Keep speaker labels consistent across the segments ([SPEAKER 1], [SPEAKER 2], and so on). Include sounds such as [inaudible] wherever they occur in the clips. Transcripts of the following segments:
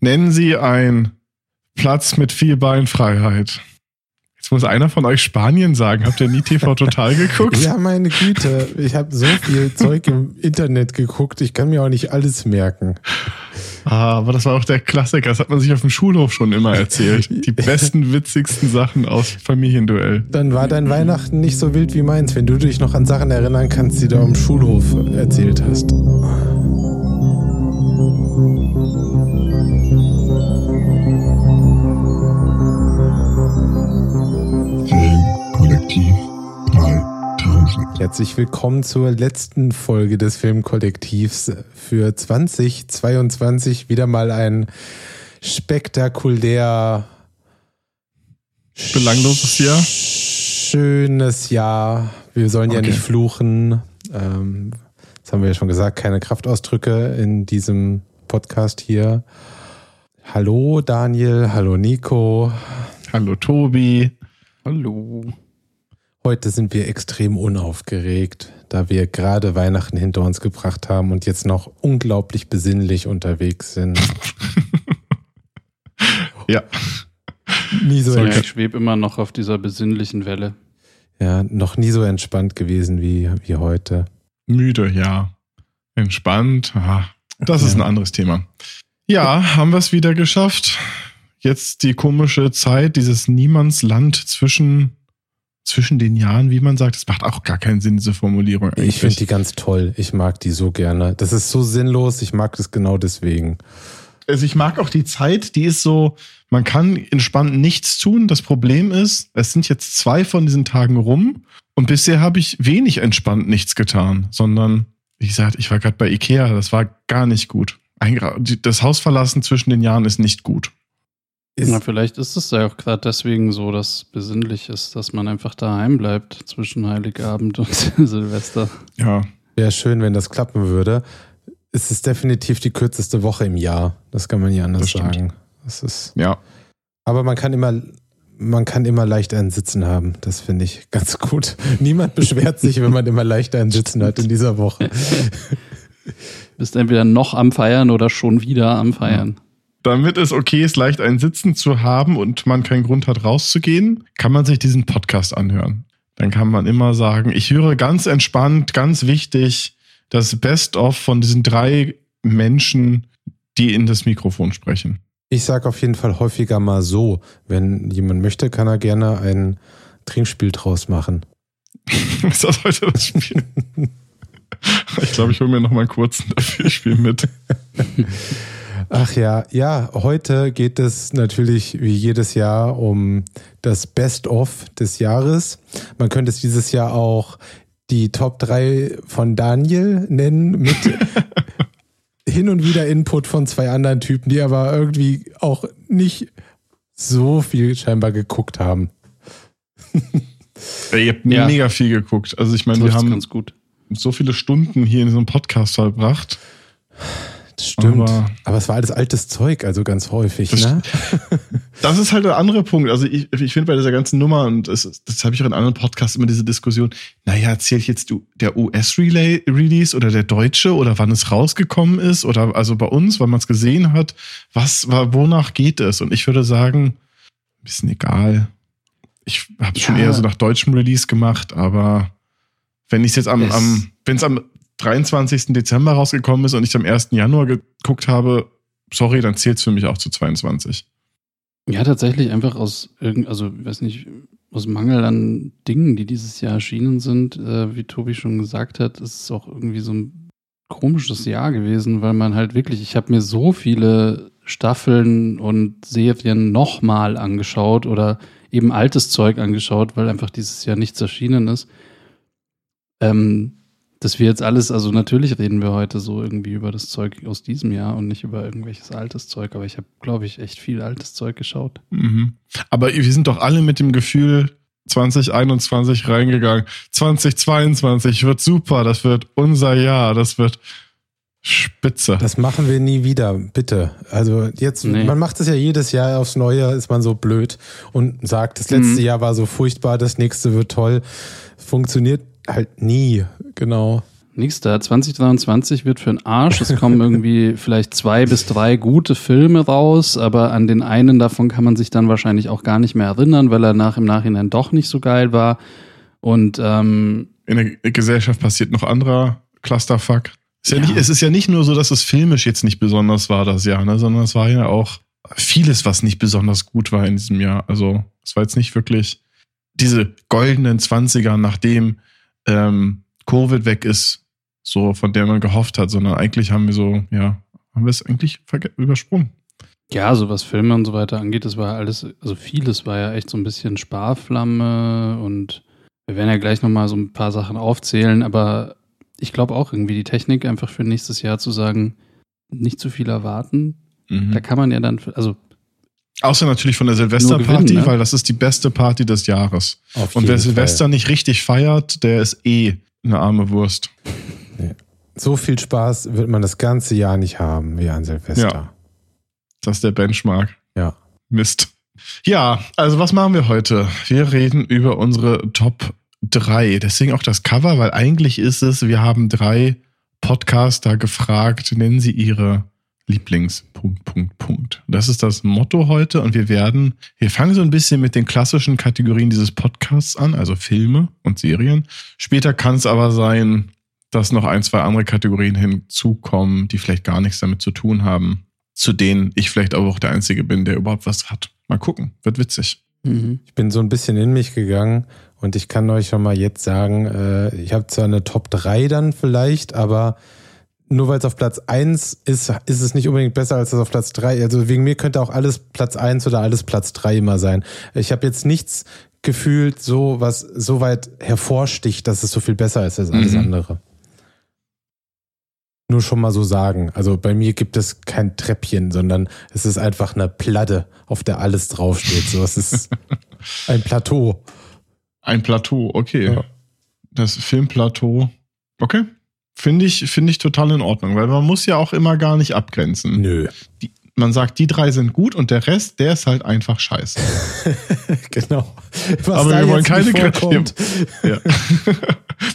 [SPEAKER 1] Nennen Sie einen Platz mit viel Beinfreiheit. Jetzt muss einer von euch Spanien sagen. Habt ihr nie TV [laughs] Total geguckt?
[SPEAKER 2] Ja, meine Güte. Ich habe so viel [laughs] Zeug im Internet geguckt. Ich kann mir auch nicht alles merken.
[SPEAKER 1] Ah, aber das war auch der Klassiker. Das hat man sich auf dem Schulhof schon immer erzählt. Die [laughs] besten, witzigsten Sachen aus Familienduell.
[SPEAKER 2] Dann war dein Weihnachten nicht so wild wie meins, wenn du dich noch an Sachen erinnern kannst, die du am Schulhof erzählt hast. Herzlich willkommen zur letzten Folge des Filmkollektivs für 2022. Wieder mal ein spektakulär
[SPEAKER 1] Belangloses Jahr?
[SPEAKER 2] Schönes Jahr. Wir sollen ja
[SPEAKER 1] Okay.
[SPEAKER 2] nicht fluchen. Ähm, das haben wir ja schon gesagt, keine Kraftausdrücke in diesem Podcast hier. Hallo Daniel, hallo Nico.
[SPEAKER 1] Hallo Tobi.
[SPEAKER 3] Hallo.
[SPEAKER 2] Heute sind wir extrem unaufgeregt, da wir gerade Weihnachten hinter uns gebracht haben und jetzt noch unglaublich besinnlich unterwegs sind. [laughs]
[SPEAKER 1] Ja,
[SPEAKER 2] Nie so,
[SPEAKER 3] So,
[SPEAKER 2] ents-
[SPEAKER 3] ich schwebe immer noch auf dieser besinnlichen Welle.
[SPEAKER 2] ja, noch nie so entspannt gewesen wie, wie heute.
[SPEAKER 1] müde, ja. Entspannt. Aha. Das ist
[SPEAKER 2] Ja.
[SPEAKER 1] ein anderes Thema. Ja, haben wir es wieder geschafft. Jetzt die komische Zeit, dieses Niemandsland zwischen, zwischen den Jahren, wie man sagt. Das macht auch gar keinen Sinn, diese Formulierung.
[SPEAKER 2] Ich
[SPEAKER 1] eigentlich.
[SPEAKER 2] finde die ganz toll. Ich mag die so gerne. Das ist so sinnlos. Ich mag das genau deswegen.
[SPEAKER 1] also ich mag auch die Zeit, die ist so, man kann entspannt nichts tun. Das Problem ist, es sind jetzt zwei von diesen Tagen rum und bisher habe ich wenig entspannt nichts getan, sondern, wie gesagt, ich war gerade bei Ikea, das war gar nicht gut. Das Haus verlassen zwischen den Jahren ist nicht gut.
[SPEAKER 2] Ist,
[SPEAKER 3] Na, vielleicht ist es ja auch gerade deswegen so, dass besinnlich ist, dass man einfach daheim bleibt zwischen Heiligabend und [laughs] Silvester.
[SPEAKER 1] Ja,
[SPEAKER 2] Wäre schön, wenn das klappen würde. Es ist definitiv die kürzeste Woche im Jahr. Das kann man nie anders
[SPEAKER 1] Das
[SPEAKER 2] sagen. Das ist,
[SPEAKER 1] ja.
[SPEAKER 2] aber man kann immer, man kann immer leicht einen Sitzen haben. Das finde ich ganz gut. [laughs] Niemand beschwert sich, wenn man immer leicht einen Sitzen hat in dieser Woche. [laughs]
[SPEAKER 3] Bist entweder noch am Feiern oder schon wieder am Feiern.
[SPEAKER 1] Damit es okay ist, leicht ein Sitzen zu haben und man keinen Grund hat, rauszugehen, kann man sich diesen Podcast anhören. Dann kann man immer sagen, ich höre ganz entspannt, ganz wichtig, das Best-of von diesen drei Menschen, die in das Mikrofon sprechen.
[SPEAKER 2] Ich sage auf jeden Fall häufiger mal so, wenn jemand möchte, kann er gerne ein Trinkspiel draus machen. [laughs]
[SPEAKER 1] ist das heute das Spiel? [laughs] ich glaube, ich hole mir noch mal einen kurzen dafür Spiel mit. [laughs]
[SPEAKER 2] Ach ja, ja, heute geht es natürlich wie jedes Jahr um das Best-of des Jahres. Man könnte es dieses Jahr auch die Top 3 von Daniel nennen, mit [laughs] hin und wieder Input von zwei anderen Typen, die aber irgendwie auch nicht so viel scheinbar geguckt haben.
[SPEAKER 1] Ihr habt
[SPEAKER 3] Ja.
[SPEAKER 1] mega viel geguckt. Also ich meine, wir haben
[SPEAKER 3] ganz gut.
[SPEAKER 1] so viele Stunden hier in diesem Podcast verbracht.
[SPEAKER 2] Das stimmt.
[SPEAKER 1] Aber-
[SPEAKER 2] Aber, es war alles altes Zeug, also ganz häufig,
[SPEAKER 1] Das
[SPEAKER 2] ne? [laughs]
[SPEAKER 1] Das ist halt der andere Punkt. Also ich, ich finde bei dieser ganzen Nummer, und das, das habe ich auch in anderen Podcasts immer diese Diskussion, naja, erzähle ich jetzt du- der US-Release oder der deutsche oder wann es rausgekommen ist oder also bei uns, wann man es gesehen hat, was, wa- wonach geht es? Und ich würde sagen, ein bisschen egal. Ich habe schon
[SPEAKER 3] Ja.
[SPEAKER 1] eher so nach deutschem Release gemacht, aber wenn ich es jetzt am, am wenn es am 23. Dezember rausgekommen ist und ich am 1. Januar geguckt habe, sorry, dann zählt es für mich auch zu 22.
[SPEAKER 3] Ja, tatsächlich einfach aus irgend, also ich weiß nicht, aus Mangel an Dingen, die dieses Jahr erschienen sind, äh, wie Tobi schon gesagt hat, ist es auch irgendwie so ein komisches Jahr gewesen, weil man halt wirklich, ich habe mir so viele Staffeln und Serien nochmal angeschaut oder eben altes Zeug angeschaut, weil einfach dieses Jahr nichts erschienen ist. Ähm, dass wir jetzt alles, also natürlich reden wir heute so irgendwie über das Zeug aus diesem Jahr und nicht über irgendwelches altes Zeug, aber ich habe, glaube ich, echt viel altes Zeug geschaut.
[SPEAKER 1] Mhm. Aber wir sind doch alle mit dem Gefühl 2021 reingegangen. 2022 wird super, das wird unser Jahr, das wird spitze.
[SPEAKER 2] Das machen wir nie wieder, bitte. Also jetzt,
[SPEAKER 3] Nee.
[SPEAKER 2] man macht es ja jedes Jahr aufs Neue, ist man so blöd und sagt, das letzte
[SPEAKER 3] Mhm.
[SPEAKER 2] Jahr war so furchtbar, das nächste wird toll. Funktioniert halt nie, genau.
[SPEAKER 3] Nächster, 2023 wird für den Arsch. Es kommen irgendwie [laughs] vielleicht zwei bis drei gute Filme raus, aber an den einen davon kann man sich dann wahrscheinlich auch gar nicht mehr erinnern, weil er nach im Nachhinein doch nicht so geil war. Und ähm,
[SPEAKER 1] In der Gesellschaft passiert noch anderer Clusterfuck. Ist ja
[SPEAKER 3] Ja.
[SPEAKER 1] Nicht, es ist ja nicht nur so, dass es filmisch jetzt nicht besonders war das Jahr, ne, sondern es war ja auch vieles, was nicht besonders gut war in diesem Jahr. Also es war jetzt nicht wirklich diese goldenen Zwanziger, nachdem ähm, Covid weg ist, so von der man gehofft hat, sondern eigentlich haben wir so, ja, haben wir es eigentlich übersprungen.
[SPEAKER 3] ja, so was Filme und so weiter angeht, das war alles, also vieles war ja echt so ein bisschen Sparflamme und wir werden ja gleich nochmal so ein paar Sachen aufzählen, aber ich glaube auch irgendwie die Technik einfach für nächstes Jahr zu sagen, nicht zu viel erwarten.
[SPEAKER 1] Mhm.
[SPEAKER 3] Da kann man ja dann, also
[SPEAKER 1] Außer natürlich von der Silvesterparty,
[SPEAKER 3] ne?
[SPEAKER 1] weil das ist die beste Party des Jahres.
[SPEAKER 2] Auf
[SPEAKER 1] Und wer
[SPEAKER 2] Fall.
[SPEAKER 1] Silvester nicht richtig feiert, der ist eh eine arme Wurst.
[SPEAKER 2] So viel Spaß wird man das ganze Jahr nicht haben wie an Silvester.
[SPEAKER 1] Ja. Das ist der Benchmark.
[SPEAKER 2] Ja.
[SPEAKER 1] Mist. Ja, also was machen wir heute? Wir reden über unsere Top 3. Deswegen auch das Cover, weil eigentlich ist es, wir haben drei Podcaster gefragt, nennen sie ihre Lieblings. Punkt, Punkt, Punkt. Das ist das Motto heute und wir werden, wir fangen so ein bisschen mit den klassischen Kategorien dieses Podcasts an, also Filme und Serien. Später kann es aber sein, dass noch ein, zwei andere Kategorien hinzukommen, die vielleicht gar nichts damit zu tun haben, zu denen ich vielleicht aber auch der Einzige bin, der überhaupt was hat. Mal gucken, wird witzig.
[SPEAKER 3] mhm.
[SPEAKER 2] Ich bin so ein bisschen in mich gegangen und ich kann euch schon mal jetzt sagen, äh, ich habe zwar eine Top 3 dann vielleicht, aber nur weil es auf Platz 1 ist, ist es nicht unbedingt besser als das auf Platz 3. Also wegen mir könnte auch alles Platz 1 oder alles Platz 3 immer sein. Ich habe jetzt nichts gefühlt, so was so weit hervorsticht, dass es so viel besser ist als alles
[SPEAKER 1] Mhm.
[SPEAKER 2] andere. Nur schon mal so sagen. Also bei mir gibt es kein Treppchen, sondern es ist einfach eine Platte, auf der alles draufsteht. So, es ist [laughs] ein Plateau.
[SPEAKER 1] Ein Plateau, okay.
[SPEAKER 2] Ja.
[SPEAKER 1] Das Filmplateau. Okay. Finde ich, finde ich total in Ordnung, weil man muss ja auch immer gar nicht abgrenzen.
[SPEAKER 2] Nö.
[SPEAKER 1] Man sagt, die drei sind gut und der Rest, der ist halt einfach scheiße. [laughs]
[SPEAKER 2] genau. Was
[SPEAKER 1] Aber wir wollen keine Grenzen. Ja. [laughs]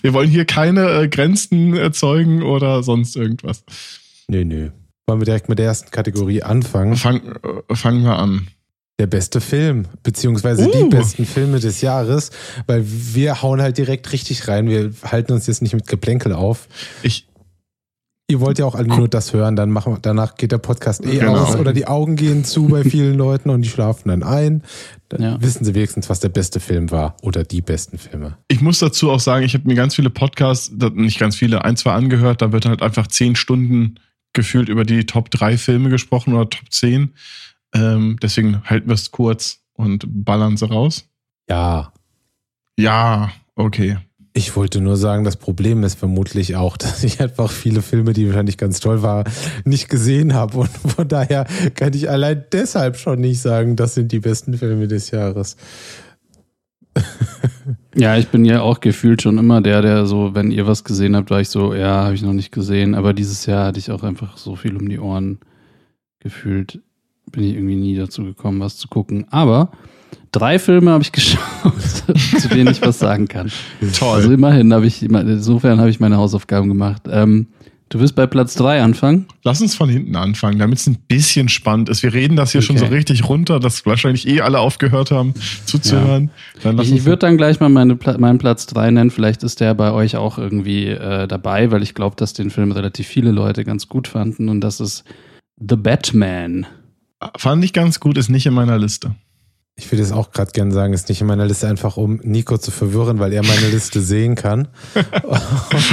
[SPEAKER 1] Wir wollen hier keine äh, Grenzen erzeugen oder sonst irgendwas.
[SPEAKER 2] Nö, nö. Wollen wir direkt mit der ersten Kategorie anfangen?
[SPEAKER 1] Fang, äh, fangen wir an.
[SPEAKER 2] Der beste Film, beziehungsweise die
[SPEAKER 1] Uh.
[SPEAKER 2] besten Filme des Jahres, weil wir hauen halt direkt richtig rein. Wir halten uns jetzt nicht mit Geplänkel auf.
[SPEAKER 1] Ich,
[SPEAKER 2] Ihr wollt ja auch alle nur das hören, dann machen wir, danach geht der Podcast eh
[SPEAKER 1] Genau.
[SPEAKER 2] aus oder die Augen gehen zu bei [laughs] vielen Leuten und die schlafen dann ein. Dann
[SPEAKER 3] Ja.
[SPEAKER 2] wissen sie wenigstens, was der beste Film war oder die besten Filme.
[SPEAKER 1] ich muss dazu auch sagen, ich habe mir ganz viele Podcasts, nicht ganz viele, ein, zwei angehört, da wird halt einfach zehn Stunden gefühlt über die Top 3 Filme gesprochen oder Top 10. Ähm, deswegen halten wir es kurz und ballern sie raus.
[SPEAKER 2] Ja,
[SPEAKER 1] Ja, okay.
[SPEAKER 2] Ich wollte nur sagen, das Problem ist vermutlich auch, [laughs] dass ich einfach viele Filme, die wahrscheinlich ganz toll waren, nicht gesehen habe. Und von daher kann ich allein deshalb schon nicht sagen, das sind die besten Filme des Jahres. [laughs]
[SPEAKER 3] Ja, ich bin ja auch gefühlt schon immer der, der so, wenn ihr was gesehen habt, war ich so, ja, habe ich noch nicht gesehen. Aber dieses Jahr hatte ich auch einfach so viel um die Ohren gefühlt. Bin ich irgendwie nie dazu gekommen, was zu gucken. Aber drei Filme habe ich [laughs] geschaut, zu denen ich was sagen kann.
[SPEAKER 1] Toll.
[SPEAKER 3] Also immerhin habe ich, insofern habe ich meine Hausaufgaben gemacht. Ähm, du wirst bei Platz drei anfangen.
[SPEAKER 1] Lass uns von hinten anfangen, damit es ein bisschen spannend ist. Wir reden das hier schon so
[SPEAKER 3] Okay.
[SPEAKER 1] richtig runter, dass wahrscheinlich eh alle aufgehört haben zuzuhören. Lass
[SPEAKER 3] Ich, ich würde dann gleich mal meine, meinen Platz 3 nennen. Vielleicht ist der bei euch auch irgendwie äh, dabei, weil ich glaube, dass den Film relativ viele Leute ganz gut fanden. Und das ist The Batman.
[SPEAKER 1] Fand ich ganz gut, ist nicht in meiner Liste.
[SPEAKER 2] Ich würde es auch gerade gerne sagen, ist nicht in meiner Liste einfach, um Nico zu verwirren, weil er meine Liste [laughs] sehen kann.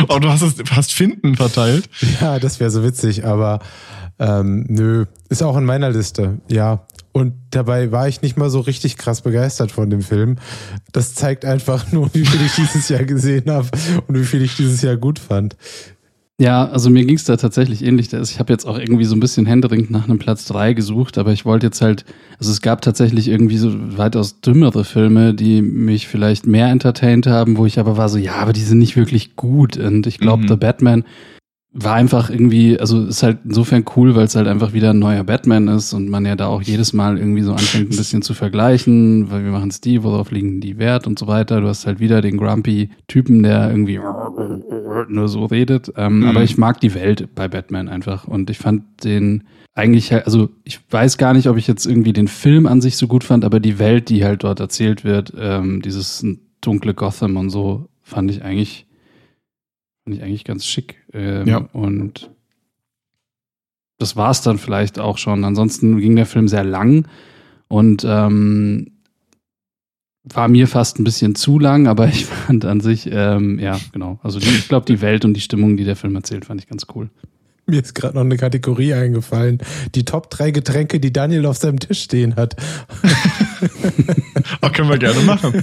[SPEAKER 1] Oh, du hast es hast Finden verteilt.
[SPEAKER 2] Ja, das wäre so witzig, aber ähm, nö, ist auch in meiner Liste, ja. Und dabei war ich nicht mal so richtig krass begeistert von dem Film. Das zeigt einfach nur, wie viel ich dieses Jahr gesehen habe und wie viel ich dieses Jahr gut fand.
[SPEAKER 3] Ja, also mir ging es da tatsächlich ähnlich. Ich habe jetzt auch irgendwie so ein bisschen händeringend nach einem Platz 3 gesucht, aber ich wollte jetzt halt, also es gab tatsächlich irgendwie so weitaus dümmere Filme, die mich vielleicht mehr entertained haben, wo ich aber war so, ja, aber die sind nicht wirklich gut. Und ich glaube,
[SPEAKER 1] Mhm.
[SPEAKER 3] The Batman war einfach irgendwie, also ist halt insofern cool, weil es halt einfach wieder ein neuer Batman ist und man ja da auch jedes Mal irgendwie so anfängt, ein bisschen zu vergleichen, weil wir machen es die, worauf liegen die Wert und so weiter. Du hast halt wieder den grumpy Typen, der irgendwie nur so redet. Ähm,
[SPEAKER 1] Mhm.
[SPEAKER 3] Aber ich mag die Welt bei Batman einfach. Und ich fand den eigentlich, halt- also ich weiß gar nicht, ob ich jetzt irgendwie den Film an sich so gut fand, aber die Welt, die halt dort erzählt wird, ähm, dieses dunkle Gotham und so, fand ich eigentlich, fand ich eigentlich ganz schick. Ähm,
[SPEAKER 1] Ja.
[SPEAKER 3] Und das war es dann vielleicht auch schon. Ansonsten ging der Film sehr lang und ähm, war mir fast ein bisschen zu lang, aber ich [laughs] fand an sich, ähm, ja, genau. Also die, ich glaube, die Welt und die Stimmung, die der Film erzählt, fand ich ganz cool.
[SPEAKER 2] Mir ist gerade noch eine Kategorie eingefallen. Die Top 3 Getränke, die Daniel auf seinem Tisch stehen hat.
[SPEAKER 1] Oh, [laughs] können wir gerne machen. [laughs]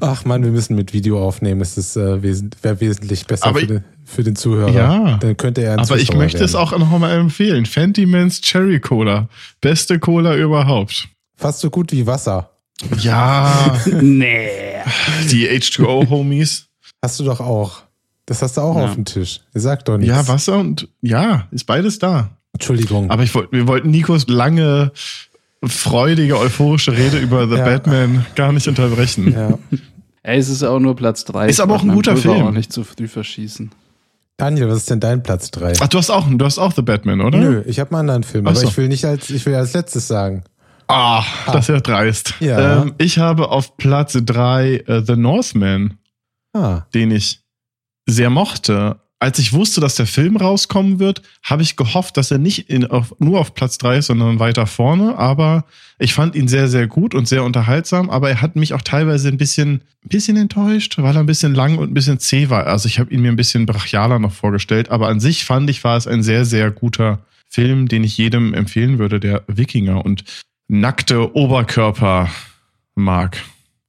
[SPEAKER 2] Ach man, wir müssen mit Video aufnehmen. Es ist äh, wes wäre wesentlich besser
[SPEAKER 1] Aber
[SPEAKER 2] für,
[SPEAKER 1] ich-
[SPEAKER 2] den, für den Zuhörer.
[SPEAKER 1] Ja.
[SPEAKER 2] Dann könnte er ein
[SPEAKER 1] Aber ich
[SPEAKER 2] Zuschauer
[SPEAKER 1] möchte es
[SPEAKER 2] werden.
[SPEAKER 1] auch noch mal empfehlen. Fentimans Cherry Cola. Beste Cola überhaupt.
[SPEAKER 2] Fast so gut wie Wasser.
[SPEAKER 1] Ja, [laughs]
[SPEAKER 3] nee.
[SPEAKER 1] die H2O-Homies.
[SPEAKER 2] Hast du doch auch. Das hast du auch
[SPEAKER 3] Ja.
[SPEAKER 2] auf dem Tisch. Sag doch nichts.
[SPEAKER 1] Ja, Wasser und ja, ist beides da.
[SPEAKER 2] Entschuldigung.
[SPEAKER 1] Aber ich wollt, wir wollten Nikos lange, freudige, euphorische Rede über The
[SPEAKER 2] Ja.
[SPEAKER 1] Batman gar nicht unterbrechen.
[SPEAKER 2] ja.
[SPEAKER 3] Ey, es ist auch nur Platz 3.
[SPEAKER 1] Ist aber auch ein guter Film.
[SPEAKER 3] auch nicht zu früh verschießen.
[SPEAKER 2] Daniel, was ist denn dein Platz 3?
[SPEAKER 1] Ach, du hast auch, du hast auch The Batman, oder?
[SPEAKER 2] Nö, ich habe einen anderen Film,
[SPEAKER 1] Ach
[SPEAKER 2] aber
[SPEAKER 1] so.
[SPEAKER 2] ich will nicht als ich will als letztes sagen.
[SPEAKER 1] Ah, das ist ja dreist.
[SPEAKER 2] Ja.
[SPEAKER 1] Ähm, ich habe auf Platz drei äh, The Northman,
[SPEAKER 2] Ah,
[SPEAKER 1] den ich sehr mochte. Als ich wusste, dass der Film rauskommen wird, habe ich gehofft, dass er nicht in, auf, nur auf Platz drei ist, sondern weiter vorne. Aber ich fand ihn sehr, sehr gut und sehr unterhaltsam. Aber er hat mich auch teilweise ein bisschen, ein bisschen enttäuscht, weil er ein bisschen lang und ein bisschen zäh war. Also ich habe ihn mir ein bisschen brachialer noch vorgestellt. Aber an sich fand ich, war es ein sehr, sehr guter Film, den ich jedem empfehlen würde, der Wikinger und nackte Oberkörper mag.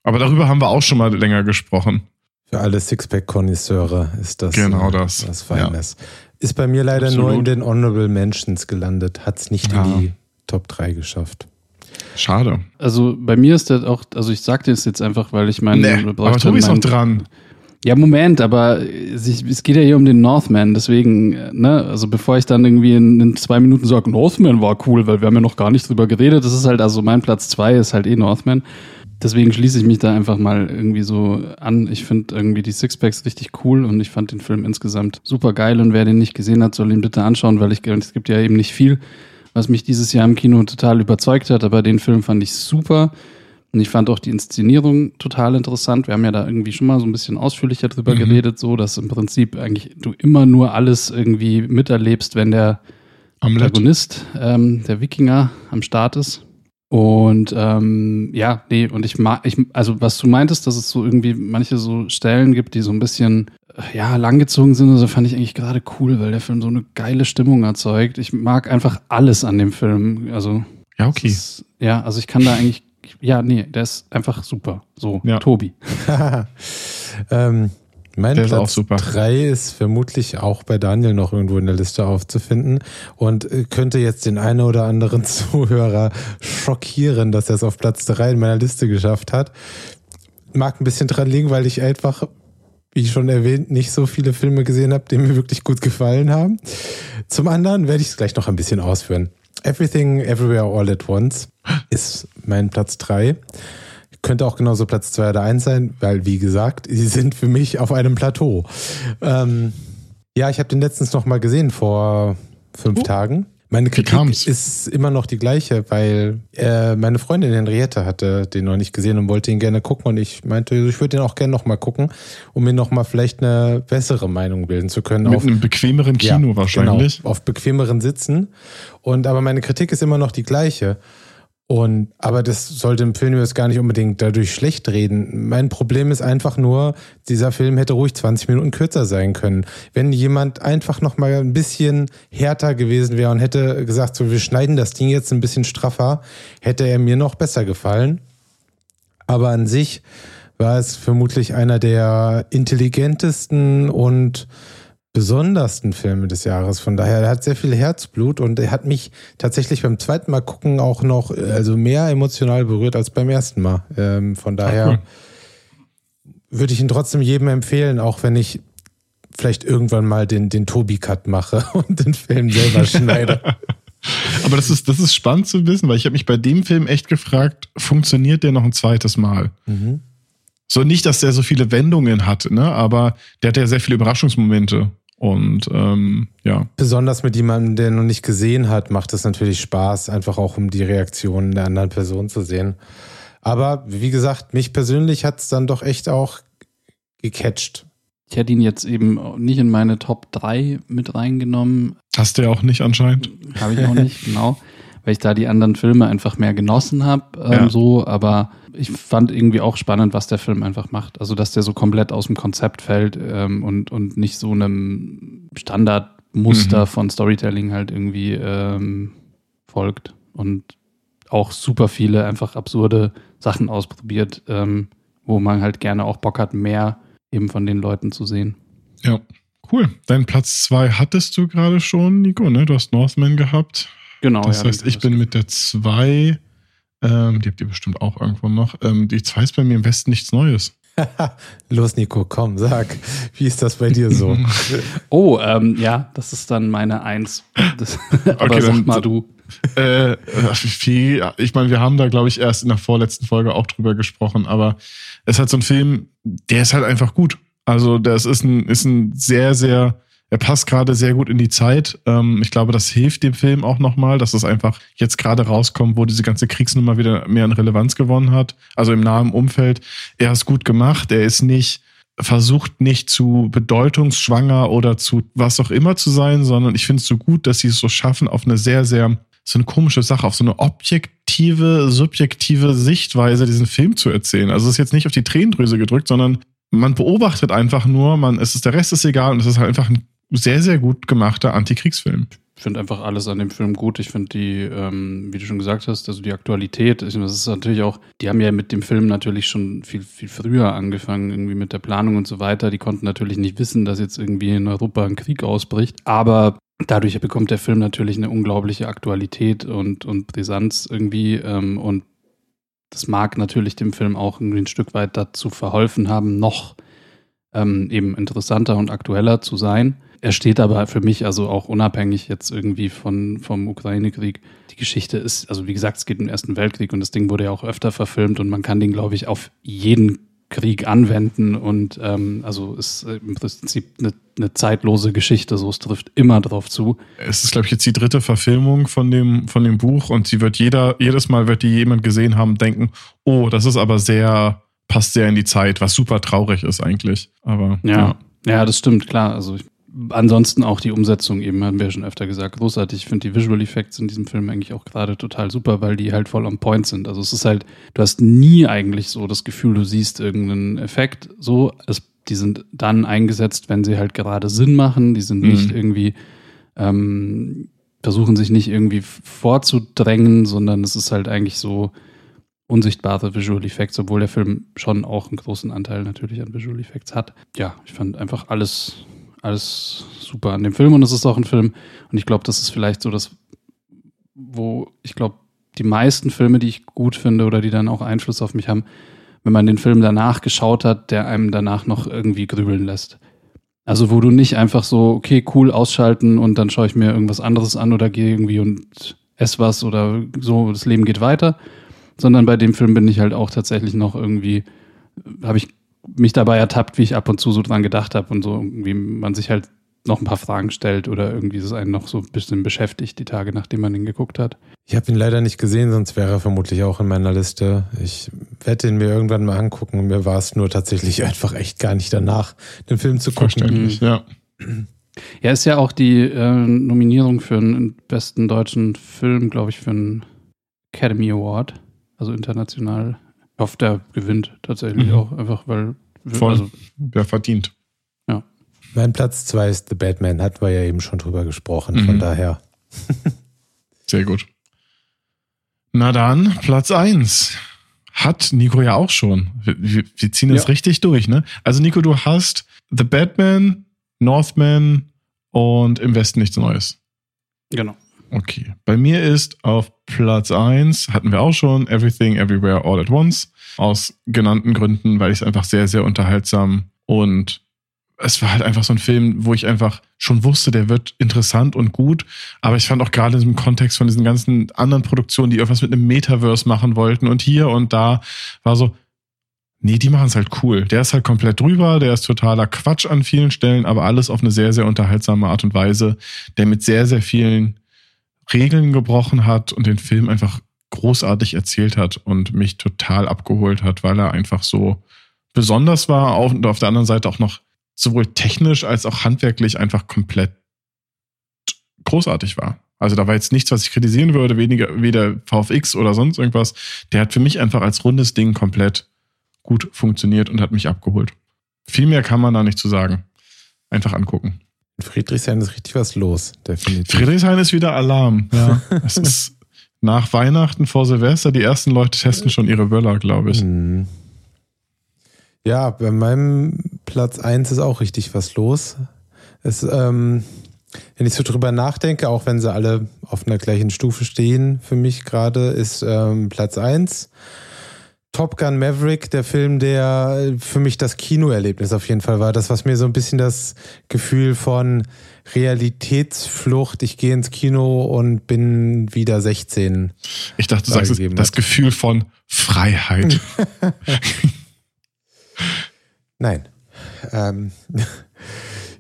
[SPEAKER 1] Aber darüber haben wir auch schon mal länger gesprochen.
[SPEAKER 2] für alle Sixpack-Konnoisseure ist das
[SPEAKER 1] Genau
[SPEAKER 2] äh,
[SPEAKER 1] das.
[SPEAKER 2] was Feines. Ist bei mir leider
[SPEAKER 1] Absolut.
[SPEAKER 2] nur in den Honorable Mentions gelandet, hat es nicht
[SPEAKER 1] Ja.
[SPEAKER 2] in die Top 3 geschafft.
[SPEAKER 1] Schade.
[SPEAKER 3] Also bei mir ist das auch, also ich sagte es jetzt einfach, weil ich meine,
[SPEAKER 1] Nee, aber Tobi ist noch dran.
[SPEAKER 3] Ja, Moment, aber es es geht ja hier um den Northman, deswegen, äh, ne, also bevor ich dann irgendwie in, in zwei Minuten sage, Northman war cool, weil wir haben ja noch gar nicht drüber geredet, das ist halt, also mein Platz zwei ist halt eh Northman. Deswegen schließe ich mich da einfach mal irgendwie so an. Ich finde irgendwie die Sixpacks richtig cool und ich fand den Film insgesamt super geil und wer den nicht gesehen hat, soll ihn bitte anschauen, weil ich, es gibt ja eben nicht viel, was mich dieses Jahr im Kino total überzeugt hat, aber den Film fand ich super. Und ich fand auch die Inszenierung total interessant. Wir haben ja da irgendwie schon mal so ein bisschen ausführlicher drüber
[SPEAKER 1] Mhm.
[SPEAKER 3] geredet, so dass im Prinzip eigentlich du immer nur alles irgendwie miterlebst, wenn der
[SPEAKER 1] Amlet.
[SPEAKER 3] Protagonist, ähm, der Wikinger, am Start ist. Und ähm, ja, nee, und ich mag, ich, also was du meintest, dass es so irgendwie manche so Stellen gibt, die so ein bisschen äh, ja, langgezogen sind, also fand ich eigentlich gerade cool, weil der Film so eine geile Stimmung erzeugt. Ich mag einfach alles an dem Film. Also
[SPEAKER 1] Ja, okay.
[SPEAKER 3] ist, ja, also ich kann da eigentlich, ja, nee, der ist einfach super. So,
[SPEAKER 1] Ja.
[SPEAKER 3] Tobi. [laughs]
[SPEAKER 2] ähm, mein
[SPEAKER 1] Der ist auch
[SPEAKER 2] Platz
[SPEAKER 1] super.
[SPEAKER 2] 3 ist vermutlich auch bei Daniel noch irgendwo in der Liste aufzufinden und äh, könnte jetzt den einen oder anderen [laughs] Zuhörer schockieren, dass er es auf Platz 3 in meiner Liste geschafft hat. Mag ein bisschen dran liegen, weil ich einfach, wie schon erwähnt, nicht so viele Filme gesehen habe, die mir wirklich gut gefallen haben. Zum anderen werde ich es gleich noch ein bisschen ausführen. Everything Everywhere All at Once ist mein Platz 3 könnte auch genauso Platz 2 oder 1 sein, weil, wie gesagt, sie sind für mich auf einem Plateau. Ähm, ja, ich habe den letztens noch mal gesehen vor fünf
[SPEAKER 1] Oh.
[SPEAKER 2] Tagen. Meine Kritik ist immer noch die gleiche, weil äh, meine Freundin Henriette hatte den noch nicht gesehen und wollte ihn gerne gucken und ich meinte, ich würde den auch gerne noch mal gucken, um mir noch mal vielleicht eine bessere Meinung bilden zu können.
[SPEAKER 1] Mit
[SPEAKER 2] auf-
[SPEAKER 1] einem bequemeren Kino
[SPEAKER 2] ja,
[SPEAKER 1] wahrscheinlich.
[SPEAKER 2] Genau, auf bequemeren Sitzen. Und aber meine Kritik ist immer noch die gleiche. Und aber das sollte im Film jetzt gar nicht unbedingt dadurch schlecht reden. Mein Problem ist einfach nur, dieser Film hätte ruhig 20 Minuten kürzer sein können. Wenn jemand einfach noch mal ein bisschen härter gewesen wäre und hätte gesagt, so wir schneiden das Ding jetzt ein bisschen straffer, hätte er mir noch besser gefallen. Aber an sich war es vermutlich einer der intelligentesten und besondersten Filme des Jahres. Von daher, er hat sehr viel Herzblut und er hat mich tatsächlich beim zweiten Mal gucken auch noch äh, also mehr emotional berührt als beim ersten Mal. Ähm, von daher
[SPEAKER 1] cool.
[SPEAKER 2] würde ich ihn trotzdem jedem empfehlen, auch wenn ich vielleicht irgendwann mal den, den Tobi-Cut mache [laughs] und den Film selber [laughs] schneide.
[SPEAKER 1] Aber das ist, das ist spannend zu wissen, weil ich habe mich bei dem Film echt gefragt, funktioniert der noch ein zweites Mal?
[SPEAKER 2] mhm.
[SPEAKER 1] So nicht, dass der so viele Wendungen hat, ne? aber der hat ja sehr viele Überraschungsmomente. Und ähm, ja.
[SPEAKER 2] Besonders mit jemandem, der noch nicht gesehen hat, macht es natürlich Spaß, einfach auch um die Reaktionen der anderen Person zu sehen. Aber wie gesagt, mich persönlich hat es dann doch echt auch gecatcht.
[SPEAKER 3] Ich hätte ihn jetzt eben nicht in meine Top 3 mit reingenommen.
[SPEAKER 1] Hast du ja auch nicht anscheinend.
[SPEAKER 3] Habe ich auch nicht, [laughs] genau. Weil ich da die anderen Filme einfach mehr genossen habe, ähm, ja. so, aber ich fand irgendwie auch spannend, was der Film einfach macht. Also, dass der so komplett aus dem Konzept fällt ähm, und, und nicht so einem Standardmuster mhm. von Storytelling halt irgendwie ähm, folgt. Und auch super viele einfach absurde Sachen ausprobiert, ähm, wo man halt gerne auch Bock hat, mehr eben von den Leuten zu sehen.
[SPEAKER 1] Ja, cool. Dein Platz zwei hattest du gerade schon, Nico, ne? Du hast Northman gehabt.
[SPEAKER 3] Genau.
[SPEAKER 1] Das ja, heißt, ich bin mit der zwei, ähm, die habt ihr bestimmt auch irgendwo noch. Ähm, die zwei ist bei mir im Westen nichts Neues. [laughs]
[SPEAKER 2] Los, Nico, komm, sag, wie ist das bei dir so? [laughs]
[SPEAKER 3] oh, ähm, ja, das ist dann meine Eins. Das, [laughs] aber okay, sag mal du.
[SPEAKER 1] Äh, wie, ich meine, wir haben da, glaube ich, erst in der vorletzten Folge auch drüber gesprochen, aber es hat so ein Film, der ist halt einfach gut. Also, das ist ein, ist ein sehr, sehr, er passt gerade sehr gut in die Zeit. Ähm, ich glaube, das hilft dem Film auch nochmal, dass es einfach jetzt gerade rauskommt, wo diese ganze Kriegsnummer wieder mehr an Relevanz gewonnen hat. Also im nahen Umfeld. Er ist gut gemacht. Er ist nicht, versucht nicht zu bedeutungsschwanger oder zu was auch immer zu sein, sondern ich finde es so gut, dass sie es so schaffen, auf eine sehr, sehr so eine komische Sache, auf so eine objektive, subjektive Sichtweise diesen Film zu erzählen. Also es ist jetzt nicht auf die Tränendrüse gedrückt, sondern man beobachtet einfach nur, man, es ist, der Rest ist egal und es ist halt einfach ein sehr, sehr gut gemachter Antikriegsfilm.
[SPEAKER 3] Ich finde einfach alles an dem Film gut. Ich finde die, ähm, wie du schon gesagt hast, also die Aktualität, das ist natürlich auch, die haben ja mit dem Film natürlich schon viel, viel früher angefangen, irgendwie mit der Planung und so weiter. Die konnten natürlich nicht wissen, dass jetzt irgendwie in Europa ein Krieg ausbricht. Aber dadurch bekommt der Film natürlich eine unglaubliche Aktualität und, und Brisanz irgendwie. Ähm, und das mag natürlich dem Film auch irgendwie ein Stück weit dazu verholfen haben, noch ähm, eben interessanter und aktueller zu sein. Er steht aber für mich also auch unabhängig jetzt irgendwie von, vom Ukraine-Krieg. Die Geschichte ist, also wie gesagt, es geht um den Ersten Weltkrieg und das Ding wurde ja auch öfter verfilmt und man kann den, glaube ich, auf jeden Krieg anwenden und ähm, also ist im Prinzip eine, eine, zeitlose Geschichte, so es trifft immer drauf zu.
[SPEAKER 1] Es ist, glaube ich, jetzt die dritte Verfilmung von dem, von dem Buch und sie wird jeder, jedes Mal wird die jemand gesehen haben, denken, oh, das ist aber sehr, passt sehr in die Zeit, was super traurig ist eigentlich. Aber
[SPEAKER 3] ja. ja. Ja, das stimmt, klar. Also ich ansonsten auch die Umsetzung eben, haben wir schon öfter gesagt, großartig. Ich finde die Visual Effects in diesem Film eigentlich auch gerade total super, weil die halt voll on point sind. Also es ist halt, du hast nie eigentlich so das Gefühl, du siehst irgendeinen Effekt so. Es, die sind dann eingesetzt, wenn sie halt gerade Sinn machen. Die sind mhm. nicht irgendwie, ähm, versuchen sich nicht irgendwie vorzudrängen, sondern es ist halt eigentlich so unsichtbare Visual Effects, obwohl der Film schon auch einen großen Anteil natürlich an Visual Effects hat. Ja, ich fand einfach alles alles super an dem Film und es ist auch ein Film und ich glaube, das ist vielleicht so das, wo ich glaube, die meisten Filme, die ich gut finde oder die dann auch Einfluss auf mich haben, wenn man den Film danach geschaut hat, der einem danach noch irgendwie grübeln lässt. Also wo du nicht einfach so, okay, cool, ausschalten und dann schaue ich mir irgendwas anderes an oder gehe irgendwie und esse was oder so, das Leben geht weiter, sondern bei dem Film bin ich halt auch tatsächlich noch irgendwie, habe ich mich dabei ertappt, wie ich ab und zu so dran gedacht habe und so irgendwie man sich halt noch ein paar Fragen stellt oder irgendwie es einen noch so ein bisschen beschäftigt, die Tage, nachdem man ihn geguckt hat.
[SPEAKER 2] Ich habe ihn leider nicht gesehen, sonst wäre er vermutlich auch in meiner Liste. Ich werde ihn mir irgendwann mal angucken. Mir war es nur tatsächlich [laughs] einfach echt gar nicht danach, den Film zu gucken.
[SPEAKER 1] Verständlich, ja.
[SPEAKER 3] Ja, ist ja auch die äh, Nominierung für einen besten deutschen Film, glaube ich, für einen Academy Award, also international ich hoffe, der gewinnt tatsächlich mhm. auch, einfach weil.
[SPEAKER 1] Voll. Also, Wer verdient.
[SPEAKER 3] Ja.
[SPEAKER 2] Mein Platz 2 ist The Batman, hatten wir ja eben schon drüber gesprochen, mhm. von daher. [laughs]
[SPEAKER 1] Sehr gut. Na dann, Platz 1. Hat Nico ja auch schon. Wir, wir ziehen das ja. richtig durch, ne? Also, Nico, du hast The Batman, Northman und im Westen nichts Neues.
[SPEAKER 3] Genau.
[SPEAKER 1] Okay. Bei mir ist auf Platz 1, hatten wir auch schon, Everything Everywhere All at Once. Aus genannten Gründen, weil ich es einfach sehr, sehr unterhaltsam und es war halt einfach so ein Film, wo ich einfach schon wusste, der wird interessant und gut. Aber ich fand auch gerade in diesem Kontext von diesen ganzen anderen Produktionen, die irgendwas mit einem Metaverse machen wollten und hier und da, war so, Nee, die machen es halt cool. Der ist halt komplett drüber, der ist totaler Quatsch an vielen Stellen, aber alles auf eine sehr, sehr unterhaltsame Art und Weise, der mit sehr, sehr vielen Regeln gebrochen hat und den Film einfach großartig erzählt hat und mich total abgeholt hat, weil er einfach so besonders war und auf der anderen Seite auch noch sowohl technisch als auch handwerklich einfach komplett großartig war. Also da war jetzt nichts, was ich kritisieren würde, weniger, weder VFX oder sonst irgendwas. Der hat für mich einfach als rundes Ding komplett gut funktioniert und hat mich abgeholt. Viel mehr kann man da nicht zu sagen. Einfach angucken.
[SPEAKER 2] In Friedrichshain ist richtig was los, definitiv.
[SPEAKER 1] Friedrichshain ist wieder Alarm. Ja. [laughs] es ist nach Weihnachten vor Silvester, die ersten Leute testen schon ihre Böller, glaube ich.
[SPEAKER 2] Hm. Ja, bei meinem Platz 1 ist auch richtig was los. Es, ähm, wenn ich so drüber nachdenke, auch wenn sie alle auf einer gleichen Stufe stehen, für mich gerade ist ähm, Platz 1 Top Gun Maverick, der Film, der für mich das Kinoerlebnis auf jeden Fall war. Das, was mir so ein bisschen das Gefühl von Realitätsflucht, ich gehe ins Kino und bin wieder 16.
[SPEAKER 1] Ich dachte, du sagst das hat. Gefühl von Freiheit. [laughs] [laughs]
[SPEAKER 2] Nein. Ähm,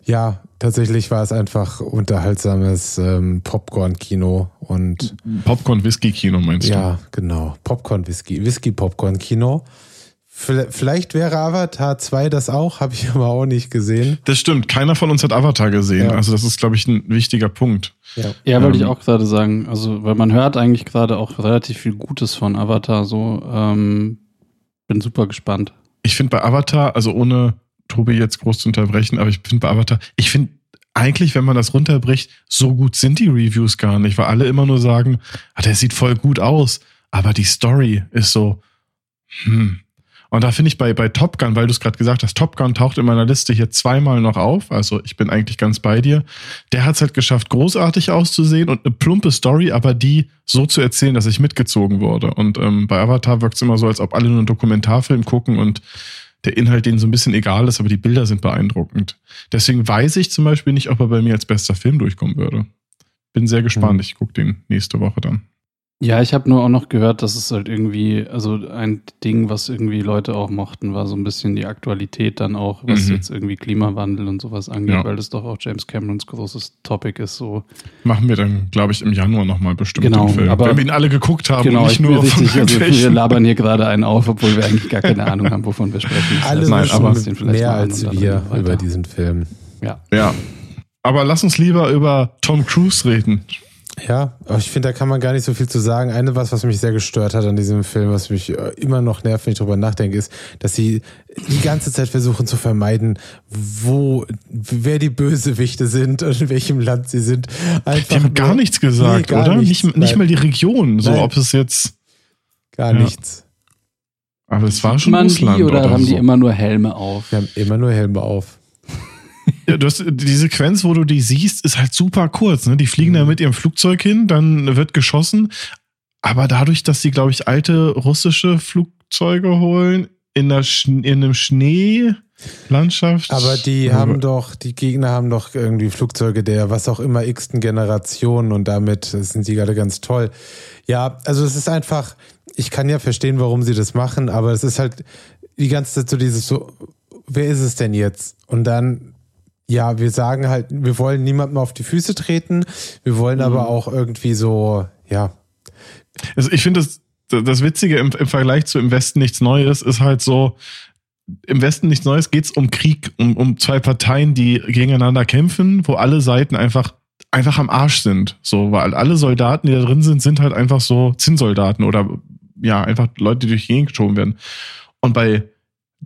[SPEAKER 2] ja, tatsächlich war es einfach unterhaltsames ähm, Popcorn-Kino und
[SPEAKER 1] Popcorn-Whisky-Kino meinst
[SPEAKER 2] du? Ja, genau. Popcorn-Whisky, Whisky-Popcorn-Kino. Vielleicht wäre Avatar 2 das auch, habe ich [laughs] aber auch nicht gesehen.
[SPEAKER 1] Das stimmt, keiner von uns hat Avatar gesehen. Ja. Also das ist, glaube ich, ein wichtiger Punkt.
[SPEAKER 3] Ja, ja wollte ähm, ich auch gerade sagen. Also, weil man hört eigentlich gerade auch relativ viel Gutes von Avatar. So, ähm, bin super gespannt.
[SPEAKER 1] Ich finde bei Avatar, also ohne Tobi jetzt groß zu unterbrechen, aber ich finde bei Avatar, ich finde eigentlich, wenn man das runterbricht, so gut sind die Reviews gar nicht, weil alle immer nur sagen, ah, der sieht voll gut aus, aber die Story ist so, hm. Und da finde ich bei, bei Top Gun, weil du es gerade gesagt hast, Top Gun taucht in meiner Liste hier zweimal noch auf. Also ich bin eigentlich ganz bei dir. Der hat es halt geschafft, großartig auszusehen und eine plumpe Story, aber die so zu erzählen, dass ich mitgezogen wurde. Und ähm, bei Avatar wirkt es immer so, als ob alle nur einen Dokumentarfilm gucken und der Inhalt denen so ein bisschen egal ist, aber die Bilder sind beeindruckend. Deswegen weiß ich zum Beispiel nicht, ob er bei mir als bester Film durchkommen würde. Bin sehr gespannt. Mhm. Ich gucke den nächste Woche dann.
[SPEAKER 3] Ja, ich habe nur auch noch gehört, dass es halt irgendwie, also ein Ding, was irgendwie Leute auch mochten, war so ein bisschen die Aktualität dann auch, was mhm. jetzt irgendwie Klimawandel und sowas angeht, ja. weil das doch auch James Camerons großes Topic ist. So.
[SPEAKER 1] Machen wir dann, glaube ich, im Januar nochmal bestimmt
[SPEAKER 3] genau,
[SPEAKER 1] den Film.
[SPEAKER 3] Aber
[SPEAKER 1] Wenn wir ihn alle geguckt haben
[SPEAKER 3] genau,
[SPEAKER 1] und nicht nur
[SPEAKER 3] richtig, von [laughs] also Wir labern hier gerade einen auf, obwohl wir eigentlich gar keine Ahnung haben, wovon wir sprechen.
[SPEAKER 2] Alle Nein, aber mehr als wir über diesen Film.
[SPEAKER 1] Ja. Ja. Aber lass uns lieber über Tom Cruise reden.
[SPEAKER 2] Ja, aber ich finde, da kann man gar nicht so viel zu sagen. Eine was, was mich sehr gestört hat an diesem Film, was mich äh, immer noch nervt, wenn ich drüber nachdenke, ist, dass sie die ganze Zeit versuchen zu vermeiden, wo, wer die Bösewichte sind und in welchem Land sie sind.
[SPEAKER 1] Einfach die haben gar nichts gesagt, nee, gar oder? Nichts, nicht, nicht mal die Region, so nein. ob es jetzt.
[SPEAKER 2] Gar ja. nichts.
[SPEAKER 1] Aber es war schon Russland.
[SPEAKER 3] Die, oder,
[SPEAKER 1] oder
[SPEAKER 3] haben so. die immer nur Helme auf?
[SPEAKER 2] Wir haben immer nur Helme auf.
[SPEAKER 1] Ja, du hast, die Sequenz, wo du die siehst, ist halt super kurz. Ne? Die fliegen mhm. da mit ihrem Flugzeug hin, dann wird geschossen. Aber dadurch, dass sie, glaube ich, alte russische Flugzeuge holen, in, der in einem Schneelandschaft.
[SPEAKER 2] Aber die haben doch, die Gegner haben doch irgendwie Flugzeuge der was auch immer x-ten Generation und damit sind sie gerade ganz toll. Ja, also es ist einfach, ich kann ja verstehen, warum sie das machen, aber es ist halt die ganze Zeit so dieses so, wer ist es denn jetzt? Und dann ja, wir sagen halt, wir wollen niemandem auf die Füße treten, wir wollen mhm. aber auch irgendwie so, ja.
[SPEAKER 1] Also ich finde das, das Witzige im, im Vergleich zu im Westen nichts Neues ist halt so, im Westen nichts Neues geht es um Krieg, um, um zwei Parteien, die gegeneinander kämpfen, wo alle Seiten einfach einfach am Arsch sind. So, weil alle Soldaten, die da drin sind, sind halt einfach so Zinnsoldaten oder ja, einfach Leute, die durch die Gegend geschoben werden. Und bei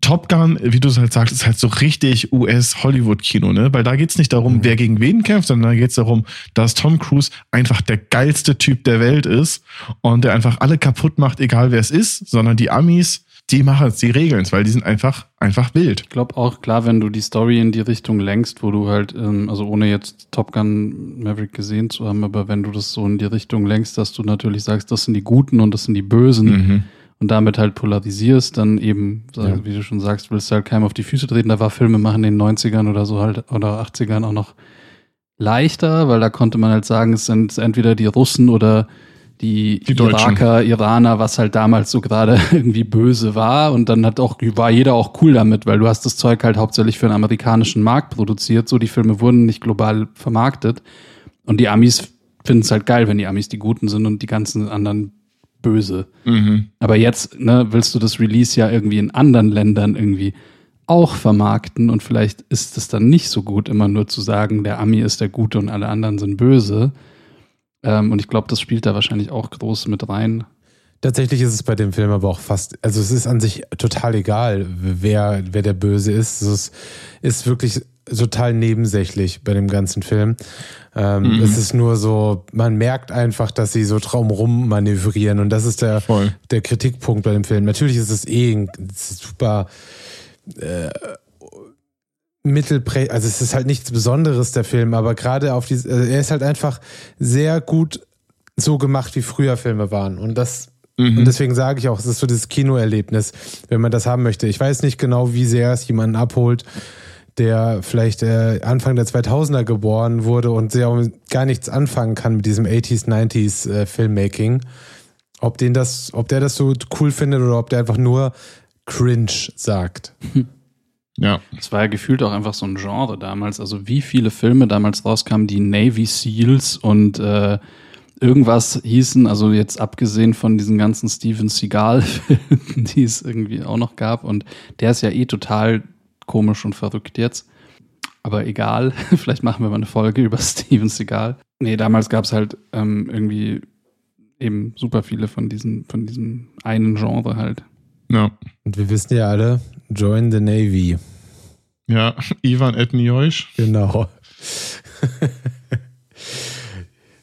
[SPEAKER 1] Top Gun, wie du es halt sagst, ist halt so richtig US-Hollywood-Kino, ne? Weil da geht's nicht darum, mhm. wer gegen wen kämpft, sondern da geht's darum, dass Tom Cruise einfach der geilste Typ der Welt ist und der einfach alle kaputt macht, egal wer es ist, sondern die Amis, die machen es, die regeln es, weil die sind einfach, einfach wild.
[SPEAKER 3] Ich glaube auch, klar, wenn du die Story in die Richtung lenkst, wo du halt, ähm, also ohne jetzt Top Gun Maverick gesehen zu haben, aber wenn du das so in die Richtung lenkst, dass du natürlich sagst, das sind die Guten und das sind die Bösen, mhm und damit halt polarisierst, dann eben, ja. wie du schon sagst, willst du halt keinem auf die Füße treten. Da war Filme machen in den 90ern oder so halt oder 80ern auch noch leichter, weil da konnte man halt sagen, es sind entweder die Russen oder die,
[SPEAKER 1] Die.
[SPEAKER 3] Iraker, Iraner, was halt damals so gerade [laughs] irgendwie böse war. Und dann hat auch, war jeder auch cool damit, weil du hast das Zeug halt hauptsächlich für den amerikanischen Markt produziert. So, die Filme wurden nicht global vermarktet. Und die Amis finden es halt geil, wenn die Amis die Guten sind und die ganzen anderen böse.
[SPEAKER 1] Mhm.
[SPEAKER 3] Aber jetzt ne, willst du das Release ja irgendwie in anderen Ländern irgendwie auch vermarkten und vielleicht ist es dann nicht so gut, immer nur zu sagen, der Ami ist der Gute und alle anderen sind böse. Ähm, und ich glaube, das spielt da wahrscheinlich auch groß mit rein.
[SPEAKER 2] Tatsächlich ist es bei dem Film aber auch fast, also es ist an sich total egal, wer, wer der Böse ist. Es ist, ist wirklich total nebensächlich bei dem ganzen Film. Ähm,
[SPEAKER 1] Mhm.
[SPEAKER 2] Es ist nur so, man merkt einfach, dass sie so traumrum manövrieren und das ist der,
[SPEAKER 1] Voll.
[SPEAKER 2] der Kritikpunkt bei dem Film. Natürlich ist es eh ein super äh, mittelprä, also es ist halt nichts Besonderes, der Film, aber gerade auf diese, äh, er ist halt einfach sehr gut so gemacht, wie früher Filme waren. Und das,
[SPEAKER 1] Mhm.
[SPEAKER 2] und deswegen sage ich auch, es ist so dieses Kinoerlebnis, wenn man das haben möchte. Ich weiß nicht genau, wie sehr es jemanden abholt, der vielleicht äh, Anfang der 2000er geboren wurde und sehr gar nichts anfangen kann mit diesem 80s, 90s äh, Filmmaking. Ob den das, ob der das so cool findet oder ob der einfach nur cringe sagt. [laughs]
[SPEAKER 1] Ja.
[SPEAKER 3] Es war ja gefühlt auch einfach so ein Genre damals. Also wie viele Filme damals rauskamen, die Navy Seals und äh, irgendwas hießen, also jetzt abgesehen von diesen ganzen Steven Seagal-Filmen, [laughs] die es irgendwie auch noch gab. Und der ist ja eh total komisch und verrückt jetzt. Aber egal, [laughs] vielleicht machen wir mal eine Folge über [laughs] Steven Seagal. Nee, damals gab es halt ähm, irgendwie eben super viele von diesen, von diesem einen Genre halt.
[SPEAKER 1] Ja.
[SPEAKER 2] Und wir wissen ja alle, join the Navy.
[SPEAKER 1] Ja. [laughs] Ivan Etnioisch.
[SPEAKER 2] Genau.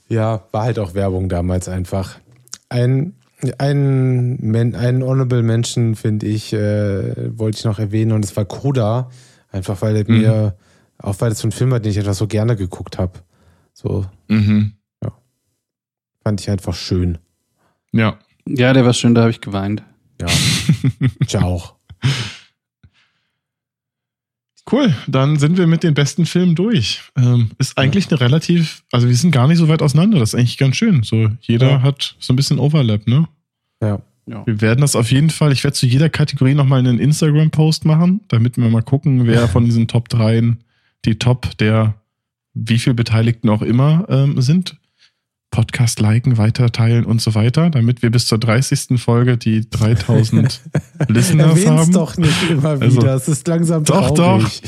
[SPEAKER 2] ja, war halt auch Werbung damals einfach. Ein, ein, Men, ein Honorable Mention, finde ich, äh, wollte ich noch erwähnen, und es war Koda. Einfach weil er
[SPEAKER 1] Mhm.
[SPEAKER 2] mir, auch weil es so ein Film war, den ich etwas so gerne geguckt habe. So
[SPEAKER 1] Mhm.
[SPEAKER 2] fand ich einfach schön.
[SPEAKER 1] Ja.
[SPEAKER 3] Ja, der war schön, da habe ich geweint.
[SPEAKER 2] Ja. ich auch. [laughs]
[SPEAKER 1] Cool, dann sind wir mit den besten Filmen durch. Ähm, ist eigentlich eine relativ, also wir sind gar nicht so weit auseinander. Das ist eigentlich ganz schön. So, jeder
[SPEAKER 2] Ja.
[SPEAKER 1] hat so ein bisschen Overlap, ne?
[SPEAKER 2] Ja.
[SPEAKER 3] Ja.
[SPEAKER 1] Wir werden das auf jeden Fall, ich werde zu jeder Kategorie nochmal einen Instagram-Post machen, damit wir mal gucken, wer von diesen Top 3 die Top der wie viel Beteiligten auch immer ähm, sind. Podcast liken, weiterteilen und so weiter, damit wir bis zur 30. Folge die 3000 [laughs] Listeners
[SPEAKER 2] Erwähn's
[SPEAKER 1] haben.
[SPEAKER 2] doch nicht immer
[SPEAKER 1] Also-
[SPEAKER 2] wieder. Es ist langsam
[SPEAKER 1] Doch,
[SPEAKER 2] traurig.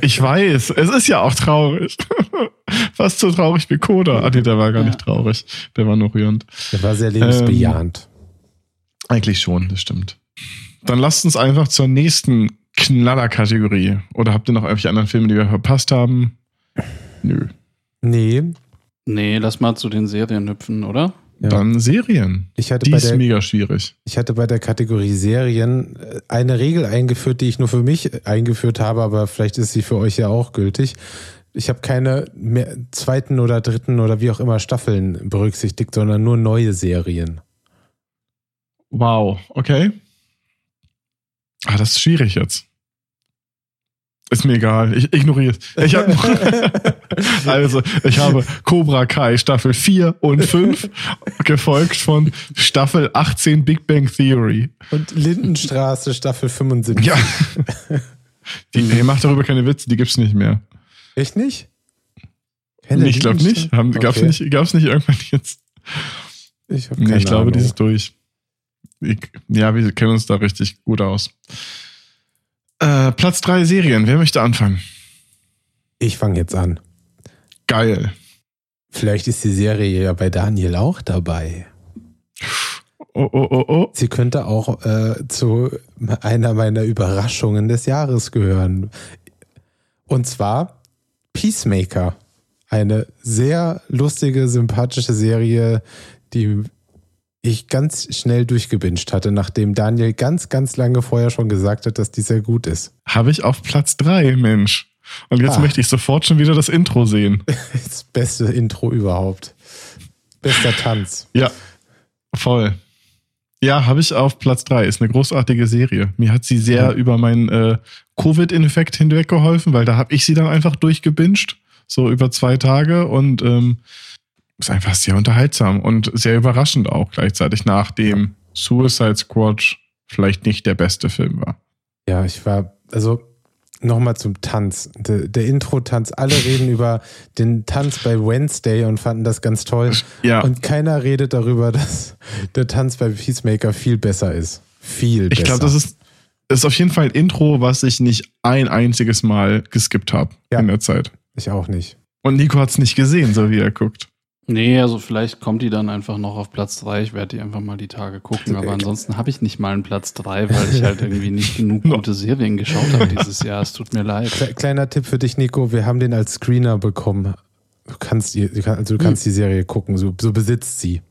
[SPEAKER 1] Ich weiß, es ist ja auch traurig. [laughs] Fast so traurig wie Koda. Ah, nee, der war gar
[SPEAKER 3] Ja.
[SPEAKER 1] nicht traurig. Der war nur rührend.
[SPEAKER 2] Der war sehr lebensbejahend.
[SPEAKER 1] Eigentlich schon, das stimmt. Dann lasst uns einfach zur nächsten Knaller-Kategorie. Oder habt ihr noch irgendwelche anderen Filme, die wir verpasst haben? Nö.
[SPEAKER 2] Nee.
[SPEAKER 3] Nee, lass mal zu den Serien hüpfen, oder?
[SPEAKER 2] Ja.
[SPEAKER 1] Dann Serien.
[SPEAKER 2] Ich hatte
[SPEAKER 1] Die
[SPEAKER 2] bei
[SPEAKER 1] ist
[SPEAKER 2] der
[SPEAKER 1] mega schwierig.
[SPEAKER 2] Ich hatte bei der Kategorie Serien äh, eine Regel eingeführt, die ich nur für mich eingeführt habe, aber vielleicht ist sie für euch ja auch gültig. Ich habe keine mehr, zweiten oder dritten oder wie auch immer Staffeln berücksichtigt, sondern nur neue Serien.
[SPEAKER 1] Wow, okay. Ah, das ist schwierig jetzt. Ist mir egal, ich ignoriere es. Ich hab, [laughs] also, ich habe Cobra Kai Staffel 4 und 5, gefolgt von Staffel 18 Big Bang Theory.
[SPEAKER 2] Und Lindenstraße Staffel 75.
[SPEAKER 1] Ja. Die, ihr macht darüber keine Witze, die gibt's nicht mehr.
[SPEAKER 2] Echt nicht? Keine
[SPEAKER 1] Nee, ich glaube nicht. Haben, Gab's
[SPEAKER 2] Okay.
[SPEAKER 1] nicht. Gab's nicht irgendwann jetzt?
[SPEAKER 2] Ich, hab
[SPEAKER 1] Nee,
[SPEAKER 2] keine
[SPEAKER 1] ich glaube,
[SPEAKER 2] Ahnung.
[SPEAKER 1] die ist durch. Ich, ja, wir kennen uns da richtig gut aus. Äh, Platz 3 Serien. Wer möchte anfangen?
[SPEAKER 2] ich fange jetzt an.
[SPEAKER 1] Geil.
[SPEAKER 2] Vielleicht ist die Serie ja bei Daniel auch dabei.
[SPEAKER 1] Oh, oh, oh, oh.
[SPEAKER 2] Sie könnte auch äh, zu einer meiner Überraschungen des Jahres gehören. Und zwar Peacemaker. Eine sehr lustige, sympathische Serie, die ich ganz schnell durchgebinged hatte, nachdem Daniel ganz, ganz lange vorher schon gesagt hat, dass die sehr gut ist.
[SPEAKER 1] Habe ich auf Platz 3, Mensch. Und jetzt
[SPEAKER 2] Ah.
[SPEAKER 1] möchte ich sofort schon wieder das Intro sehen. [laughs]
[SPEAKER 2] Das beste Intro überhaupt. Bester Tanz.
[SPEAKER 1] Ja, voll. Ja, habe ich auf Platz 3. Ist eine großartige Serie. Mir hat sie sehr
[SPEAKER 2] Ja.
[SPEAKER 1] über meinen äh, Covid-Infekt hinweg geholfen, weil da habe ich sie dann einfach durchgebinged. So über zwei Tage und ähm, ist einfach sehr unterhaltsam und sehr überraschend auch gleichzeitig, nachdem Suicide Squad vielleicht nicht der beste Film war.
[SPEAKER 2] Ja, ich war, also nochmal zum Tanz. Der, der Intro-Tanz. Alle [laughs] reden über den Tanz bei Wednesday und fanden das ganz toll.
[SPEAKER 1] Ja.
[SPEAKER 2] Und keiner redet darüber, [laughs] dass der Tanz bei Peacemaker viel besser ist. Viel besser.
[SPEAKER 1] Ich glaube, das ist, ist auf jeden Fall ein Intro, was ich nicht ein einziges Mal geskippt habe
[SPEAKER 2] Ja.
[SPEAKER 1] in der Zeit.
[SPEAKER 2] Ich auch nicht.
[SPEAKER 1] Und Nico hat es nicht gesehen, so wie er guckt.
[SPEAKER 3] Nee, also vielleicht kommt die dann einfach noch auf Platz 3. Ich werde die einfach mal die Tage gucken. Aber ansonsten habe ich nicht mal einen Platz 3, weil ich halt irgendwie nicht genug [laughs] gute Serien geschaut habe dieses Jahr. Es tut mir leid.
[SPEAKER 2] Kle- Kleiner Tipp für dich, Nico. Wir haben den als Screener bekommen. Du kannst die, also du kannst die Serie gucken. So, so besitzt sie.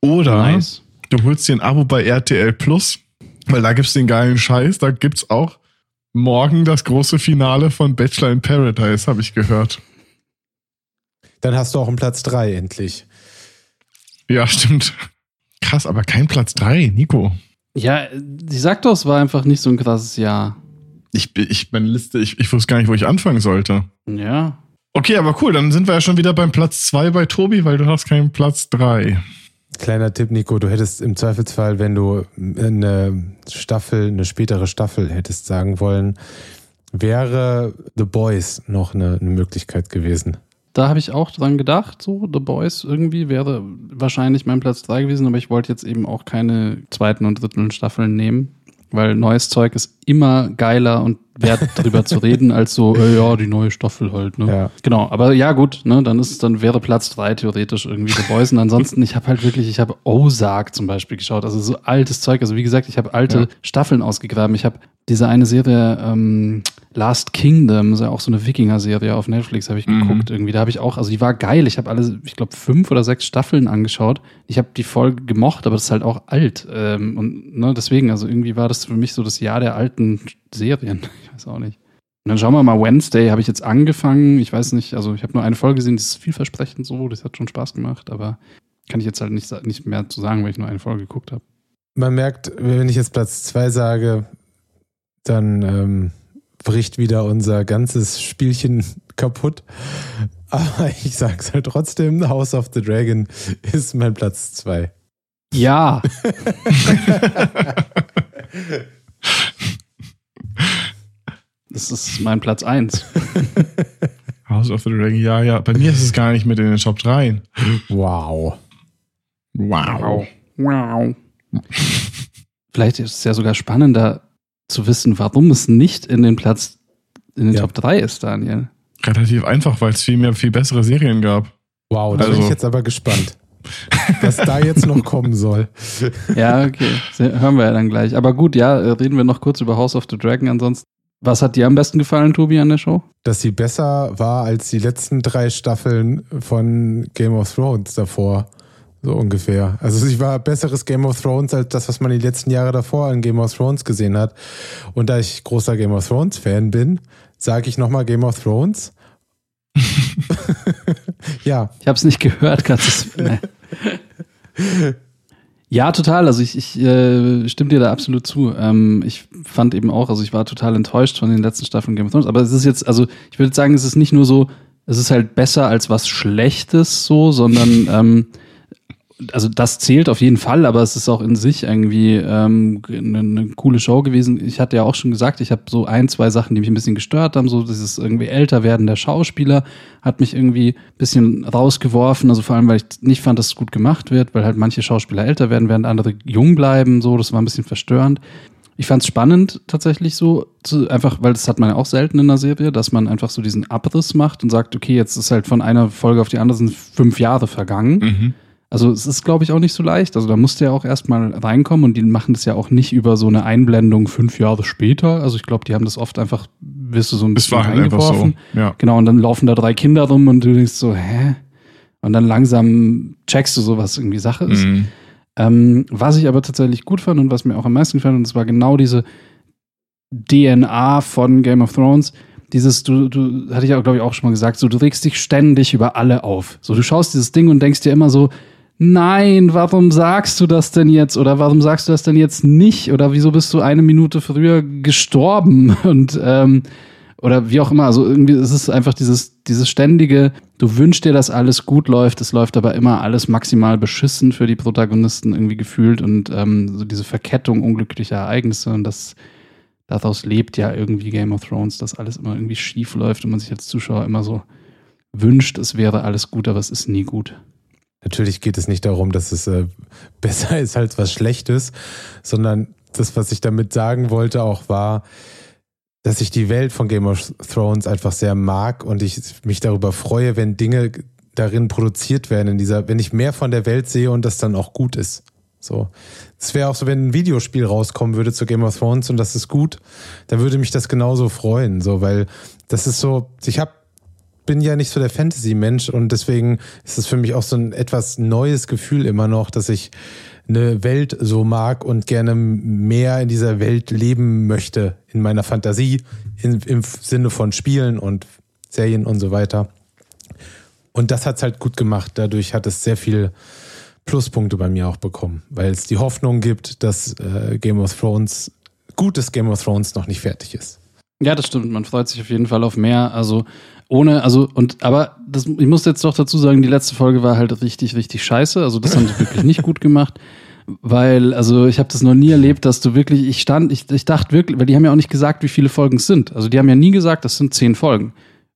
[SPEAKER 1] Oder
[SPEAKER 3] Nice.
[SPEAKER 1] du holst dir ein Abo bei RTL Plus, weil da gibt's den geilen Scheiß. Da gibt's auch morgen das große Finale von Bachelor in Paradise, habe ich gehört.
[SPEAKER 2] Dann hast du auch einen Platz 3 endlich.
[SPEAKER 1] Ja, stimmt. Krass, aber kein Platz 3, Nico.
[SPEAKER 3] Ja, sie sagt doch, es war einfach nicht so ein krasses Jahr.
[SPEAKER 1] Ich, ich meine Liste, ich, ich wusste gar nicht, wo ich anfangen sollte.
[SPEAKER 3] Ja.
[SPEAKER 1] Okay, aber cool, dann sind wir ja schon wieder beim Platz 2 bei Tobi, weil du hast keinen Platz 3.
[SPEAKER 2] Kleiner Tipp, Nico, du hättest im Zweifelsfall, wenn du eine Staffel, eine spätere Staffel hättest sagen wollen, wäre The Boys noch eine, eine Möglichkeit gewesen.
[SPEAKER 3] Da habe ich auch dran gedacht, so The Boys irgendwie wäre wahrscheinlich mein Platz 3 gewesen, aber ich wollte jetzt eben auch keine zweiten und dritten Staffeln nehmen, weil neues Zeug ist immer geiler und wert [laughs] drüber zu reden, als so, äh, ja, die neue Staffel halt, ne?
[SPEAKER 2] Ja.
[SPEAKER 3] Genau, aber ja gut, ne, dann ist dann wäre Platz 3 theoretisch irgendwie und ansonsten, ich habe halt wirklich, ich habe Ozark zum Beispiel geschaut, also so altes Zeug, also wie gesagt, ich habe alte
[SPEAKER 1] Ja.
[SPEAKER 3] Staffeln ausgegraben, ich habe diese eine Serie ähm, Last Kingdom, ist ja auch so eine Wikinger-Serie auf Netflix, habe ich
[SPEAKER 1] Mhm.
[SPEAKER 3] geguckt irgendwie. Da habe ich auch, also die war geil. Ich habe alle, ich glaube, fünf oder sechs Staffeln angeschaut. Ich habe die Folge gemocht, aber das ist halt auch alt. Ähm, und ne, deswegen, also irgendwie war das für mich so das Jahr der alten Serien. [laughs] Ich weiß auch nicht. Und dann schauen wir mal, Wednesday habe ich jetzt angefangen. Ich weiß nicht, also ich habe nur eine Folge gesehen, das ist vielversprechend so, das hat schon Spaß gemacht, aber kann ich jetzt halt nicht, nicht mehr zu sagen, weil ich nur eine Folge geguckt habe.
[SPEAKER 2] Man merkt, wenn ich jetzt Platz 2 sage, dann ähm, bricht wieder unser ganzes Spielchen [laughs] kaputt. Aber [laughs] ich sag's halt trotzdem, House of the Dragon ist mein Platz 2.
[SPEAKER 3] Ja, das ist mein Platz eins.
[SPEAKER 1] House of the Dragon, ja, ja. Bei mir ist es gar nicht mit in den Top 3.
[SPEAKER 2] Wow.
[SPEAKER 1] Wow.
[SPEAKER 3] Wow. Vielleicht ist es ja sogar spannender zu wissen, warum es nicht in den Platz in den
[SPEAKER 2] Ja.
[SPEAKER 3] Top 3 ist, Daniel.
[SPEAKER 1] Relativ einfach, weil es viel mehr, viel bessere Serien gab.
[SPEAKER 2] Wow, da bin
[SPEAKER 1] Also-
[SPEAKER 2] ich jetzt aber gespannt, was da jetzt noch kommen soll.
[SPEAKER 3] Ja, okay. Hören wir ja dann gleich. Aber gut, ja, äh, reden wir noch kurz über House of the Dragon. Ansonsten, was hat dir am besten gefallen, Tobi, an der Show?
[SPEAKER 2] Dass sie besser war als die letzten drei Staffeln von Game of Thrones davor. So ungefähr. Also sie war besseres Game of Thrones als das, was man die letzten Jahre davor an Game of Thrones gesehen hat. Und da ich großer Game of Thrones Fan bin, sage ich nochmal Game of Thrones. [laughs] ja,
[SPEAKER 3] Ich habe es nicht gehört, kannst du nee. Ja, total. Also ich, ich äh, stimme dir da absolut zu. Ähm, ich fand eben auch, also ich war total enttäuscht von den letzten Staffeln Game of Thrones. Aber es ist jetzt, also ich würde sagen, es ist nicht nur so, es ist halt besser als was Schlechtes so, sondern ähm, also das zählt auf jeden Fall, aber es ist auch in sich irgendwie ähm, eine, eine coole Show gewesen. Ich hatte ja auch schon gesagt, ich habe so ein, zwei Sachen, die mich ein bisschen gestört haben. So dieses irgendwie älter werden der Schauspieler hat mich irgendwie ein bisschen rausgeworfen. Also vor allem, weil ich nicht fand, dass es gut gemacht wird, weil halt manche Schauspieler älter werden, während andere jung bleiben. So, das war ein bisschen verstörend. Ich fand es spannend tatsächlich so, zu, einfach, weil das hat man ja auch selten in einer Serie, dass man einfach so diesen Abriss macht und sagt, okay, jetzt ist halt von einer Folge auf die andere sind fünf Jahre vergangen.
[SPEAKER 1] Mhm.
[SPEAKER 3] Also es ist, glaube ich, auch nicht so leicht. Also da musst du ja auch erstmal reinkommen und die machen das ja auch nicht über so eine Einblendung fünf Jahre später. Also ich glaube, die haben das oft einfach, wirst du so ein
[SPEAKER 1] Es
[SPEAKER 3] bisschen
[SPEAKER 1] war halt einfach so.
[SPEAKER 3] eingeworfen.
[SPEAKER 1] Ja.
[SPEAKER 3] Genau, und dann laufen da drei Kinder rum und du denkst so, hä? Und dann langsam checkst du so, was irgendwie Sache ist.
[SPEAKER 1] Mhm.
[SPEAKER 3] Ähm, was ich aber tatsächlich gut fand und was mir auch am meisten gefallen hat, und das war genau diese DNA von Game of Thrones. Dieses, du, du, hatte ich ja, glaube ich, auch schon mal gesagt, so, du regst dich ständig über alle auf. So, du schaust dieses Ding und denkst dir immer so, nein, warum sagst du das denn jetzt? Oder warum sagst du das denn jetzt nicht? Oder wieso bist du eine Minute früher gestorben? [laughs] Und, ähm, oder wie auch immer, also irgendwie ist es einfach dieses, dieses ständige du wünschst dir, dass alles gut läuft, es läuft aber immer alles maximal beschissen für die Protagonisten irgendwie gefühlt und ähm, so diese Verkettung unglücklicher Ereignisse und das daraus lebt ja irgendwie Game of Thrones, dass alles immer irgendwie schief läuft und man sich als Zuschauer immer so wünscht, es wäre alles gut, aber es ist nie gut.
[SPEAKER 2] Natürlich geht es nicht darum, dass es äh, [laughs] besser ist als was Schlechtes, sondern das, was ich damit sagen wollte, auch war, dass ich die Welt von Game of Thrones einfach sehr mag und ich mich darüber freue, wenn Dinge darin produziert werden, in dieser, wenn ich mehr von der Welt sehe und das dann auch gut ist. So. Es wäre auch so, wenn ein Videospiel rauskommen würde zu Game of Thrones und das ist gut, dann würde mich das genauso freuen, so, weil das ist so, ich habe bin ja nicht so der Fantasy-Mensch und deswegen ist es für mich auch so ein etwas neues Gefühl immer noch, dass ich eine Welt so mag und gerne mehr in dieser Welt leben möchte, in meiner Fantasie, in, im Sinne von Spielen und Serien und so weiter. Und das hat es halt gut gemacht. Dadurch hat es sehr viel Pluspunkte bei mir auch bekommen, weil es die Hoffnung gibt, dass äh, Game of Thrones, gutes Game of Thrones noch nicht fertig ist.
[SPEAKER 3] Ja, das stimmt. Man freut sich auf jeden Fall auf mehr. Also ohne, also, und, aber das, ich muss jetzt doch dazu sagen, die letzte Folge war halt richtig, richtig scheiße. Also, das haben sie wirklich nicht gut gemacht. Weil, also ich habe das noch nie erlebt, dass du wirklich, ich stand, ich, ich dachte wirklich, weil die haben ja auch nicht gesagt, wie viele Folgen es sind. Also die haben ja nie gesagt, das sind zehn Folgen.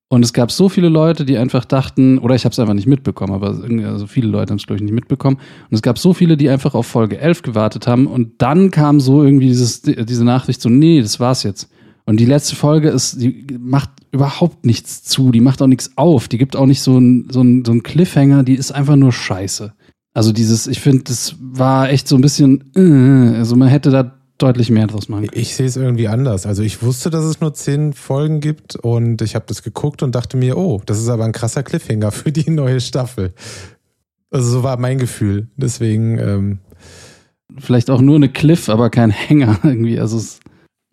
[SPEAKER 3] Und es gab so viele Leute, die einfach dachten, oder ich habe es einfach nicht mitbekommen, aber also viele Leute haben es, glaube ich, nicht mitbekommen. Und es gab so viele, die einfach auf Folge 11 gewartet haben. Und dann kam so irgendwie dieses, diese Nachricht so, nee, das war's jetzt. Und die letzte Folge ist, die macht überhaupt nichts zu, die macht auch nichts auf, die gibt auch nicht so einen so so einen Cliffhanger, die ist einfach nur scheiße. Also dieses, ich finde, das war echt so ein bisschen, äh, also man hätte da deutlich mehr draus machen
[SPEAKER 2] können. Ich sehe es irgendwie anders. Also ich wusste, dass es nur zehn Folgen gibt und ich habe das geguckt und dachte mir, oh, das ist aber ein krasser Cliffhanger für die neue Staffel. Also so war mein Gefühl. Deswegen. Ähm
[SPEAKER 3] Vielleicht auch nur eine Cliff, aber kein Hänger [laughs] irgendwie. Also es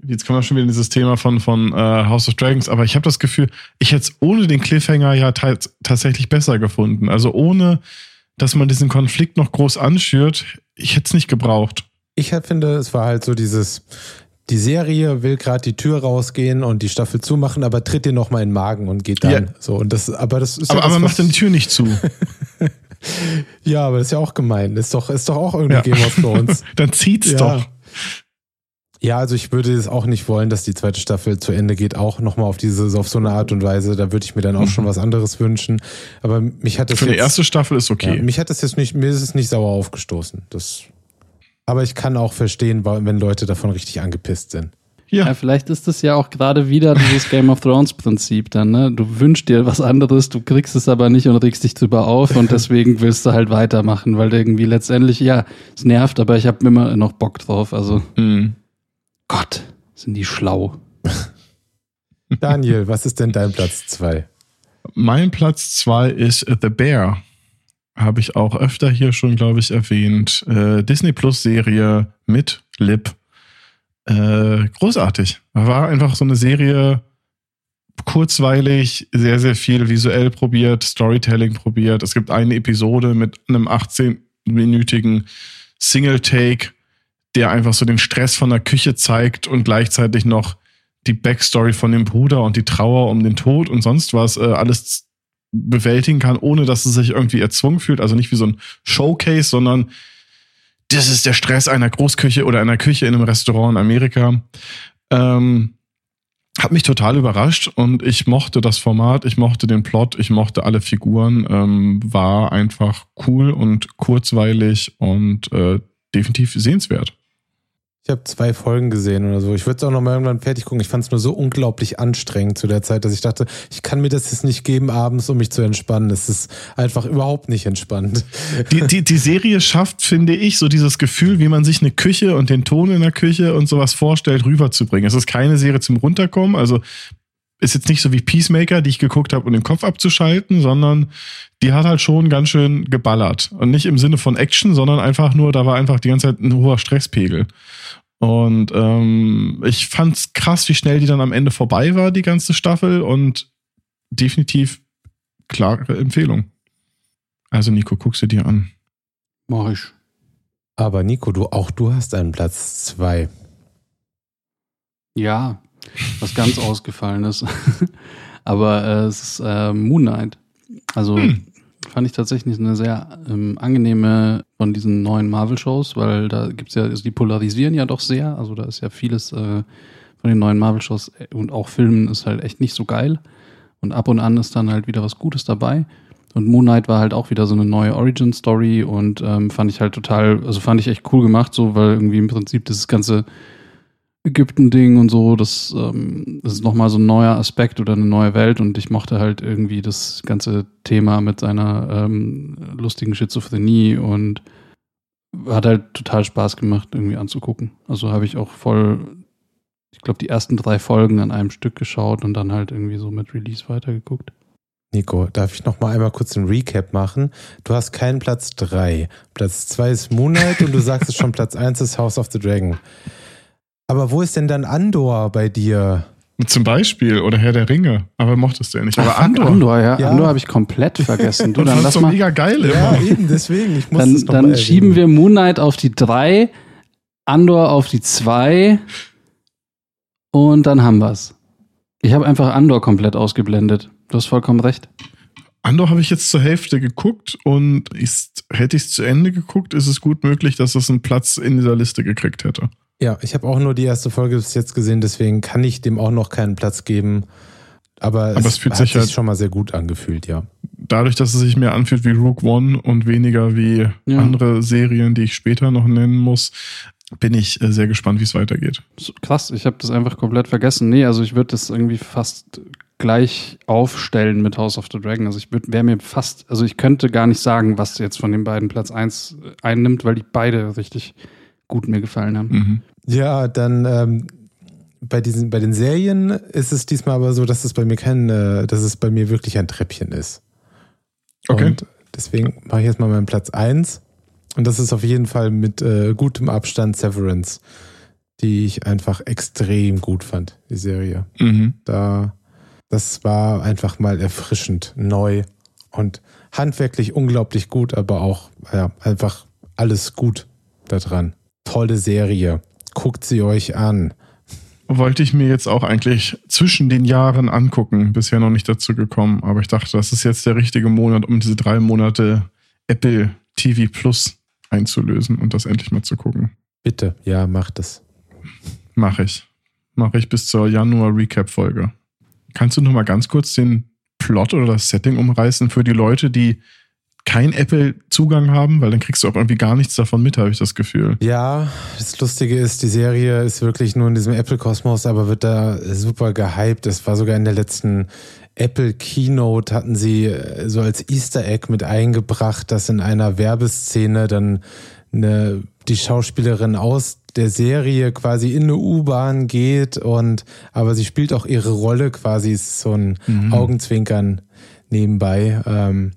[SPEAKER 1] jetzt kommen wir schon wieder in dieses Thema von, von äh, House of Dragons, aber ich habe das Gefühl, ich hätte es ohne den Cliffhanger ja tatsächlich besser gefunden. Also ohne, dass man diesen Konflikt noch groß anschürt, ich hätte es nicht gebraucht.
[SPEAKER 2] Ich finde, es war halt so dieses, die Serie will gerade die Tür rausgehen und die Staffel zumachen, aber tritt dir noch mal in den Magen und geht dann. Ja. So, und das, aber das ist
[SPEAKER 1] aber,
[SPEAKER 2] ja
[SPEAKER 1] aber das, macht dann die Tür nicht zu. [laughs]
[SPEAKER 2] ja, aber das ist ja auch gemein. Ist doch, ist doch auch irgendwie ja. Game of Thrones. [laughs]
[SPEAKER 1] dann zieht's ja. doch.
[SPEAKER 2] Ja, also ich würde es auch nicht wollen, dass die zweite Staffel zu Ende geht, auch nochmal auf diese, auf so eine Art und Weise. Da würde ich mir dann auch mhm. schon was anderes wünschen. Aber mich hat
[SPEAKER 1] das. Für jetzt, die erste Staffel ist okay.
[SPEAKER 2] Ja, mich hat das jetzt nicht, mir ist es nicht sauer aufgestoßen. Das, aber ich kann auch verstehen, wenn Leute davon richtig angepisst sind.
[SPEAKER 3] Ja. ja. vielleicht ist das ja auch gerade wieder dieses [laughs] Game of Thrones Prinzip dann, ne? Du wünschst dir was anderes, du kriegst es aber nicht und regst dich drüber auf und [laughs] deswegen willst du halt weitermachen, weil irgendwie letztendlich, ja, es nervt, aber ich habe immer noch Bock drauf, also. Mhm. Gott, sind die schlau. [laughs]
[SPEAKER 2] Daniel, was ist denn dein Platz 2?
[SPEAKER 1] Mein Platz 2 ist The Bear. Habe ich auch öfter hier schon, glaube ich, erwähnt. Äh, Disney Plus Serie mit Lip. Äh, großartig. War einfach so eine Serie, kurzweilig, sehr, sehr viel visuell probiert, Storytelling probiert. Es gibt eine Episode mit einem 18-minütigen Single-Take der einfach so den Stress von der Küche zeigt und gleichzeitig noch die Backstory von dem Bruder und die Trauer um den Tod und sonst was äh, alles bewältigen kann, ohne dass es sich irgendwie erzwungen fühlt. Also nicht wie so ein Showcase, sondern das ist der Stress einer Großküche oder einer Küche in einem Restaurant in Amerika. Ähm, hat mich total überrascht und ich mochte das Format, ich mochte den Plot, ich mochte alle Figuren, ähm, war einfach cool und kurzweilig und äh, definitiv sehenswert.
[SPEAKER 2] Ich habe zwei Folgen gesehen oder so. Ich würde es auch noch mal irgendwann fertig gucken. Ich fand es nur so unglaublich anstrengend zu der Zeit, dass ich dachte, ich kann mir das jetzt nicht geben abends, um mich zu entspannen. Es ist einfach überhaupt nicht entspannt.
[SPEAKER 1] Die, die, die Serie schafft, finde ich, so dieses Gefühl, wie man sich eine Küche und den Ton in der Küche und sowas vorstellt, rüberzubringen. Es ist keine Serie zum Runterkommen. Also ist jetzt nicht so wie Peacemaker, die ich geguckt habe, um den Kopf abzuschalten, sondern die hat halt schon ganz schön geballert. Und nicht im Sinne von Action, sondern einfach nur, da war einfach die ganze Zeit ein hoher Stresspegel. Und ähm, ich fand's krass, wie schnell die dann am Ende vorbei war, die ganze Staffel. Und definitiv klare Empfehlung. Also Nico, guckst du dir an.
[SPEAKER 3] Mach ich.
[SPEAKER 2] Aber Nico, du auch du hast einen Platz zwei.
[SPEAKER 3] Ja, was ganz ausgefallen ist. [laughs] Aber äh, es ist äh, Moon Knight. Also
[SPEAKER 1] Hm.
[SPEAKER 3] fand ich tatsächlich eine sehr ähm, angenehme von diesen neuen Marvel-Shows, weil da gibt's ja, also die polarisieren ja doch sehr. Also da ist ja vieles äh, von den neuen Marvel-Shows äh, und auch Filmen ist halt echt nicht so geil. Und ab und an ist dann halt wieder was Gutes dabei. Und Moon Knight war halt auch wieder so eine neue Origin-Story und ähm, fand ich halt total, also fand ich echt cool gemacht, so, weil irgendwie im Prinzip dieses ganze Ägypten-Ding und so, das, ähm, das ist nochmal so ein neuer Aspekt oder eine neue Welt und ich mochte halt irgendwie das ganze Thema mit seiner ähm, lustigen Schizophrenie und hat halt total Spaß gemacht, irgendwie anzugucken. Also habe ich auch voll, ich glaube, die ersten drei Folgen an einem Stück geschaut und dann halt irgendwie so mit Release weitergeguckt.
[SPEAKER 2] Nico, darf ich noch mal einmal kurz einen Recap machen? Du hast keinen Platz 3. Platz 2 ist Moonlight und du sagst es schon, Platz 1 ist House of the Dragon. Aber wo ist denn dann Andor bei dir?
[SPEAKER 1] Zum Beispiel, oder Herr der Ringe. Aber mochtest du ja nicht. Aber
[SPEAKER 3] fuck,
[SPEAKER 1] Andor.
[SPEAKER 3] Andor, ja.
[SPEAKER 2] Ja.
[SPEAKER 3] Andor habe ich komplett vergessen. Du, dann lass
[SPEAKER 1] doch
[SPEAKER 3] mal,
[SPEAKER 1] mega geil
[SPEAKER 2] Ja,
[SPEAKER 1] immer.
[SPEAKER 2] eben, deswegen. Ich muss
[SPEAKER 3] dann,
[SPEAKER 2] das noch
[SPEAKER 3] dann
[SPEAKER 2] mal
[SPEAKER 3] schieben wir Moon Knight auf die 3, Andor auf die 2 und dann haben wir's. Ich habe einfach Andor komplett ausgeblendet. Du hast vollkommen recht.
[SPEAKER 1] Andor habe ich jetzt zur Hälfte geguckt und ist, hätte ich es zu Ende geguckt, ist es gut möglich, dass es einen Platz in dieser Liste gekriegt hätte.
[SPEAKER 2] Ja, ich habe auch nur die erste Folge bis jetzt gesehen, deswegen kann ich dem auch noch keinen Platz geben. Aber,
[SPEAKER 1] Aber es fühlt
[SPEAKER 2] hat
[SPEAKER 1] sich
[SPEAKER 2] sich
[SPEAKER 1] halt-
[SPEAKER 2] schon mal sehr gut angefühlt, ja.
[SPEAKER 1] Dadurch, dass es sich mehr anfühlt wie Rogue One und weniger wie
[SPEAKER 3] Ja.
[SPEAKER 1] andere Serien, die ich später noch nennen muss, bin ich äh, sehr gespannt, wie es weitergeht.
[SPEAKER 3] Krass, ich habe das einfach komplett vergessen. Nee, also ich würde das irgendwie fast gleich aufstellen mit House of the Dragon. Also ich wäre mir fast, also ich könnte gar nicht sagen, was jetzt von den beiden Platz 1 einnimmt, weil die beide richtig gut mir gefallen haben.
[SPEAKER 1] Mhm.
[SPEAKER 2] Ja, dann ähm, bei diesen, bei den Serien ist es diesmal aber so, dass es bei mir kein, äh, dass es bei mir wirklich ein Treppchen ist.
[SPEAKER 1] Okay.
[SPEAKER 2] Und deswegen mache ich jetzt mal meinen Platz 1. Und das ist auf jeden Fall mit äh, gutem Abstand Severance, die ich einfach extrem gut fand, die Serie.
[SPEAKER 1] Mhm.
[SPEAKER 2] Da, das war einfach mal erfrischend, neu und handwerklich unglaublich gut, aber auch ja, einfach alles gut daran. Tolle Serie. Guckt sie euch an.
[SPEAKER 1] Wollte ich mir jetzt auch eigentlich zwischen den Jahren angucken. Bisher noch nicht dazu gekommen, aber ich dachte, das ist jetzt der richtige Monat, um diese drei Monate Apple TV Plus einzulösen und das endlich mal zu gucken.
[SPEAKER 2] Bitte, ja, macht es.
[SPEAKER 1] Mache ich. Mache ich bis zur Januar-Recap-Folge. Kannst du noch mal ganz kurz den Plot oder das Setting umreißen für die Leute, die kein Apple-Zugang haben? Weil dann kriegst du auch irgendwie gar nichts davon mit, habe ich das Gefühl.
[SPEAKER 2] Ja, das Lustige ist, die Serie ist wirklich nur in diesem Apple-Kosmos, aber wird da super gehypt. Es war sogar in der letzten Apple Keynote hatten sie äh, so als Easter Egg mit eingebracht, dass in einer Werbeszene dann eine, die Schauspielerin aus der Serie quasi in eine U-Bahn geht und aber sie spielt auch ihre Rolle quasi, ist so ein
[SPEAKER 1] Mhm.
[SPEAKER 2] Augenzwinkern nebenbei. Ähm,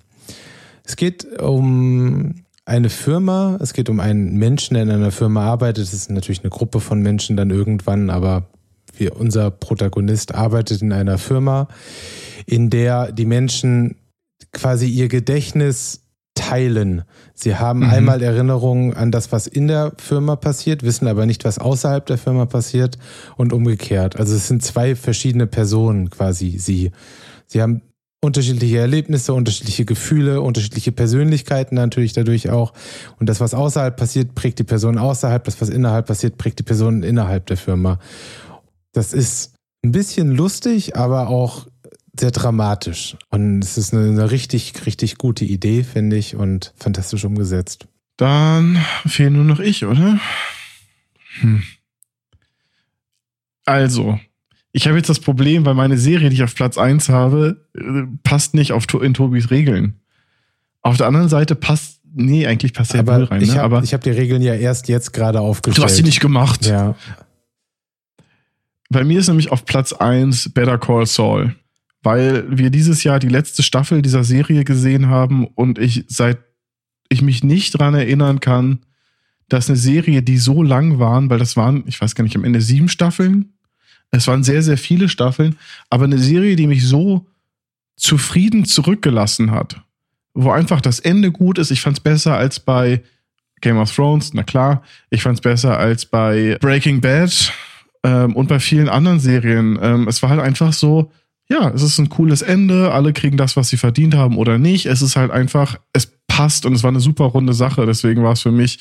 [SPEAKER 2] es geht um eine Firma, es geht um einen Menschen, der in einer Firma arbeitet. Es ist natürlich eine Gruppe von Menschen dann irgendwann, aber wir, unser Protagonist arbeitet in einer Firma, in der die Menschen quasi ihr Gedächtnis teilen. Sie haben
[SPEAKER 1] Mhm.
[SPEAKER 2] einmal Erinnerungen an das, was in der Firma passiert, wissen aber nicht, was außerhalb der Firma passiert und umgekehrt. Also es sind zwei verschiedene Personen quasi sie. Sie haben unterschiedliche Erlebnisse, unterschiedliche Gefühle, unterschiedliche Persönlichkeiten natürlich dadurch auch. Und das, was außerhalb passiert, prägt die Person außerhalb. Das, was innerhalb passiert, prägt die Person innerhalb der Firma. Das ist ein bisschen lustig, aber auch sehr dramatisch. Und es ist eine, eine richtig, richtig gute Idee, finde ich, und fantastisch umgesetzt.
[SPEAKER 1] Dann fehlt nur noch ich, oder? Hm. Also, ich habe jetzt das Problem, weil meine Serie, die ich auf Platz 1 habe, äh, passt nicht auf, in Tobis Regeln. Auf der anderen Seite passt, nee, eigentlich passt ja null rein,
[SPEAKER 2] ich
[SPEAKER 1] ne?
[SPEAKER 2] habe
[SPEAKER 1] aber
[SPEAKER 2] hab die Regeln ja erst jetzt gerade aufgestellt.
[SPEAKER 1] du hast sie nicht gemacht.
[SPEAKER 2] Ja,
[SPEAKER 1] Bei mir ist nämlich auf Platz 1 Better Call Saul, weil wir dieses Jahr die letzte Staffel dieser Serie gesehen haben und ich seit ich mich nicht dran erinnern kann, dass eine Serie, die so lang waren, weil das waren, ich weiß gar nicht, am Ende sieben Staffeln. Es waren sehr, sehr viele Staffeln, aber eine Serie, die mich so zufrieden zurückgelassen hat, wo einfach das Ende gut ist. Ich fand es besser als bei Game of Thrones, na klar. Ich fand es besser als bei Breaking Bad ähm, und bei vielen anderen Serien. Ähm, es war halt einfach so, ja, es ist ein cooles Ende, alle kriegen das, was sie verdient haben oder nicht. Es ist halt einfach, es passt und es war eine super runde Sache. Deswegen war es für mich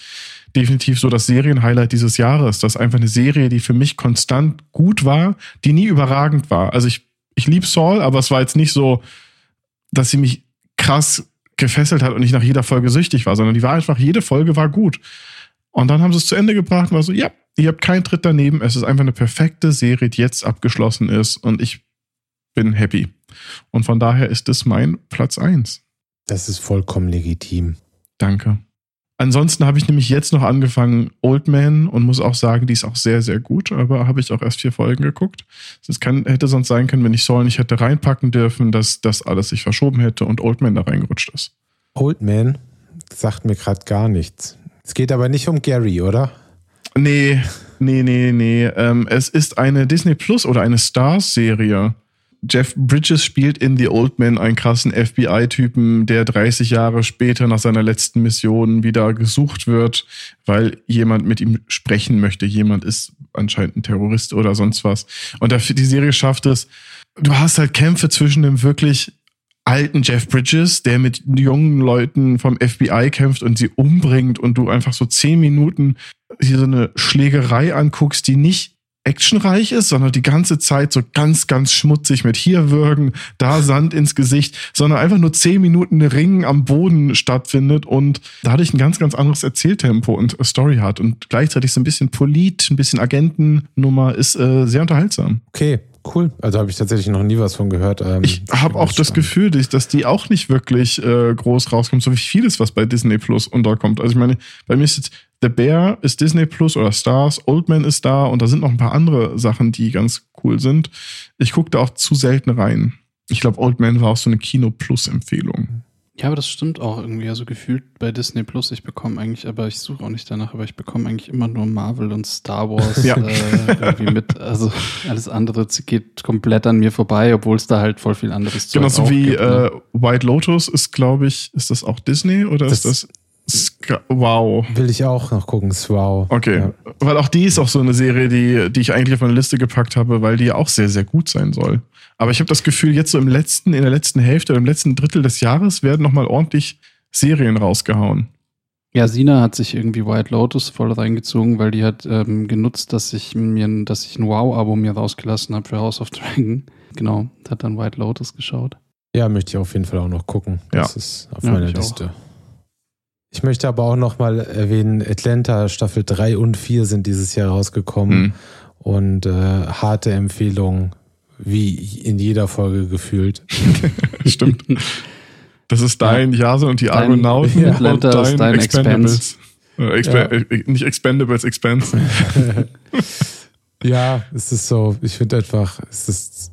[SPEAKER 1] definitiv so das Serienhighlight dieses Jahres. Das ist einfach eine Serie, die für mich konstant gut war, die nie überragend war. Also ich, ich liebe Saul, aber es war jetzt nicht so, dass sie mich krass gefesselt hat und ich nach jeder Folge süchtig war, sondern die war einfach, jede Folge war gut. Und dann haben sie es zu Ende gebracht und war so, ja, ihr habt keinen Tritt daneben. Es ist einfach eine perfekte Serie, die jetzt abgeschlossen ist und ich bin happy. Und von daher ist es mein Platz eins.
[SPEAKER 2] Das ist vollkommen legitim.
[SPEAKER 1] Danke. Ansonsten habe ich nämlich jetzt noch angefangen Old Man und muss auch sagen, die ist auch sehr, sehr gut, aber habe ich auch erst vier Folgen geguckt. Es hätte sonst sein können, wenn ich Saul nicht hätte reinpacken dürfen, dass das alles sich verschoben hätte und Old Man da reingerutscht ist.
[SPEAKER 2] Old Man sagt mir gerade gar nichts. Es geht aber nicht um Gary, oder?
[SPEAKER 1] Nee, nee, nee, nee. Ähm, es ist eine Disney Plus oder eine Stars-Serie. Jeff Bridges spielt in The Old Man einen krassen FBI-Typen, der 30 Jahre später nach seiner letzten Mission wieder gesucht wird, weil jemand mit ihm sprechen möchte. Jemand ist anscheinend ein Terrorist oder sonst was. Und die Serie schafft es, du hast halt Kämpfe zwischen dem wirklich alten Jeff Bridges, der mit jungen Leuten vom FBI kämpft und sie umbringt und du einfach so zehn Minuten hier so eine Schlägerei anguckst, die nicht actionreich ist, sondern die ganze Zeit so ganz, ganz schmutzig mit hier würgen, da Sand ins Gesicht, sondern einfach nur zehn Minuten Ringen am Boden stattfindet und dadurch ein ganz, ganz anderes Erzähltempo und Story hat und gleichzeitig so ein bisschen Polit, ein bisschen Agentennummer, ist äh, sehr unterhaltsam.
[SPEAKER 2] Okay, cool. Also habe ich tatsächlich noch nie was von gehört. Ähm,
[SPEAKER 1] ich habe auch das Gefühl, dass die auch nicht wirklich äh, groß rauskommt, so wie vieles, was bei Disney Plus unterkommt. Also ich meine, bei mir ist jetzt The Bear ist Disney Plus oder Stars, Old Man ist da und da sind noch ein paar andere Sachen, die ganz cool sind. Ich gucke da auch zu selten rein. Ich glaube, Old Man war auch so eine Kino Plus Empfehlung.
[SPEAKER 3] Ja, aber das stimmt auch irgendwie. Also gefühlt bei Disney Plus, ich bekomme eigentlich, aber ich suche auch nicht danach, aber ich bekomme eigentlich immer nur Marvel und Star Wars
[SPEAKER 1] Ja.
[SPEAKER 3] äh, irgendwie mit. Also alles andere geht komplett an mir vorbei, obwohl es da halt voll viel anderes Zeug
[SPEAKER 1] Genauso
[SPEAKER 3] auch
[SPEAKER 1] wie
[SPEAKER 3] gibt, ne?
[SPEAKER 1] äh, White Lotus ist, glaube ich, ist das auch Disney oder
[SPEAKER 2] Das-
[SPEAKER 1] ist das Wow.
[SPEAKER 2] Will ich auch noch gucken. Wow.
[SPEAKER 1] Okay,
[SPEAKER 2] Ja.
[SPEAKER 1] weil auch die ist auch so eine Serie, die, die ich eigentlich auf meine Liste gepackt habe, weil die ja auch sehr, sehr gut sein soll. Aber ich habe das Gefühl, jetzt so im letzten, in der letzten Hälfte oder im letzten Drittel des Jahres werden nochmal ordentlich Serien rausgehauen.
[SPEAKER 3] Ja, Sina hat sich irgendwie White Lotus voll reingezogen, weil die hat ähm, genutzt, dass ich mir, ein- dass ich ein Wow-Abo mir rausgelassen habe für House of Dragon. Genau, hat dann White Lotus geschaut.
[SPEAKER 2] Ja, möchte ich auf jeden Fall auch noch gucken. Das
[SPEAKER 1] Ja.
[SPEAKER 2] ist auf
[SPEAKER 3] Ja,
[SPEAKER 2] meiner
[SPEAKER 3] ich auch.
[SPEAKER 2] Ich möchte aber auch noch mal erwähnen, Atlanta Staffel 3 und 4 sind dieses Jahr rausgekommen
[SPEAKER 1] Hm.
[SPEAKER 2] und äh, harte Empfehlung, wie in jeder Folge gefühlt. [laughs]
[SPEAKER 1] Stimmt. Das ist dein Jason und die
[SPEAKER 3] Dein-
[SPEAKER 1] Argonauten
[SPEAKER 3] Ja.
[SPEAKER 1] und
[SPEAKER 3] Atlanta
[SPEAKER 1] dein,
[SPEAKER 3] ist dein
[SPEAKER 1] Expendables. Äh, Expe äh, nicht Expendables, Expense. [laughs]
[SPEAKER 2] ja, es ist so, ich finde einfach, es ist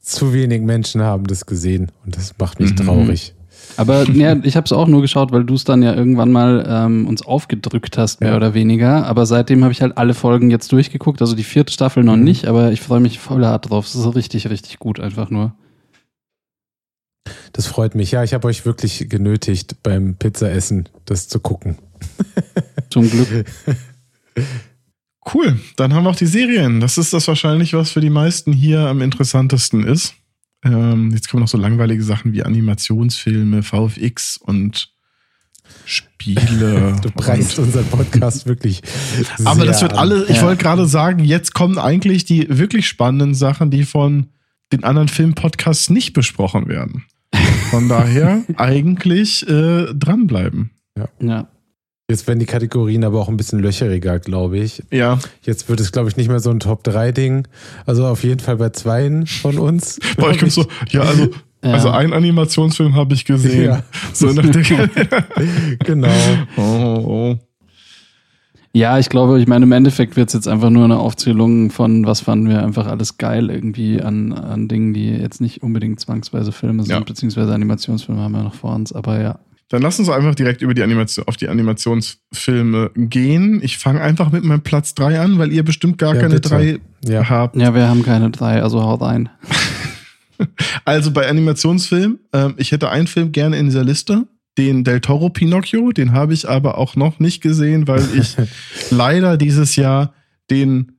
[SPEAKER 2] zu wenig Menschen haben das gesehen und das macht mich
[SPEAKER 1] Mhm.
[SPEAKER 2] traurig.
[SPEAKER 3] Aber [laughs] ja, ich habe es auch nur geschaut, weil du es dann ja irgendwann mal ähm, uns aufgedrückt hast, mehr
[SPEAKER 2] Ja.
[SPEAKER 3] oder weniger. Aber seitdem habe ich halt alle Folgen jetzt durchgeguckt. Also die vierte Staffel
[SPEAKER 1] Mhm.
[SPEAKER 3] noch nicht, aber ich freue mich voll hart drauf. Es ist richtig, richtig gut einfach nur.
[SPEAKER 2] Das freut mich. Ja, ich habe euch wirklich genötigt, beim Pizzaessen das zu gucken. [laughs]
[SPEAKER 3] Zum Glück.
[SPEAKER 1] Cool, dann haben wir auch die Serien. Das ist das wahrscheinlich, was für die meisten hier am interessantesten ist. Ähm, jetzt kommen noch so langweilige Sachen wie Animationsfilme, VFX und Spiele. [laughs]
[SPEAKER 2] Du preist unseren Podcast [laughs] wirklich.
[SPEAKER 1] Aber
[SPEAKER 2] sehr
[SPEAKER 1] das wird alle, ich
[SPEAKER 3] Ja.
[SPEAKER 1] wollte gerade sagen, jetzt kommen eigentlich die wirklich spannenden Sachen, die von den anderen Filmpodcasts nicht besprochen werden. Von daher [laughs] eigentlich äh, dranbleiben.
[SPEAKER 3] Ja.
[SPEAKER 2] Jetzt werden die Kategorien aber auch ein bisschen löcheriger, glaube ich.
[SPEAKER 1] Ja,
[SPEAKER 2] Jetzt wird es, glaube ich, nicht mehr so ein Top-3-Ding. Also auf jeden Fall bei zweien von uns.
[SPEAKER 1] bei euch kommt so, ja, also,
[SPEAKER 3] Ja.
[SPEAKER 1] also einen Animationsfilm habe ich gesehen.
[SPEAKER 2] Ja.
[SPEAKER 1] So nach der [laughs]
[SPEAKER 2] Genau.
[SPEAKER 1] oh, oh, oh.
[SPEAKER 3] Ja, ich glaube, ich meine, im Endeffekt wird es jetzt einfach nur eine Aufzählung von, was fanden wir einfach alles geil irgendwie an, an Dingen, die jetzt nicht unbedingt zwangsweise Filme sind,
[SPEAKER 1] Ja.
[SPEAKER 3] beziehungsweise Animationsfilme haben wir noch vor uns, aber ja.
[SPEAKER 1] Dann lass uns einfach direkt über die Animation, auf die Animationsfilme gehen. Ich fange einfach mit meinem Platz 3 an, weil ihr bestimmt gar
[SPEAKER 2] Ja,
[SPEAKER 1] keine
[SPEAKER 2] bitte.
[SPEAKER 1] drei
[SPEAKER 2] Ja.
[SPEAKER 1] habt.
[SPEAKER 3] Ja, wir haben keine drei, also haut rein. [laughs]
[SPEAKER 1] Also bei Animationsfilmen, ähm, ich hätte einen Film gerne in dieser Liste, den Del Toro Pinocchio, den habe ich aber auch noch nicht gesehen, weil ich [laughs] leider dieses Jahr den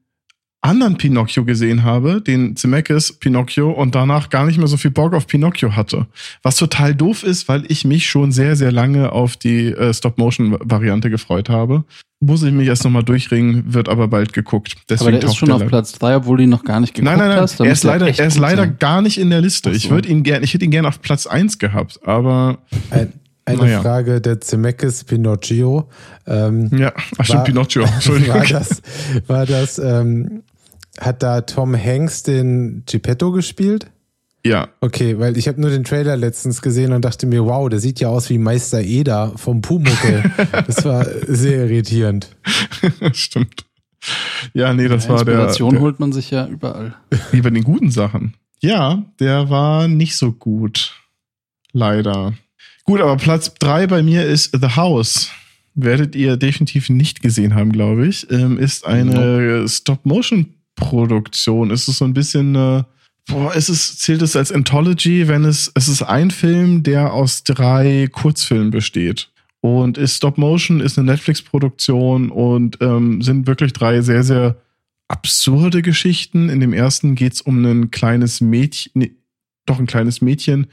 [SPEAKER 1] anderen Pinocchio gesehen habe, den Zemeckis Pinocchio, und danach gar nicht mehr so viel Bock auf Pinocchio hatte. Was total doof ist, weil ich mich schon sehr, sehr lange auf die äh, Stop-Motion-Variante gefreut habe. Muss ich mich erst nochmal durchringen, wird aber bald geguckt. Deswegen
[SPEAKER 3] aber der ist schon
[SPEAKER 1] der
[SPEAKER 3] auf Platz 3, obwohl du ihn noch gar nicht geguckt
[SPEAKER 1] Nein, nein, nein.
[SPEAKER 3] hast.
[SPEAKER 1] Er ist
[SPEAKER 3] der
[SPEAKER 1] leider, er ist leider
[SPEAKER 3] sein.
[SPEAKER 1] gar nicht in der Liste. Ich
[SPEAKER 3] so.
[SPEAKER 1] würde ihn gern, ich hätte ihn gerne auf Platz 1 gehabt, aber
[SPEAKER 2] Ein, eine
[SPEAKER 1] Naja.
[SPEAKER 2] Frage der Zemeckis Pinocchio. Ähm,
[SPEAKER 1] ja, ach stimmt,
[SPEAKER 2] War-
[SPEAKER 1] Pinocchio. [laughs] Entschuldigung.
[SPEAKER 2] war das, war das ähm, hat da Tom Hanks den Geppetto gespielt?
[SPEAKER 1] Ja,
[SPEAKER 2] Okay, weil ich habe nur den Trailer letztens gesehen und dachte mir, wow, der sieht ja aus wie Meister Eder vom Pumuckel. [laughs] das war sehr irritierend. [laughs]
[SPEAKER 1] stimmt. Ja, nee, das
[SPEAKER 3] Ja,
[SPEAKER 1] war der,
[SPEAKER 3] Inspiration
[SPEAKER 1] der
[SPEAKER 3] holt man sich ja überall.
[SPEAKER 1] wie bei den guten Sachen. Ja, der war nicht so gut. Leider. Gut, aber Platz drei bei mir ist The House. Werdet ihr definitiv nicht gesehen haben, glaube ich. Ähm, ist eine Stop-Motion-Produktion. Ist es so ein bisschen, äh, boah, ist es, zählt es als Anthology, wenn es, es ist ein Film, der aus drei Kurzfilmen besteht. Und ist Stop-Motion, ist eine Netflix-Produktion und ähm, sind wirklich drei sehr, sehr absurde Geschichten. In dem ersten geht es um ein kleines Mädchen, nee, doch ein kleines Mädchen,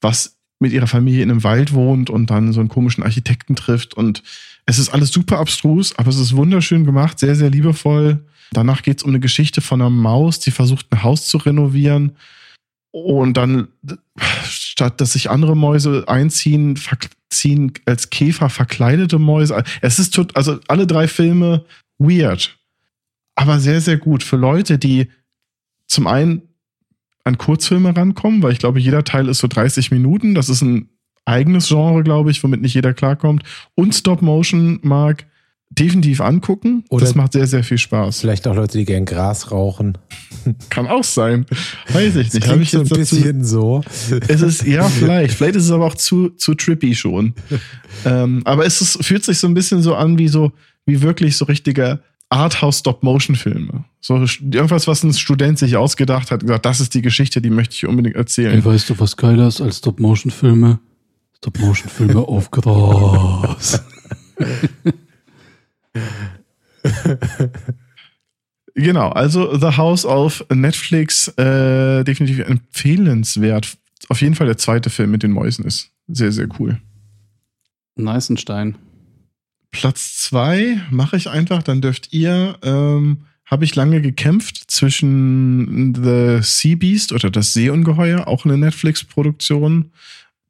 [SPEAKER 1] was mit ihrer Familie in einem Wald wohnt und dann so einen komischen Architekten trifft. Und es ist alles super abstrus, aber es ist wunderschön gemacht, sehr, sehr liebevoll. Danach geht es um eine Geschichte von einer Maus, die versucht, ein Haus zu renovieren. Und dann, statt dass sich andere Mäuse einziehen, ziehen als Käfer verkleidete Mäuse. Es ist tot, also alle drei Filme weird aber sehr, sehr gut für Leute, die zum einen an Kurzfilme rankommen, weil ich glaube, jeder Teil ist so 30 Minuten. Das ist ein eigenes Genre, glaube ich, womit nicht jeder klarkommt. Und Stop Motion mag definitiv angucken.
[SPEAKER 2] Oder-
[SPEAKER 1] das macht sehr, sehr viel Spaß.
[SPEAKER 2] Vielleicht auch Leute, die gern Gras rauchen.
[SPEAKER 1] Kann auch sein. Weiß ich
[SPEAKER 2] Das
[SPEAKER 1] nicht. Habe
[SPEAKER 2] klingt
[SPEAKER 1] ich
[SPEAKER 2] so ein
[SPEAKER 1] jetzt dazu,
[SPEAKER 2] bisschen so.
[SPEAKER 1] es ist, ja, vielleicht. Vielleicht ist es aber auch zu, zu trippy schon. ähm, aber es ist, fühlt sich so ein bisschen so an wie so, wie wirklich so richtige Arthouse-Stop-Motion-Filme. So irgendwas, was ein Student sich ausgedacht hat, und gesagt, das ist die Geschichte, die möchte ich unbedingt erzählen.
[SPEAKER 3] Ey, weißt du, was geiler ist als Stop-Motion-Filme? Stop-Motion-Filme auf Gras. [laughs]
[SPEAKER 1] Genau, also The House auf Netflix, äh, definitiv empfehlenswert. Auf jeden Fall der zweite Film mit den Mäusen ist sehr, sehr cool.
[SPEAKER 3] Neisenstein.
[SPEAKER 1] Platz zwei mache ich einfach, dann dürft ihr, ähm, habe ich lange gekämpft zwischen The Sea Beast oder das Seeungeheuer, auch eine Netflix-Produktion.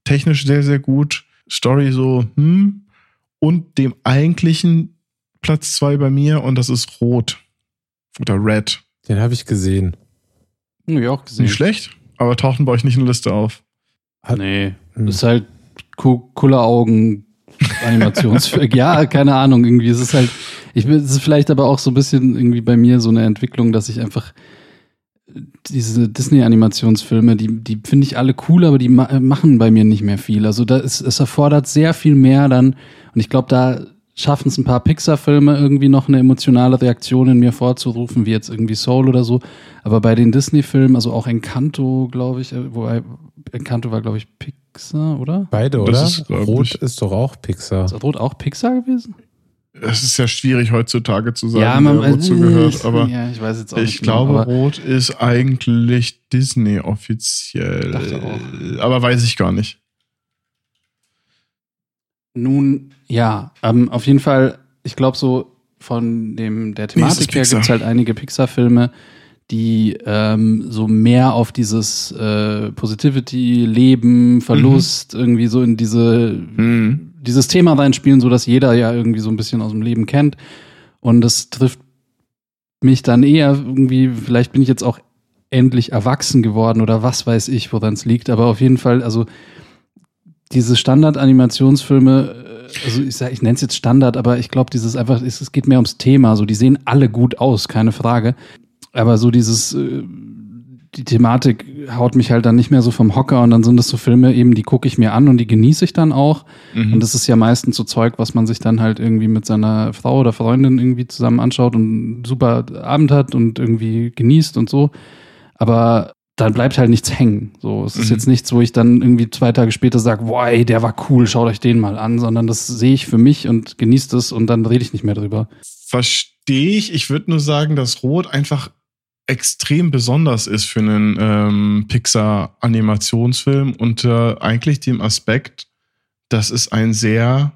[SPEAKER 1] Technisch sehr, sehr gut. Story so, hm. Und dem eigentlichen Platz zwei bei mir und das ist Rot. Oder Red.
[SPEAKER 2] Den habe ich gesehen.
[SPEAKER 3] Hab ich auch gesehen.
[SPEAKER 1] Nicht schlecht, aber tauchen bei euch nicht in der Liste auf.
[SPEAKER 2] Hat-
[SPEAKER 3] Nee,
[SPEAKER 2] Hm.
[SPEAKER 3] das ist halt Ku- Kulleraugen [laughs] Animationsfilm. ja, keine Ahnung, irgendwie. Es ist halt, ich bin, es ist vielleicht aber auch so ein bisschen irgendwie bei mir so eine Entwicklung, dass ich einfach diese Disney-Animationsfilme, die, die finde ich alle cool, aber die ma machen bei mir nicht mehr viel. Also da ist, es erfordert sehr viel mehr dann, und ich glaube, da schaffen es ein paar Pixar-Filme irgendwie noch eine emotionale Reaktion in mir vorzurufen, wie jetzt irgendwie Soul oder so. Aber bei den Disney-Filmen, also auch Encanto, glaube ich, äh, wobei Encanto war, glaube ich, Pixar, oder?
[SPEAKER 2] Beide,
[SPEAKER 1] Das
[SPEAKER 2] oder?
[SPEAKER 1] ist, glaub
[SPEAKER 2] Rot
[SPEAKER 1] ich-
[SPEAKER 2] ist doch auch Pixar.
[SPEAKER 3] Ist Rot auch Pixar gewesen?
[SPEAKER 1] Es ist ja schwierig heutzutage zu sagen, wer wozu
[SPEAKER 3] äh,
[SPEAKER 1] gehört, aber
[SPEAKER 3] ja, ich weiß jetzt auch
[SPEAKER 1] ich
[SPEAKER 3] nicht genau,
[SPEAKER 1] glaube,
[SPEAKER 3] aber
[SPEAKER 1] Rot ist eigentlich Disney offiziell.
[SPEAKER 3] Dachte auch.
[SPEAKER 1] Aber weiß ich gar nicht.
[SPEAKER 3] Nun, ja, ähm, auf jeden Fall, ich glaube so von dem der Thematik her gibt es halt einige Pixar-Filme, die ähm, so mehr auf dieses äh, Positivity, Leben, Verlust, irgendwie so in diese
[SPEAKER 1] Hm.
[SPEAKER 3] dieses Thema reinspielen, so dass jeder ja irgendwie so ein bisschen aus dem Leben kennt. Und das trifft mich dann eher irgendwie, vielleicht bin ich jetzt auch endlich erwachsen geworden oder was weiß ich, woran es liegt. Aber auf jeden Fall, also diese Standard-Animationsfilme, äh, also ich, sag, ich nenne es jetzt Standard, aber ich glaube, dieses einfach, es, es geht mehr ums Thema. So, die sehen alle gut aus, keine Frage. Aber so dieses, äh, die Thematik haut mich halt dann nicht mehr so vom Hocker und dann sind das so Filme eben, die gucke ich mir an und die genieße ich dann auch.
[SPEAKER 1] Mhm.
[SPEAKER 3] Und das ist ja meistens so Zeug, was man sich dann halt irgendwie mit seiner Frau oder Freundin irgendwie zusammen anschaut und super Abend hat und irgendwie genießt und so. Aber dann bleibt halt nichts hängen. So, es ist
[SPEAKER 1] Mhm.
[SPEAKER 3] jetzt nichts, wo ich dann irgendwie zwei Tage später sage, wow, ey, der war cool, schaut euch den mal an, sondern das sehe ich für mich und genieße es und dann rede ich nicht mehr drüber.
[SPEAKER 1] Verstehe ich. Ich würde nur sagen, dass Rot einfach extrem besonders ist für einen ähm, Pixar-Animationsfilm unter eigentlich dem Aspekt, dass es ein sehr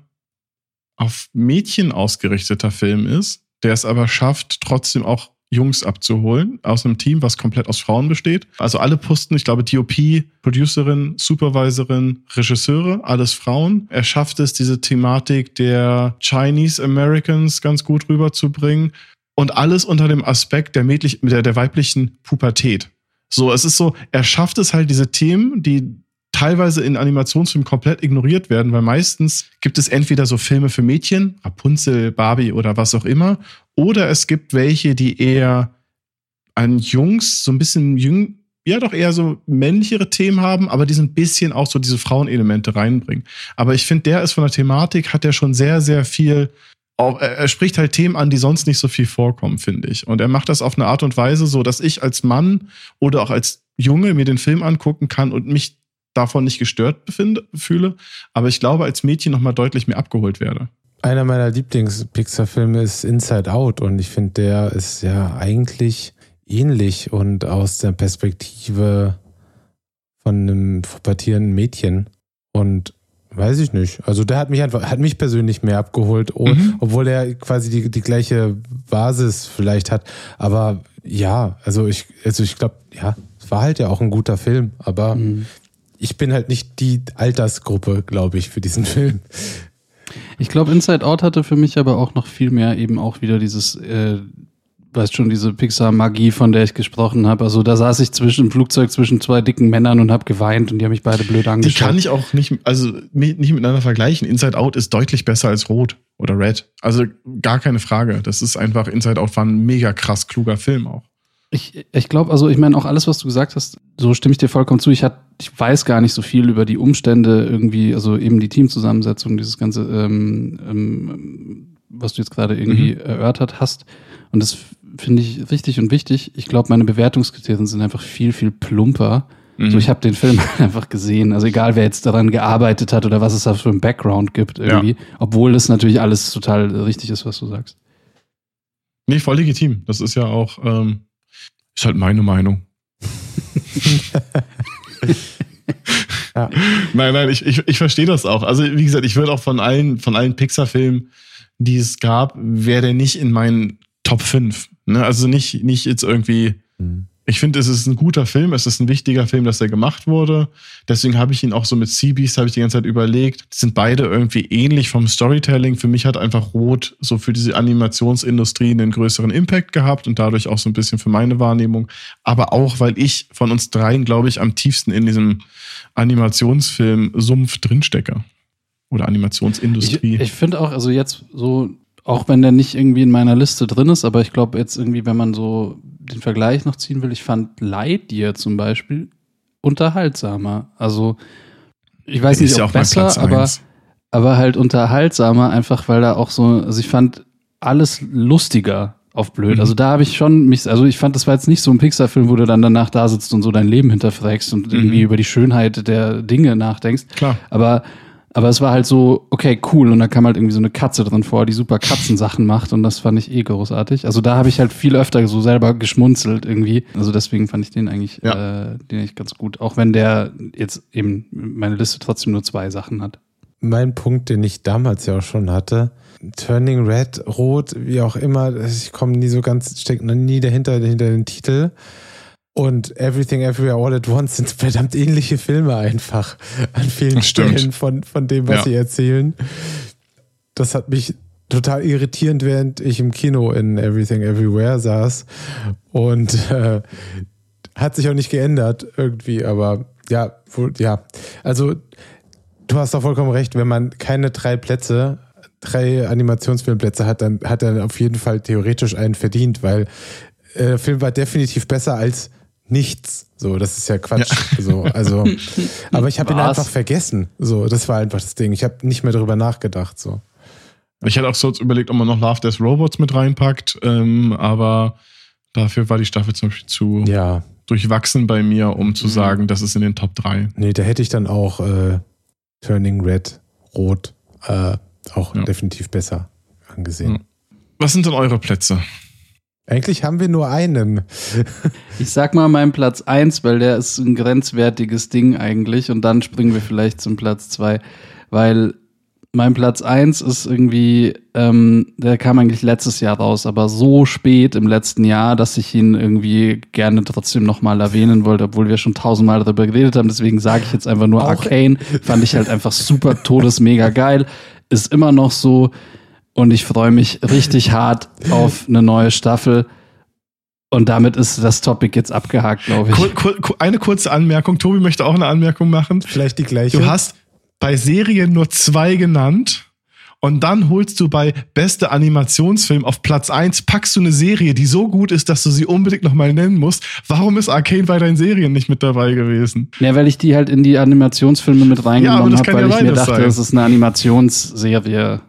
[SPEAKER 1] auf Mädchen ausgerichteter Film ist, der es aber schafft, trotzdem auch Jungs abzuholen aus einem Team, was komplett aus Frauen besteht. Also alle Posten, ich glaube DOP, Producerin, Supervisorin, Regisseure, alles Frauen. Er schafft es, diese Thematik der Chinese Americans ganz gut rüberzubringen und alles unter dem Aspekt der, mädlich, der, der weiblichen Pubertät. So, es ist so, er schafft es halt, diese Themen, die teilweise in Animationsfilmen komplett ignoriert werden, weil meistens gibt es entweder so Filme für Mädchen, Rapunzel, Barbie oder was auch immer, oder es gibt welche, die eher an Jungs so ein bisschen jüng, ja doch eher so männlichere Themen haben, aber die so ein bisschen auch so diese Frauenelemente reinbringen. Aber ich finde, der ist von der Thematik, hat er schon sehr, sehr viel er spricht halt Themen an, die sonst nicht so viel vorkommen, finde ich. Und er macht das auf eine Art und Weise, so dass ich als Mann oder auch als Junge mir den Film angucken kann und mich davon nicht gestört befinde, fühle, aber ich glaube, als Mädchen nochmal deutlich mehr abgeholt werde.
[SPEAKER 2] Einer meiner Lieblings-Pixar-Filme ist Inside Out und ich finde, der ist ja eigentlich ähnlich und aus der Perspektive von einem pubertierenden Mädchen. Und weiß ich nicht. Also der hat mich einfach, hat mich persönlich mehr abgeholt, mhm. obwohl er quasi die, die gleiche Basis vielleicht hat. Aber ja, also ich, also ich glaube, ja, es war halt ja auch ein guter Film, aber mhm ich bin halt nicht die Altersgruppe, glaube ich, für diesen [laughs] Film.
[SPEAKER 3] Ich glaube, Inside Out hatte für mich aber auch noch viel mehr eben auch wieder dieses, äh, weißt schon, diese Pixar-Magie, von der ich gesprochen habe. Also da saß ich zwischen im Flugzeug zwischen zwei dicken Männern und habe geweint und die haben mich beide blöd angeschaut.
[SPEAKER 1] Die kann ich auch nicht, also nicht miteinander vergleichen. Inside Out ist deutlich besser als Rot oder Red. Also gar keine Frage. Das ist einfach, Inside Out war ein mega krass kluger Film auch.
[SPEAKER 3] Ich, ich glaube, also ich meine auch alles, was du gesagt hast, so stimme ich dir vollkommen zu. Ich, hat, ich weiß gar nicht so viel über die Umstände irgendwie, also eben die Teamzusammensetzung, dieses ganze, ähm, ähm, was du jetzt gerade irgendwie mhm. erörtert hast. Und das finde ich richtig und wichtig. Ich glaube, meine Bewertungskriterien sind einfach viel, viel plumper. Mhm. So, ich habe den Film [laughs] einfach gesehen. Also egal, wer jetzt daran gearbeitet hat oder was es da für ein Background gibt irgendwie. Ja. Obwohl es natürlich alles total richtig ist, was du sagst.
[SPEAKER 1] Nee, voll legitim. Das ist ja auch, ähm, ist halt meine Meinung. ja. Nein, nein, ich, ich, ich verstehe das auch. Also, wie gesagt, ich würde auch von allen, von allen Pixar-Filmen, die es gab, wäre der nicht in meinen Top 5. Ne? Also nicht, nicht jetzt irgendwie. Mhm ich finde, es ist ein guter Film, es ist ein wichtiger Film, dass er gemacht wurde. Deswegen habe ich ihn auch so mit Seabeast, habe ich die ganze Zeit überlegt. Die sind beide irgendwie ähnlich vom Storytelling. Für mich hat einfach Rot so für diese Animationsindustrie einen größeren Impact gehabt und dadurch auch so ein bisschen für meine Wahrnehmung. Aber auch, weil ich von uns dreien, glaube ich, am tiefsten in diesem Animationsfilm-Sumpf drinstecke. Oder Animationsindustrie.
[SPEAKER 3] Ich, ich finde auch, also jetzt so auch wenn der nicht irgendwie in meiner Liste drin ist, aber ich glaube jetzt irgendwie, wenn man so den Vergleich noch ziehen will, ich fand Lightyear zum Beispiel unterhaltsamer. Also ich weiß nicht, ob besser, aber, aber halt unterhaltsamer, einfach weil da auch so, also ich fand alles lustiger auf blöd. Mhm. Also da habe ich schon mich, also ich fand, das war jetzt nicht so ein Pixar-Film, wo du dann danach da sitzt und so dein Leben hinterfragst und mhm. irgendwie über die Schönheit der Dinge nachdenkst.
[SPEAKER 1] Klar.
[SPEAKER 3] Aber aber es war halt so, okay, cool. Und da kam halt irgendwie so eine Katze drin vor, die super Katzensachen macht. Und das fand ich eh großartig. Also da habe ich halt viel öfter so selber geschmunzelt irgendwie. Also deswegen fand ich den eigentlich, ja. äh, den eigentlich ganz gut. Auch wenn der jetzt eben meine Liste trotzdem nur zwei Sachen hat.
[SPEAKER 2] Mein Punkt, den ich damals ja auch schon hatte, Turning Red, Rot, wie auch immer, ich komme nie so ganz, stecke nie dahinter, hinter den Titel und Everything Everywhere All at Once sind verdammt ähnliche Filme einfach an vielen Stellen von, von dem, was ja. sie erzählen. Das hat mich total irritierend, während ich im Kino in Everything Everywhere saß. Und äh, hat sich auch nicht geändert irgendwie, aber ja, ja. Also du hast doch vollkommen recht, wenn man keine drei Plätze, drei Animationsfilmplätze hat, dann hat er auf jeden Fall theoretisch einen verdient, weil äh, der Film war definitiv besser als nichts. So, das ist ja Quatsch. Ja. So, also, [laughs] aber ich habe ihn einfach vergessen. So, das war einfach das Ding. Ich habe nicht mehr darüber nachgedacht. So.
[SPEAKER 1] Ich hätte auch so überlegt, ob man noch Love Death Robots mit reinpackt, ähm, aber dafür war die Staffel zum Beispiel zu
[SPEAKER 2] ja.
[SPEAKER 1] durchwachsen bei mir, um zu mhm. sagen, das ist in den Top 3.
[SPEAKER 2] Nee, da hätte ich dann auch äh, Turning Red, Rot äh, auch ja. definitiv besser angesehen.
[SPEAKER 1] Was sind denn eure Plätze?
[SPEAKER 2] Eigentlich haben wir nur einen.
[SPEAKER 3] Ich sag mal meinen Platz eins, weil der ist ein grenzwertiges Ding eigentlich. Und dann springen wir vielleicht zum Platz zwei, weil mein Platz eins ist irgendwie, ähm, der kam eigentlich letztes Jahr raus, aber so spät im letzten Jahr, dass ich ihn irgendwie gerne trotzdem nochmal erwähnen wollte, obwohl wir schon tausendmal darüber geredet haben. Deswegen sage ich jetzt einfach nur
[SPEAKER 2] Auch-
[SPEAKER 3] Arcane. Fand ich halt einfach super todesmega geil. Ist immer noch so. Und ich freue mich richtig hart auf eine neue Staffel. Und damit ist das Topic jetzt abgehakt, glaube ich.
[SPEAKER 1] Kur, kur, eine kurze Anmerkung. Tobi möchte auch eine Anmerkung machen.
[SPEAKER 2] Vielleicht die gleiche.
[SPEAKER 1] Du hast bei Serien nur zwei genannt. Und dann holst du bei beste Animationsfilm auf Platz eins packst du eine Serie, die so gut ist, dass du sie unbedingt nochmal nennen musst. Warum ist Arcane bei deinen Serien nicht mit dabei gewesen?
[SPEAKER 3] Ja, weil ich die halt in die Animationsfilme mit
[SPEAKER 1] Ja,
[SPEAKER 3] reingenommen
[SPEAKER 1] das
[SPEAKER 3] habe,
[SPEAKER 1] kann
[SPEAKER 3] weil
[SPEAKER 1] ja
[SPEAKER 3] ich mir dachte,
[SPEAKER 1] sein.
[SPEAKER 3] das ist eine Animationsserie.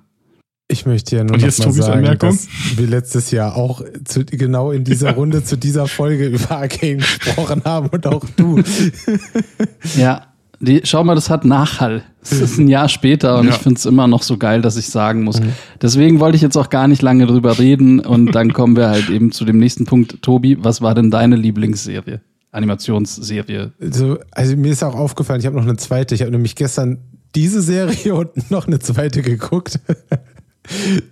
[SPEAKER 2] Ich möchte ja nur
[SPEAKER 1] Und
[SPEAKER 2] noch mal sagen, dass wir letztes Jahr auch zu, genau in dieser [laughs] Runde zu dieser Folge über Arcane gesprochen haben und auch du. [laughs]
[SPEAKER 3] Ja, die, schau mal, das hat Nachhall. Es ist ein Jahr später und
[SPEAKER 1] Ja.
[SPEAKER 3] ich finde es immer noch so geil, dass ich sagen muss. Deswegen wollte ich jetzt auch gar nicht lange drüber reden und dann kommen wir halt eben zu dem nächsten Punkt. Tobi, was war denn deine Lieblingsserie? Animationsserie.
[SPEAKER 2] So, also mir ist auch aufgefallen, ich habe noch eine zweite. Ich habe nämlich gestern diese Serie [laughs] und noch eine zweite geguckt.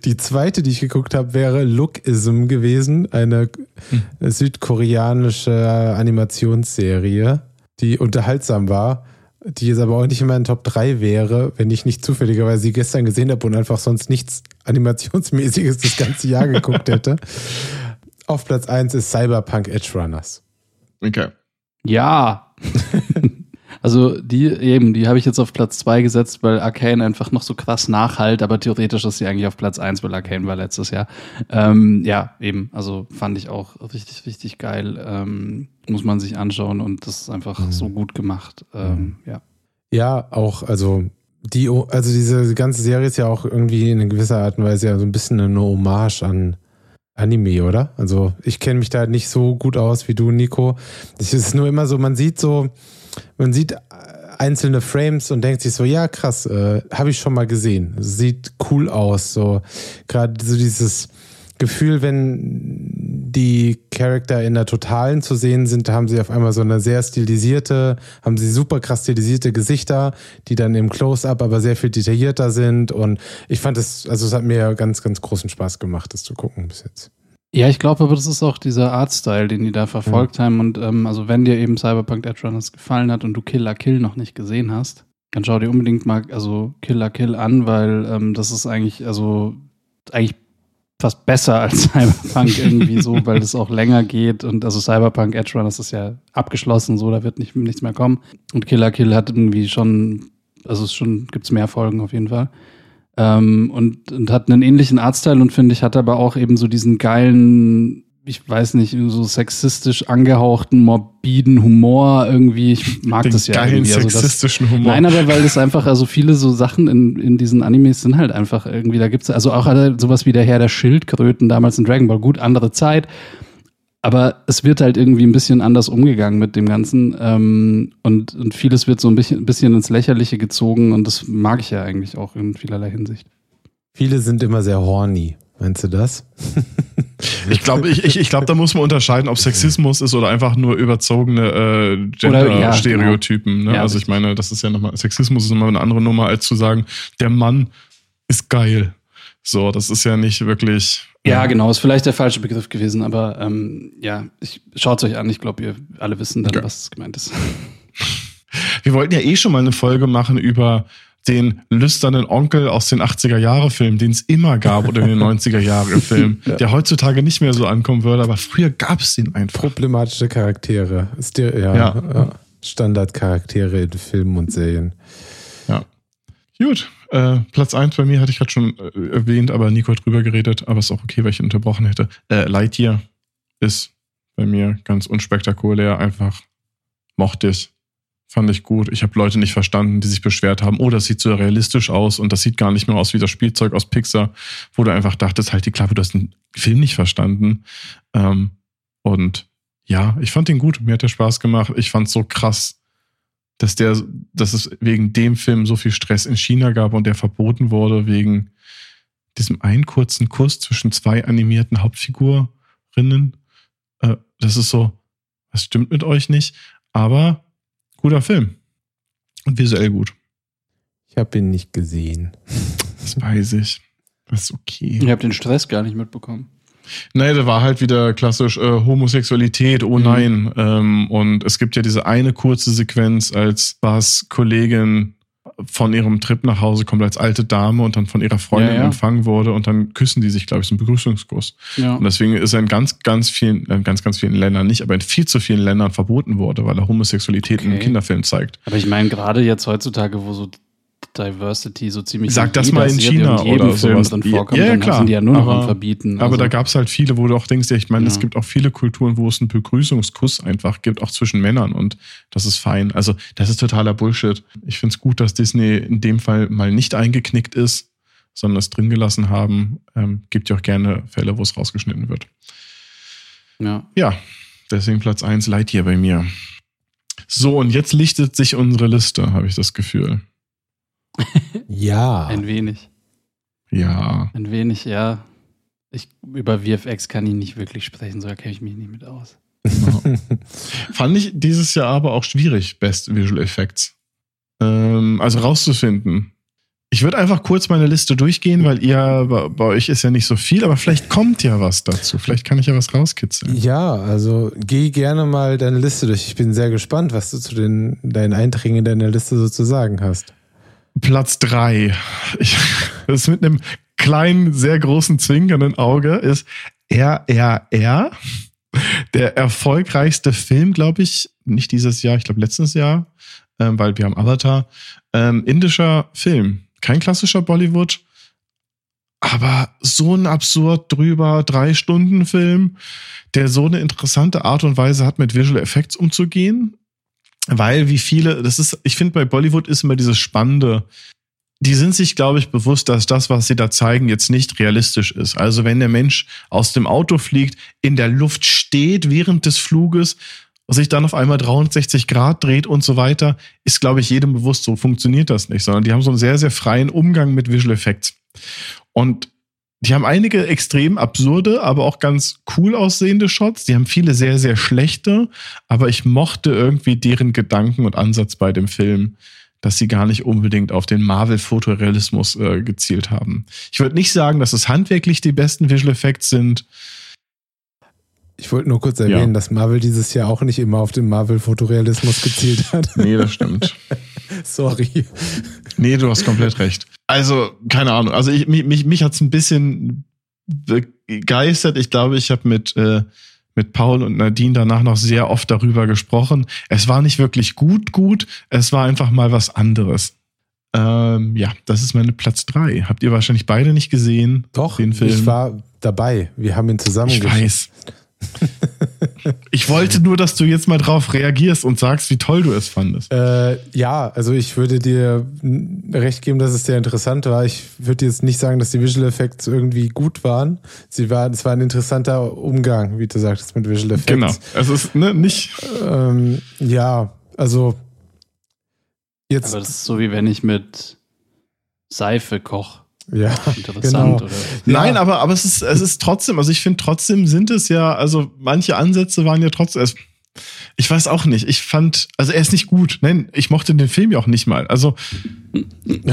[SPEAKER 2] Die zweite, die ich geguckt habe, wäre Lookism gewesen, eine südkoreanische Animationsserie, die unterhaltsam war, die jetzt aber auch nicht in meinen Top 3 wäre, wenn ich nicht zufälligerweise sie gestern gesehen habe und einfach sonst nichts Animationsmäßiges das ganze Jahr geguckt hätte. Auf Platz 1 ist Cyberpunk Edge Runners.
[SPEAKER 1] Okay.
[SPEAKER 3] Ja. [laughs] also die eben, die habe ich jetzt auf Platz zwei gesetzt, weil Arcane einfach noch so krass nachhalt, aber theoretisch ist sie eigentlich auf Platz eins, weil Arcane war letztes Jahr. Ähm, ja, eben, also fand ich auch richtig, richtig geil. Ähm, muss man sich anschauen und das ist einfach so gut gemacht. Ähm, ja.
[SPEAKER 2] Ja, auch, also die, also diese ganze Serie ist ja auch irgendwie in gewisser Art und Weise ja so ein bisschen eine Hommage an Anime, oder? Also ich kenne mich da nicht so gut aus wie du, Nico. Es ist nur immer so, man sieht so, man sieht äh, einzelne Frames und denkt sich so, ja krass, äh, habe ich schon mal gesehen. Sieht cool aus. So gerade so dieses Gefühl, wenn die Charakter in der Totalen zu sehen sind, haben sie auf einmal so eine sehr stilisierte, haben sie super krass stilisierte Gesichter, die dann im Close-Up aber sehr viel detaillierter sind. Und ich fand es, also es hat mir ganz, ganz großen Spaß gemacht, das zu gucken bis jetzt.
[SPEAKER 3] Ja, ich glaube aber, das ist auch dieser Artstyle, den die da verfolgt haben. Und ähm, also wenn dir eben Cyberpunk Edge Runners gefallen hat und du Killer Kill noch nicht gesehen hast, dann schau dir unbedingt mal also Killer Kill an, weil ähm, das ist eigentlich, also eigentlich fast besser als [laughs] Cyberpunk irgendwie so, weil das auch länger geht. Und also Cyberpunk Edge Runners ist ja abgeschlossen, so, da wird nicht, nichts mehr kommen. Und Killer Kill hat irgendwie schon, also es schon, gibt's mehr Folgen auf jeden Fall. Ähm, und, und hat einen ähnlichen Artstyle und finde ich, hat aber auch eben so diesen geilen, ich weiß nicht, so sexistisch angehauchten, morbiden Humor irgendwie. Ich mag
[SPEAKER 1] Den
[SPEAKER 3] das ja
[SPEAKER 1] geilen
[SPEAKER 3] irgendwie. Also das,
[SPEAKER 1] sexistischen Humor.
[SPEAKER 3] Nein, aber weil das einfach, also viele so Sachen in, in diesen Animes sind halt einfach irgendwie, da gibt's also auch halt sowas wie der Herr der Schildkröten damals in Dragon Ball, gut, andere Zeit. Aber es wird halt irgendwie ein bisschen anders umgegangen mit dem Ganzen. Ähm, und, und vieles wird so ein bisschen, ein bisschen ins Lächerliche gezogen und das mag ich ja eigentlich auch in vielerlei Hinsicht.
[SPEAKER 2] Viele sind immer sehr horny. Meinst du das? [laughs]
[SPEAKER 1] Ich glaube, ich, ich, ich glaub, da muss man unterscheiden, ob Sexismus ist oder einfach nur überzogene äh,
[SPEAKER 3] Oder- ja,
[SPEAKER 1] Gender-Stereotypen. ne?
[SPEAKER 3] Ja,
[SPEAKER 1] also ich meine, das ist ja nochmal, Sexismus ist immer eine andere Nummer, als zu sagen, der Mann ist geil. So, das ist ja nicht wirklich.
[SPEAKER 3] Ja, genau, ist vielleicht der falsche Begriff gewesen, aber ähm, ja, ich schaut euch an, ich glaube, ihr alle wissen dann,
[SPEAKER 1] Okay.
[SPEAKER 3] was gemeint ist. [laughs]
[SPEAKER 1] Wir wollten ja eh schon mal eine Folge machen über den lüsternen Onkel aus den 80er-Jahre-Filmen, den es immer gab oder in den [laughs] 90er-Jahre-Filmen, der heutzutage nicht mehr so ankommen würde, aber früher gab es den einfach.
[SPEAKER 2] Problematische Charaktere. Ster ja,
[SPEAKER 1] Ja.
[SPEAKER 2] ja. Standardcharaktere in Filmen und Serien.
[SPEAKER 1] Gut, äh, Platz 1 bei mir hatte ich gerade schon äh, erwähnt, aber Nico hat drüber geredet, aber ist auch okay, weil ich ihn unterbrochen hätte. Äh, Lightyear ist bei mir ganz unspektakulär, einfach mochte ich. Fand ich gut. Ich habe Leute nicht verstanden, die sich beschwert haben, oh, das sieht so realistisch aus und das sieht gar nicht mehr aus wie das Spielzeug aus Pixar, wo du einfach dachtest, halt die Klappe, du hast den Film nicht verstanden. Ähm, und ja, ich fand ihn gut, mir hat der Spaß gemacht. Ich fand so krass, dass der, dass es wegen dem Film so viel Stress in China gab und der verboten wurde wegen diesem einen kurzen Kuss zwischen zwei animierten Hauptfigurinnen. Äh, das ist so, was stimmt mit euch nicht? Aber guter Film. Und visuell gut.
[SPEAKER 2] Ich habe ihn nicht gesehen.
[SPEAKER 1] Das weiß ich. Das ist okay.
[SPEAKER 3] Ich habe den Stress gar nicht mitbekommen.
[SPEAKER 1] Nein, da war halt wieder klassisch äh, Homosexualität, oh
[SPEAKER 3] Mhm.
[SPEAKER 1] nein. Ähm, und es gibt ja diese eine kurze Sequenz, als Bas Kollegin von ihrem Trip nach Hause kommt als alte Dame und dann von ihrer Freundin
[SPEAKER 3] Ja, ja.
[SPEAKER 1] empfangen wurde und dann küssen die sich, glaube ich, so einen Begrüßungskuss.
[SPEAKER 3] Ja.
[SPEAKER 1] Und deswegen ist er in ganz, ganz vielen, äh, ganz, ganz vielen Ländern nicht, aber in viel zu vielen Ländern verboten wurde, weil er Homosexualität in
[SPEAKER 3] Okay.
[SPEAKER 1] einem Kinderfilm zeigt.
[SPEAKER 3] Aber ich meine, gerade jetzt heutzutage, wo so Diversity so ziemlich
[SPEAKER 1] Sag das mal in China oder
[SPEAKER 3] Film
[SPEAKER 1] sowas. Ja,
[SPEAKER 3] vorkommt,
[SPEAKER 1] ja,
[SPEAKER 3] dann
[SPEAKER 1] klar.
[SPEAKER 3] die ja nur noch
[SPEAKER 1] Aber-
[SPEAKER 3] Verbieten.
[SPEAKER 1] Aber
[SPEAKER 3] Also,
[SPEAKER 1] da gab es halt viele, wo du auch denkst, ja, ich meine, es
[SPEAKER 3] Ja.
[SPEAKER 1] gibt auch viele Kulturen, wo es einen Begrüßungskuss einfach gibt, auch zwischen Männern und das ist fein. Also das ist totaler Bullshit. Ich finde es gut, dass Disney in dem Fall mal nicht eingeknickt ist, sondern es drin gelassen haben. Ähm, gibt ja auch gerne Fälle, wo es rausgeschnitten wird.
[SPEAKER 3] ja.
[SPEAKER 1] Ja, deswegen Platz 1 Lightyear bei mir. So, und jetzt lichtet sich unsere Liste, habe ich das Gefühl.
[SPEAKER 2] Ja.
[SPEAKER 3] Ein wenig.
[SPEAKER 1] Ja.
[SPEAKER 3] Ein wenig, ja. Ich, über VFX kann ich nicht wirklich sprechen, so kenne ich mich nicht mit aus. [laughs]
[SPEAKER 1] Fand ich dieses Jahr aber auch schwierig, Best Visual Effects. Ähm, also rauszufinden. Ich würde einfach kurz meine Liste durchgehen, weil ihr, bei, bei euch ist ja nicht so viel, aber vielleicht kommt ja was dazu. Vielleicht kann ich ja was rauskitzeln.
[SPEAKER 2] Ja, also geh gerne mal deine Liste durch. Ich bin sehr gespannt, was du zu den, deinen Einträgen in deiner Liste so zu sagen hast.
[SPEAKER 1] Platz drei. Ich, [laughs] das mit einem kleinen, sehr großen zwinkernden Auge ist RRR. Der erfolgreichste Film, glaube ich, nicht dieses Jahr, ich glaube letztes Jahr, ähm, weil wir haben Avatar. Ähm, indischer Film. Kein klassischer Bollywood, aber so ein absurd drüber Drei-Stunden-Film, der so eine interessante Art und Weise hat, mit Visual Effects umzugehen. Weil wie viele, das ist, ich finde bei Bollywood ist immer dieses Spannende, die sind sich, glaube ich, bewusst, dass das, was sie da zeigen, jetzt nicht realistisch ist. Also wenn der Mensch aus dem Auto fliegt, in der Luft steht während des Fluges, sich dann auf einmal 360 Grad dreht und so weiter, ist, glaube ich, jedem bewusst, so funktioniert das nicht, sondern die haben so einen sehr, sehr freien Umgang mit Visual Effects. Und die haben einige extrem absurde, aber auch ganz cool aussehende Shots. Die haben viele sehr, sehr schlechte, aber ich mochte irgendwie deren Gedanken und Ansatz bei dem Film, dass sie gar nicht unbedingt auf den Marvel-Fotorealismus äh, gezielt haben. Ich würde nicht sagen, dass es handwerklich die besten Visual Effects sind.
[SPEAKER 2] Ich wollte nur kurz erwähnen,
[SPEAKER 1] Ja.
[SPEAKER 2] dass Marvel dieses Jahr auch nicht immer auf den Marvel-Fotorealismus gezielt hat. [laughs]
[SPEAKER 1] Nee, das stimmt. [laughs]
[SPEAKER 2] Sorry.
[SPEAKER 1] Nee, du hast komplett recht. Also, keine Ahnung. Also, ich, mich, mich, mich hat es ein bisschen begeistert. Ich glaube, ich habe mit, äh, mit Paul und Nadine danach noch sehr oft darüber gesprochen. Es war nicht wirklich gut, gut. Es war einfach mal was anderes. Ähm, ja, das ist meine Platz drei. Habt ihr wahrscheinlich beide nicht gesehen?
[SPEAKER 2] Doch,
[SPEAKER 1] den Film.
[SPEAKER 2] ich war dabei. Wir haben ihn zusammen
[SPEAKER 1] Ich weiß. Ich wollte nur, dass du jetzt mal drauf reagierst und sagst, wie toll du es fandest.
[SPEAKER 2] Äh, ja, also ich würde dir recht geben, dass es sehr interessant war. Ich würde jetzt nicht sagen, dass die Visual Effects irgendwie gut waren. Sie waren, es war ein interessanter Umgang, wie du sagtest, mit Visual Effects.
[SPEAKER 1] Genau. Es ist ne, nicht.
[SPEAKER 2] Ähm, ja, also jetzt,
[SPEAKER 3] Aber das ist so wie wenn ich mit Seife koche.
[SPEAKER 2] Ja,
[SPEAKER 3] Interessant,
[SPEAKER 2] Genau.
[SPEAKER 3] oder?
[SPEAKER 1] Nein,
[SPEAKER 2] Ja.
[SPEAKER 1] aber, aber es ist, es ist trotzdem, also ich finde trotzdem sind es ja, also manche Ansätze waren ja trotzdem, es, ich weiß auch nicht, ich fand, also er ist nicht gut, nein, ich mochte den Film ja auch nicht mal, also,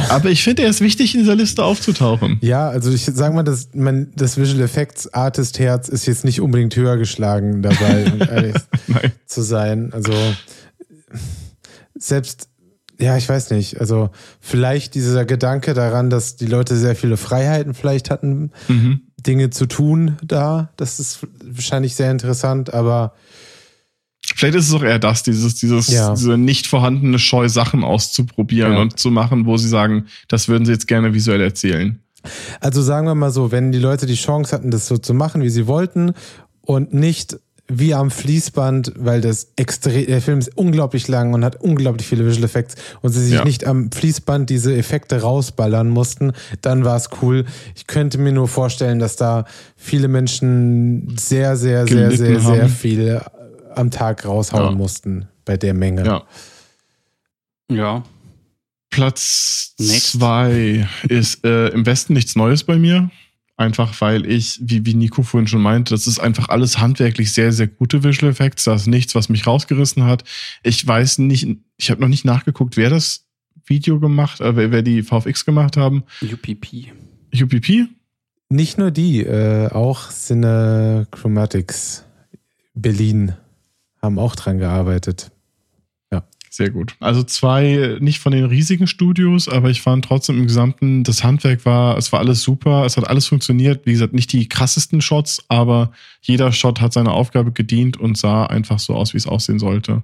[SPEAKER 1] aber ich finde, er ist wichtig, in dieser Liste aufzutauchen.
[SPEAKER 2] ja, also ich sag mal, das, mein, das Visual Effects Artist Herz ist jetzt nicht unbedingt höher geschlagen dabei, um [laughs] ehrlich
[SPEAKER 1] Nein.
[SPEAKER 2] zu sein. Also selbst, ja, ich weiß nicht. Also vielleicht dieser Gedanke daran, dass die Leute sehr viele Freiheiten vielleicht hatten,
[SPEAKER 1] Mhm.
[SPEAKER 2] Dinge zu tun da, das ist wahrscheinlich sehr interessant, aber
[SPEAKER 1] Vielleicht ist es auch eher das, dieses, dieses,
[SPEAKER 2] Ja.
[SPEAKER 1] diese nicht vorhandene Scheu, Sachen auszuprobieren
[SPEAKER 2] Ja.
[SPEAKER 1] und zu machen, wo sie sagen, das würden sie jetzt gerne visuell erzählen.
[SPEAKER 2] Also sagen wir mal so, wenn die Leute die Chance hatten, das so zu machen, wie sie wollten und nicht wie am Fließband, weil das extrem, der Film ist unglaublich lang und hat unglaublich viele Visual Effects und sie sich
[SPEAKER 1] Ja.
[SPEAKER 2] nicht am Fließband diese Effekte rausballern mussten, dann war es cool. Ich könnte mir nur vorstellen, dass da viele Menschen sehr, sehr, sehr, sehr, sehr
[SPEAKER 1] haben.
[SPEAKER 2] viel am Tag raushauen
[SPEAKER 1] Ja.
[SPEAKER 2] mussten bei der Menge.
[SPEAKER 1] Ja.
[SPEAKER 3] Ja.
[SPEAKER 1] Platz
[SPEAKER 3] Next.
[SPEAKER 1] zwei ist äh, im Westen nichts Neues bei mir. Einfach weil ich, wie, wie Nico vorhin schon meinte, das ist einfach alles handwerklich sehr, sehr gute Visual Effects. Da ist nichts, was mich rausgerissen hat. Ich weiß nicht, ich habe noch nicht nachgeguckt, wer das Video gemacht, äh, wer, wer die VFX gemacht haben.
[SPEAKER 3] UPP.
[SPEAKER 1] UPP?
[SPEAKER 2] Nicht nur die, äh, auch Cinechromatics Berlin haben auch dran gearbeitet.
[SPEAKER 1] Sehr gut. Also zwei, nicht von den riesigen Studios, aber ich fand trotzdem im Gesamten, das Handwerk war, es war alles super, es hat alles funktioniert. Wie gesagt, nicht die krassesten Shots, aber jeder Shot hat seine Aufgabe gedient und sah einfach so aus, wie es aussehen sollte.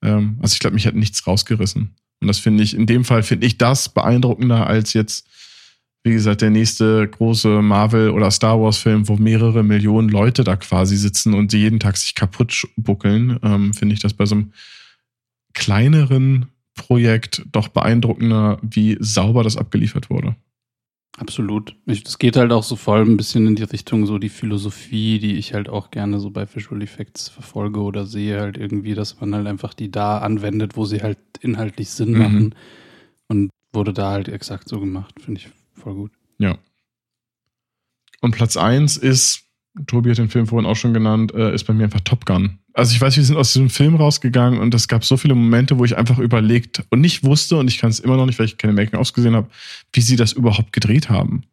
[SPEAKER 1] Ähm, also ich glaube, mich hat nichts rausgerissen. Und das finde ich, in dem Fall finde ich das beeindruckender als jetzt, wie gesagt, der nächste große Marvel- oder Star Wars-Film, wo mehrere Millionen Leute da quasi sitzen und die jeden Tag sich kaputt buckeln. Ähm, finde ich das bei so einem kleineren Projekt doch beeindruckender, wie sauber das abgeliefert wurde.
[SPEAKER 3] Absolut. Es geht halt auch so voll ein bisschen in die Richtung, so die Philosophie, die ich halt auch gerne so bei Visual Effects verfolge oder sehe, halt irgendwie, dass man halt einfach die da anwendet, wo sie halt inhaltlich Sinn mhm. machen. Und wurde da halt exakt so gemacht. Finde ich voll gut.
[SPEAKER 1] Ja. Und Platz 1 ist, Tobi hat den Film vorhin auch schon genannt, äh, ist bei mir einfach Top Gun also ich weiß, wir sind aus diesem Film rausgegangen und es gab so viele Momente, wo ich einfach überlegt und nicht wusste, und ich kann es immer noch nicht, weil ich keine Making-ofs gesehen habe, wie sie das überhaupt gedreht haben.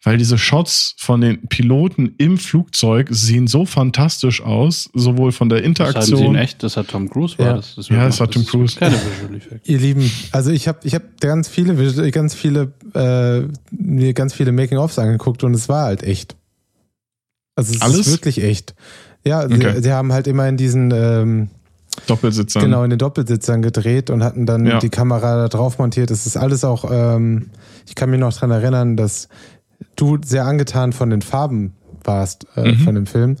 [SPEAKER 1] Weil diese Shots von den Piloten im Flugzeug sehen so fantastisch aus, sowohl von der Interaktion. Das
[SPEAKER 3] haben sie echt, das hat Tom Cruise war
[SPEAKER 1] ja.
[SPEAKER 3] das. das
[SPEAKER 1] ja, das hat Tom Cruise.
[SPEAKER 2] Keine Visual Effects. Ihr Lieben, also ich habe ich hab ganz viele, ganz viele, äh, mir ganz viele Making-ofs angeguckt und es war halt echt. Also es Alles? ist wirklich echt. Ja, okay. sie, sie, haben halt immer in diesen ähm,
[SPEAKER 1] Doppelsitzern.
[SPEAKER 2] Genau, in den Doppelsitzern gedreht und hatten dann ja. die Kamera da drauf montiert. Das ist alles auch, ähm, ich kann mich noch dran erinnern, dass du sehr angetan von den Farben warst äh, mhm. von dem Film.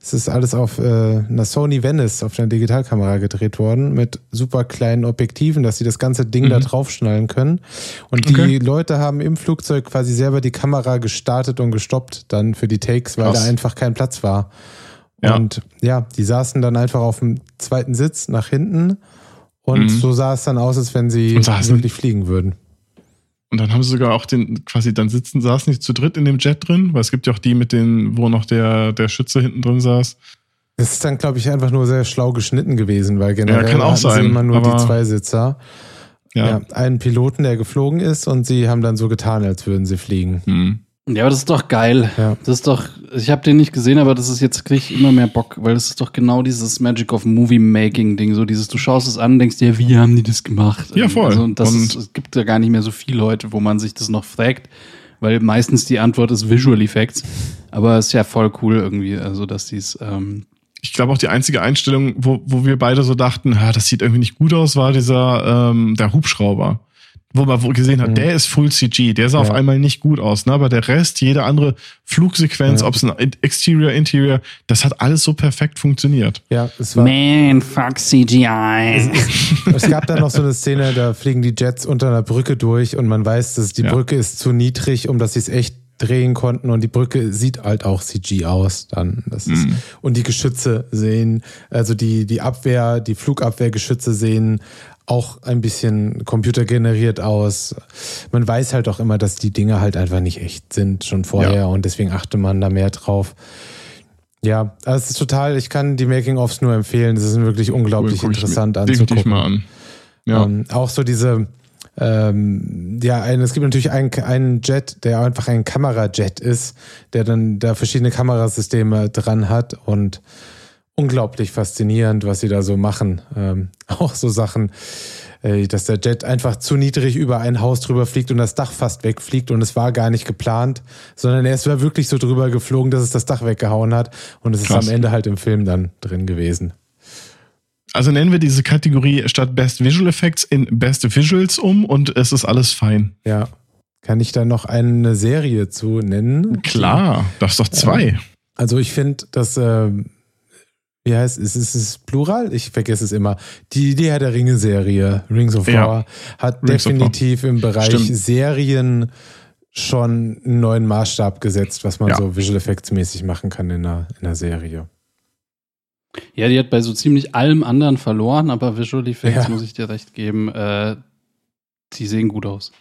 [SPEAKER 2] Es ist alles auf äh, einer Sony Venice auf einer Digitalkamera gedreht worden mit super kleinen Objektiven, dass sie das ganze Ding mhm. da draufschnallen können. Und okay. die Leute haben im Flugzeug quasi selber die Kamera gestartet und gestoppt dann für die Takes, weil Krass. da einfach kein Platz war. Ja. Und ja, die saßen dann einfach auf dem zweiten Sitz nach hinten und mhm. so sah es dann aus, als wenn sie wirklich fliegen würden.
[SPEAKER 1] Und dann haben sie sogar auch den, quasi dann sitzen, saßen nicht zu dritt in dem Jet drin, weil es gibt ja auch die mit den, wo noch der, der Schütze hinten drin saß.
[SPEAKER 2] Das ist dann, glaube ich, einfach nur sehr schlau geschnitten gewesen, weil generell
[SPEAKER 1] ja, kann auch sein,
[SPEAKER 2] immer nur die zwei Sitzer. Ja. ja. Einen Piloten, der geflogen ist und sie haben dann so getan, als würden sie fliegen. Mhm.
[SPEAKER 3] Ja, aber das ist doch geil. Ja. Das ist doch, ich habe den nicht gesehen, aber das ist jetzt krieg ich immer mehr Bock, weil das ist doch genau dieses Magic of Movie Making Ding, so dieses, du schaust es an, denkst dir, wie haben die das gemacht?
[SPEAKER 1] Ja, voll.
[SPEAKER 3] Also, und das und ist, es gibt ja gar nicht mehr so viele Leute, wo man sich das noch fragt, weil meistens die Antwort ist Visual Effects. Aber es ist ja voll cool irgendwie, also dass dies. Ähm
[SPEAKER 1] ich glaube auch die einzige Einstellung, wo, wo wir beide so dachten, das sieht irgendwie nicht gut aus, war dieser ähm, der Hubschrauber wo man gesehen hat, mhm. der ist Full CG, der sah ja. auf einmal nicht gut aus, ne? aber der Rest, jede andere Flugsequenz, ja. ob es ein Exterior, Interior, das hat alles so perfekt funktioniert.
[SPEAKER 2] Ja, es war.
[SPEAKER 3] Man, fuck CGI.
[SPEAKER 2] Es, gab da noch so eine Szene, da fliegen die Jets unter einer Brücke durch und man weiß, dass die ja. Brücke ist zu niedrig, um dass sie es echt drehen konnten und die Brücke sieht halt auch CG aus dann. Das ist, mhm. Und die Geschütze sehen, also die, die Abwehr, die Flugabwehrgeschütze sehen auch ein bisschen computergeneriert aus. Man weiß halt auch immer, dass die Dinge halt einfach nicht echt sind, schon vorher ja. und deswegen achte man da mehr drauf. Ja, also es ist total, ich kann die Making-ofs nur empfehlen. Das ist wirklich unglaublich cool, interessant
[SPEAKER 1] ich
[SPEAKER 2] anzugucken.
[SPEAKER 1] Definitiv mal an. Ja.
[SPEAKER 2] Ähm, auch so diese, ähm, ja, es gibt natürlich einen, einen Jet, der einfach ein Kamerajet ist, der dann da verschiedene Kamerasysteme dran hat und unglaublich faszinierend, was sie da so machen. Ähm, [laughs] auch so Sachen, äh, dass der Jet einfach zu niedrig über ein Haus drüber fliegt und das Dach fast wegfliegt und es war gar nicht geplant, sondern er ist wirklich so drüber geflogen, dass es das Dach weggehauen hat und es Krass. ist am Ende halt im Film dann drin gewesen.
[SPEAKER 1] Also nennen wir diese Kategorie statt Best Visual Effects in Best Visuals um und es ist alles fein.
[SPEAKER 2] Ja. Kann ich da noch eine Serie zu nennen?
[SPEAKER 1] Klar, das ist doch zwei.
[SPEAKER 2] Also ich finde, dass äh, wie heißt es? Ist es Plural? Ich vergesse es immer. Die, die Herr der Ringe-Serie, Rings of ja. Power, hat Rings definitiv im Bereich Stimmt. Serien schon einen neuen Maßstab gesetzt, was man ja. so Visual Effects mäßig machen kann in einer, in einer Serie.
[SPEAKER 3] Ja, die hat bei so ziemlich allem anderen verloren, aber Visual Effects, ja. muss ich dir recht geben, äh, die sehen gut aus.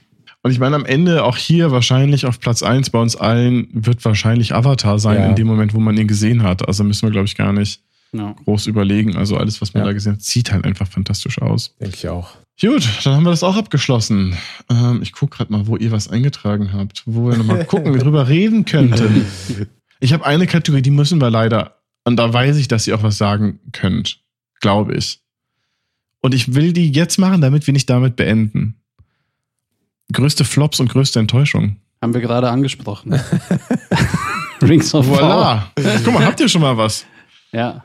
[SPEAKER 1] Und ich meine, am Ende auch hier wahrscheinlich auf Platz 1 bei uns allen wird wahrscheinlich Avatar sein,
[SPEAKER 2] Ja.
[SPEAKER 1] in dem Moment, wo man ihn gesehen hat. Also müssen wir, glaube ich, gar nicht
[SPEAKER 3] Ja.
[SPEAKER 1] groß überlegen. Also alles, was man
[SPEAKER 2] Ja.
[SPEAKER 1] da gesehen hat, sieht halt einfach fantastisch aus.
[SPEAKER 2] Denke ich auch.
[SPEAKER 1] Gut, dann haben wir das auch abgeschlossen. Ähm, ich gucke gerade mal, wo ihr was eingetragen habt, wo wir nochmal [laughs] gucken, drüber reden könnten. Ich habe eine Kategorie, die müssen wir leider, und da weiß ich, dass ihr auch was sagen könnt, glaube ich. Und ich will die jetzt machen, damit wir nicht damit beenden. Größte Flops und größte Enttäuschung.
[SPEAKER 3] Haben wir gerade angesprochen. [laughs] Rings of Power.
[SPEAKER 1] Voilà. Guck mal, habt ihr schon mal was?
[SPEAKER 3] Ja.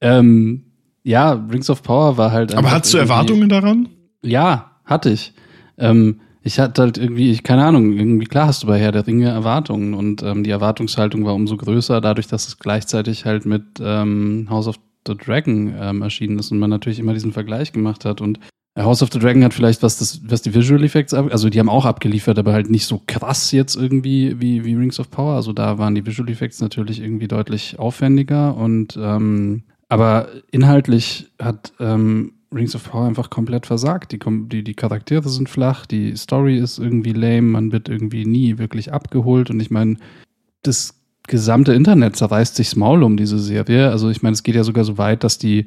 [SPEAKER 3] Ähm, ja, Rings of Power war halt.
[SPEAKER 1] Aber hattest du Erwartungen daran?
[SPEAKER 3] Ja, hatte ich. Ähm, ich hatte halt irgendwie, ich, keine Ahnung, irgendwie klar hast du bei Herr der Ringe Erwartungen und ähm, die Erwartungshaltung war umso größer, dadurch, dass es gleichzeitig halt mit ähm, House of the Dragon ähm, erschienen ist und man natürlich immer diesen Vergleich gemacht hat und äh, House of the Dragon hat vielleicht, was das, was die Visual Effects, ab, also die haben auch abgeliefert, aber halt nicht so krass jetzt irgendwie wie, wie Rings of Power. Also da waren die Visual Effects natürlich irgendwie deutlich aufwendiger und ähm, aber inhaltlich hat ähm, Rings of Power einfach komplett versagt. Die, die, die Charaktere sind flach, die Story ist irgendwie lame, man wird irgendwie nie wirklich abgeholt. Und ich meine, das gesamte Internet zerreißt sich's Maul um diese Serie. Also ich meine, es geht ja sogar so weit, dass die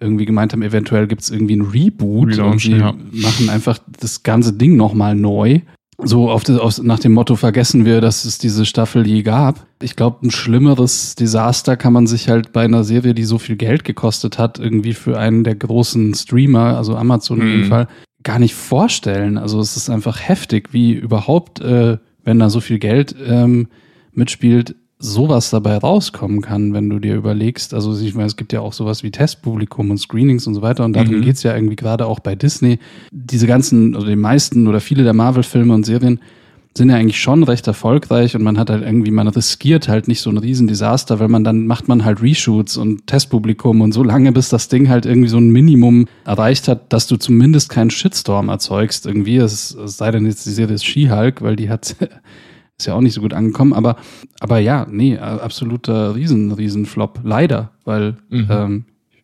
[SPEAKER 3] irgendwie gemeint haben, eventuell gibt's irgendwie ein Reboot
[SPEAKER 1] Relaunch,
[SPEAKER 3] und sie
[SPEAKER 1] ja.
[SPEAKER 3] machen einfach das ganze Ding nochmal neu. So auf auf, nach dem Motto vergessen wir, dass es diese Staffel je gab. Ich glaube, ein schlimmeres Desaster kann man sich halt bei einer Serie, die so viel Geld gekostet hat, irgendwie für einen der großen Streamer, also Amazon in dem
[SPEAKER 1] Mhm.
[SPEAKER 3] Fall, gar nicht vorstellen. Also es ist einfach heftig, wie überhaupt, äh, wenn da so viel Geld ähm, mitspielt, sowas dabei rauskommen kann, wenn du dir überlegst. Also ich meine, es gibt ja auch sowas wie Testpublikum und Screenings und so weiter. Und darum
[SPEAKER 1] Mhm.
[SPEAKER 3] geht's ja irgendwie gerade auch bei Disney. Diese ganzen, also die meisten oder viele der Marvel-Filme und Serien sind ja eigentlich schon recht erfolgreich und man hat halt irgendwie, man riskiert halt nicht so ein Riesendesaster, weil man dann macht man halt Reshoots und Testpublikum und so lange, bis das Ding halt irgendwie so ein Minimum erreicht hat, dass du zumindest keinen Shitstorm erzeugst irgendwie. Es, es sei denn jetzt die Serie She-Hulk, weil die hat [laughs] ist ja auch nicht so gut angekommen, aber aber ja, nee, absoluter Riesen, Riesenflop, leider, weil
[SPEAKER 1] Mhm.
[SPEAKER 3] ähm, ich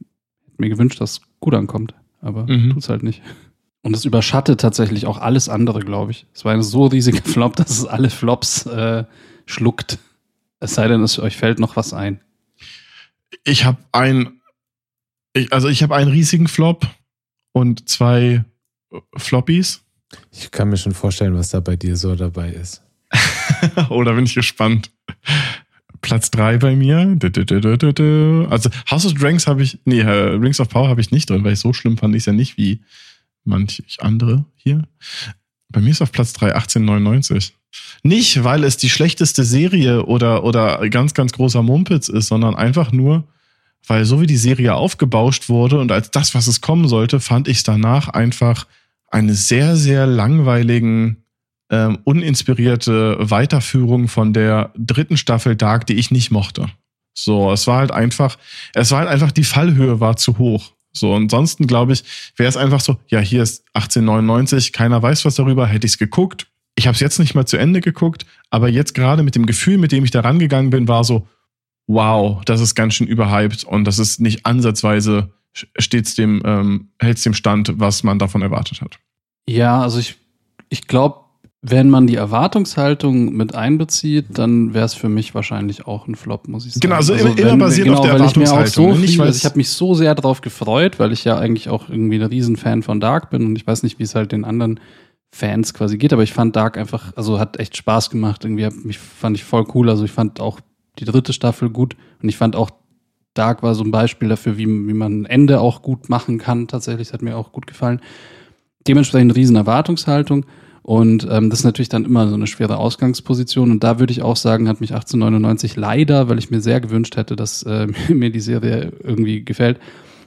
[SPEAKER 3] hätte mir gewünscht, dass es gut ankommt, aber
[SPEAKER 1] Mhm.
[SPEAKER 3] tut's halt nicht. Und es überschattet tatsächlich auch alles andere, glaube ich. Es war ein so riesiger [laughs] Flop, dass es alle Flops äh, schluckt. Es sei denn, es euch fällt noch was ein.
[SPEAKER 1] Ich habe ein, ich, also ich habe einen riesigen Flop und zwei äh, Floppies.
[SPEAKER 2] Ich kann mir schon vorstellen, was da bei dir so dabei ist. [laughs] [laughs]
[SPEAKER 1] oh, da bin ich gespannt. Platz drei bei mir. Also House of Dragons habe ich, nee, äh, Rings of Power habe ich nicht drin, weil ich so schlimm fand ich es ja nicht wie manch andere hier. Bei mir ist auf Platz drei 1899. Nicht, weil es die schlechteste Serie oder, oder ganz, ganz großer Mumpitz ist, sondern einfach nur, weil so wie die Serie aufgebauscht wurde und als das, was es kommen sollte, fand ich es danach einfach eine sehr, sehr langweiligen, ähm, uninspirierte Weiterführung von der dritten Staffel Dark, die ich nicht mochte. So, es war halt einfach, es war halt einfach, die Fallhöhe war zu hoch. So, ansonsten glaube ich, wäre es einfach so, ja, hier ist 1899, keiner weiß was darüber, hätte ich es geguckt. Ich habe es jetzt nicht mal zu Ende geguckt, aber jetzt gerade mit dem Gefühl, mit dem ich da rangegangen bin, war so, wow, das ist ganz schön überhyped und das ist nicht ansatzweise stets dem, ähm, hält dem Stand, was man davon erwartet hat.
[SPEAKER 3] Ja, also ich, ich glaube, wenn man die Erwartungshaltung mit einbezieht, dann wäre es für mich wahrscheinlich auch ein Flop, muss ich sagen.
[SPEAKER 1] Genau, also immer- immer basiert auf der
[SPEAKER 3] ich
[SPEAKER 1] Erwartungshaltung,
[SPEAKER 3] so
[SPEAKER 1] ne? Nicht,
[SPEAKER 3] viel, also ich habe mich so sehr darauf gefreut, weil ich ja eigentlich auch irgendwie ein Riesenfan von Dark bin und ich weiß nicht, wie es halt den anderen Fans quasi geht, aber ich fand Dark einfach, also hat echt Spaß gemacht. Irgendwie hab mich fand ich voll cool. Also ich fand auch die dritte Staffel gut und ich fand auch Dark war so ein Beispiel dafür, wie, wie man ein Ende auch gut machen kann. Tatsächlich, das hat mir auch gut gefallen. Dementsprechend eine riesen Erwartungshaltung. Und ähm, das ist natürlich dann immer so eine schwere Ausgangsposition. Und da würde ich auch sagen, hat mich 1899 leider, weil ich mir sehr gewünscht hätte, dass äh, [laughs] mir die Serie irgendwie gefällt,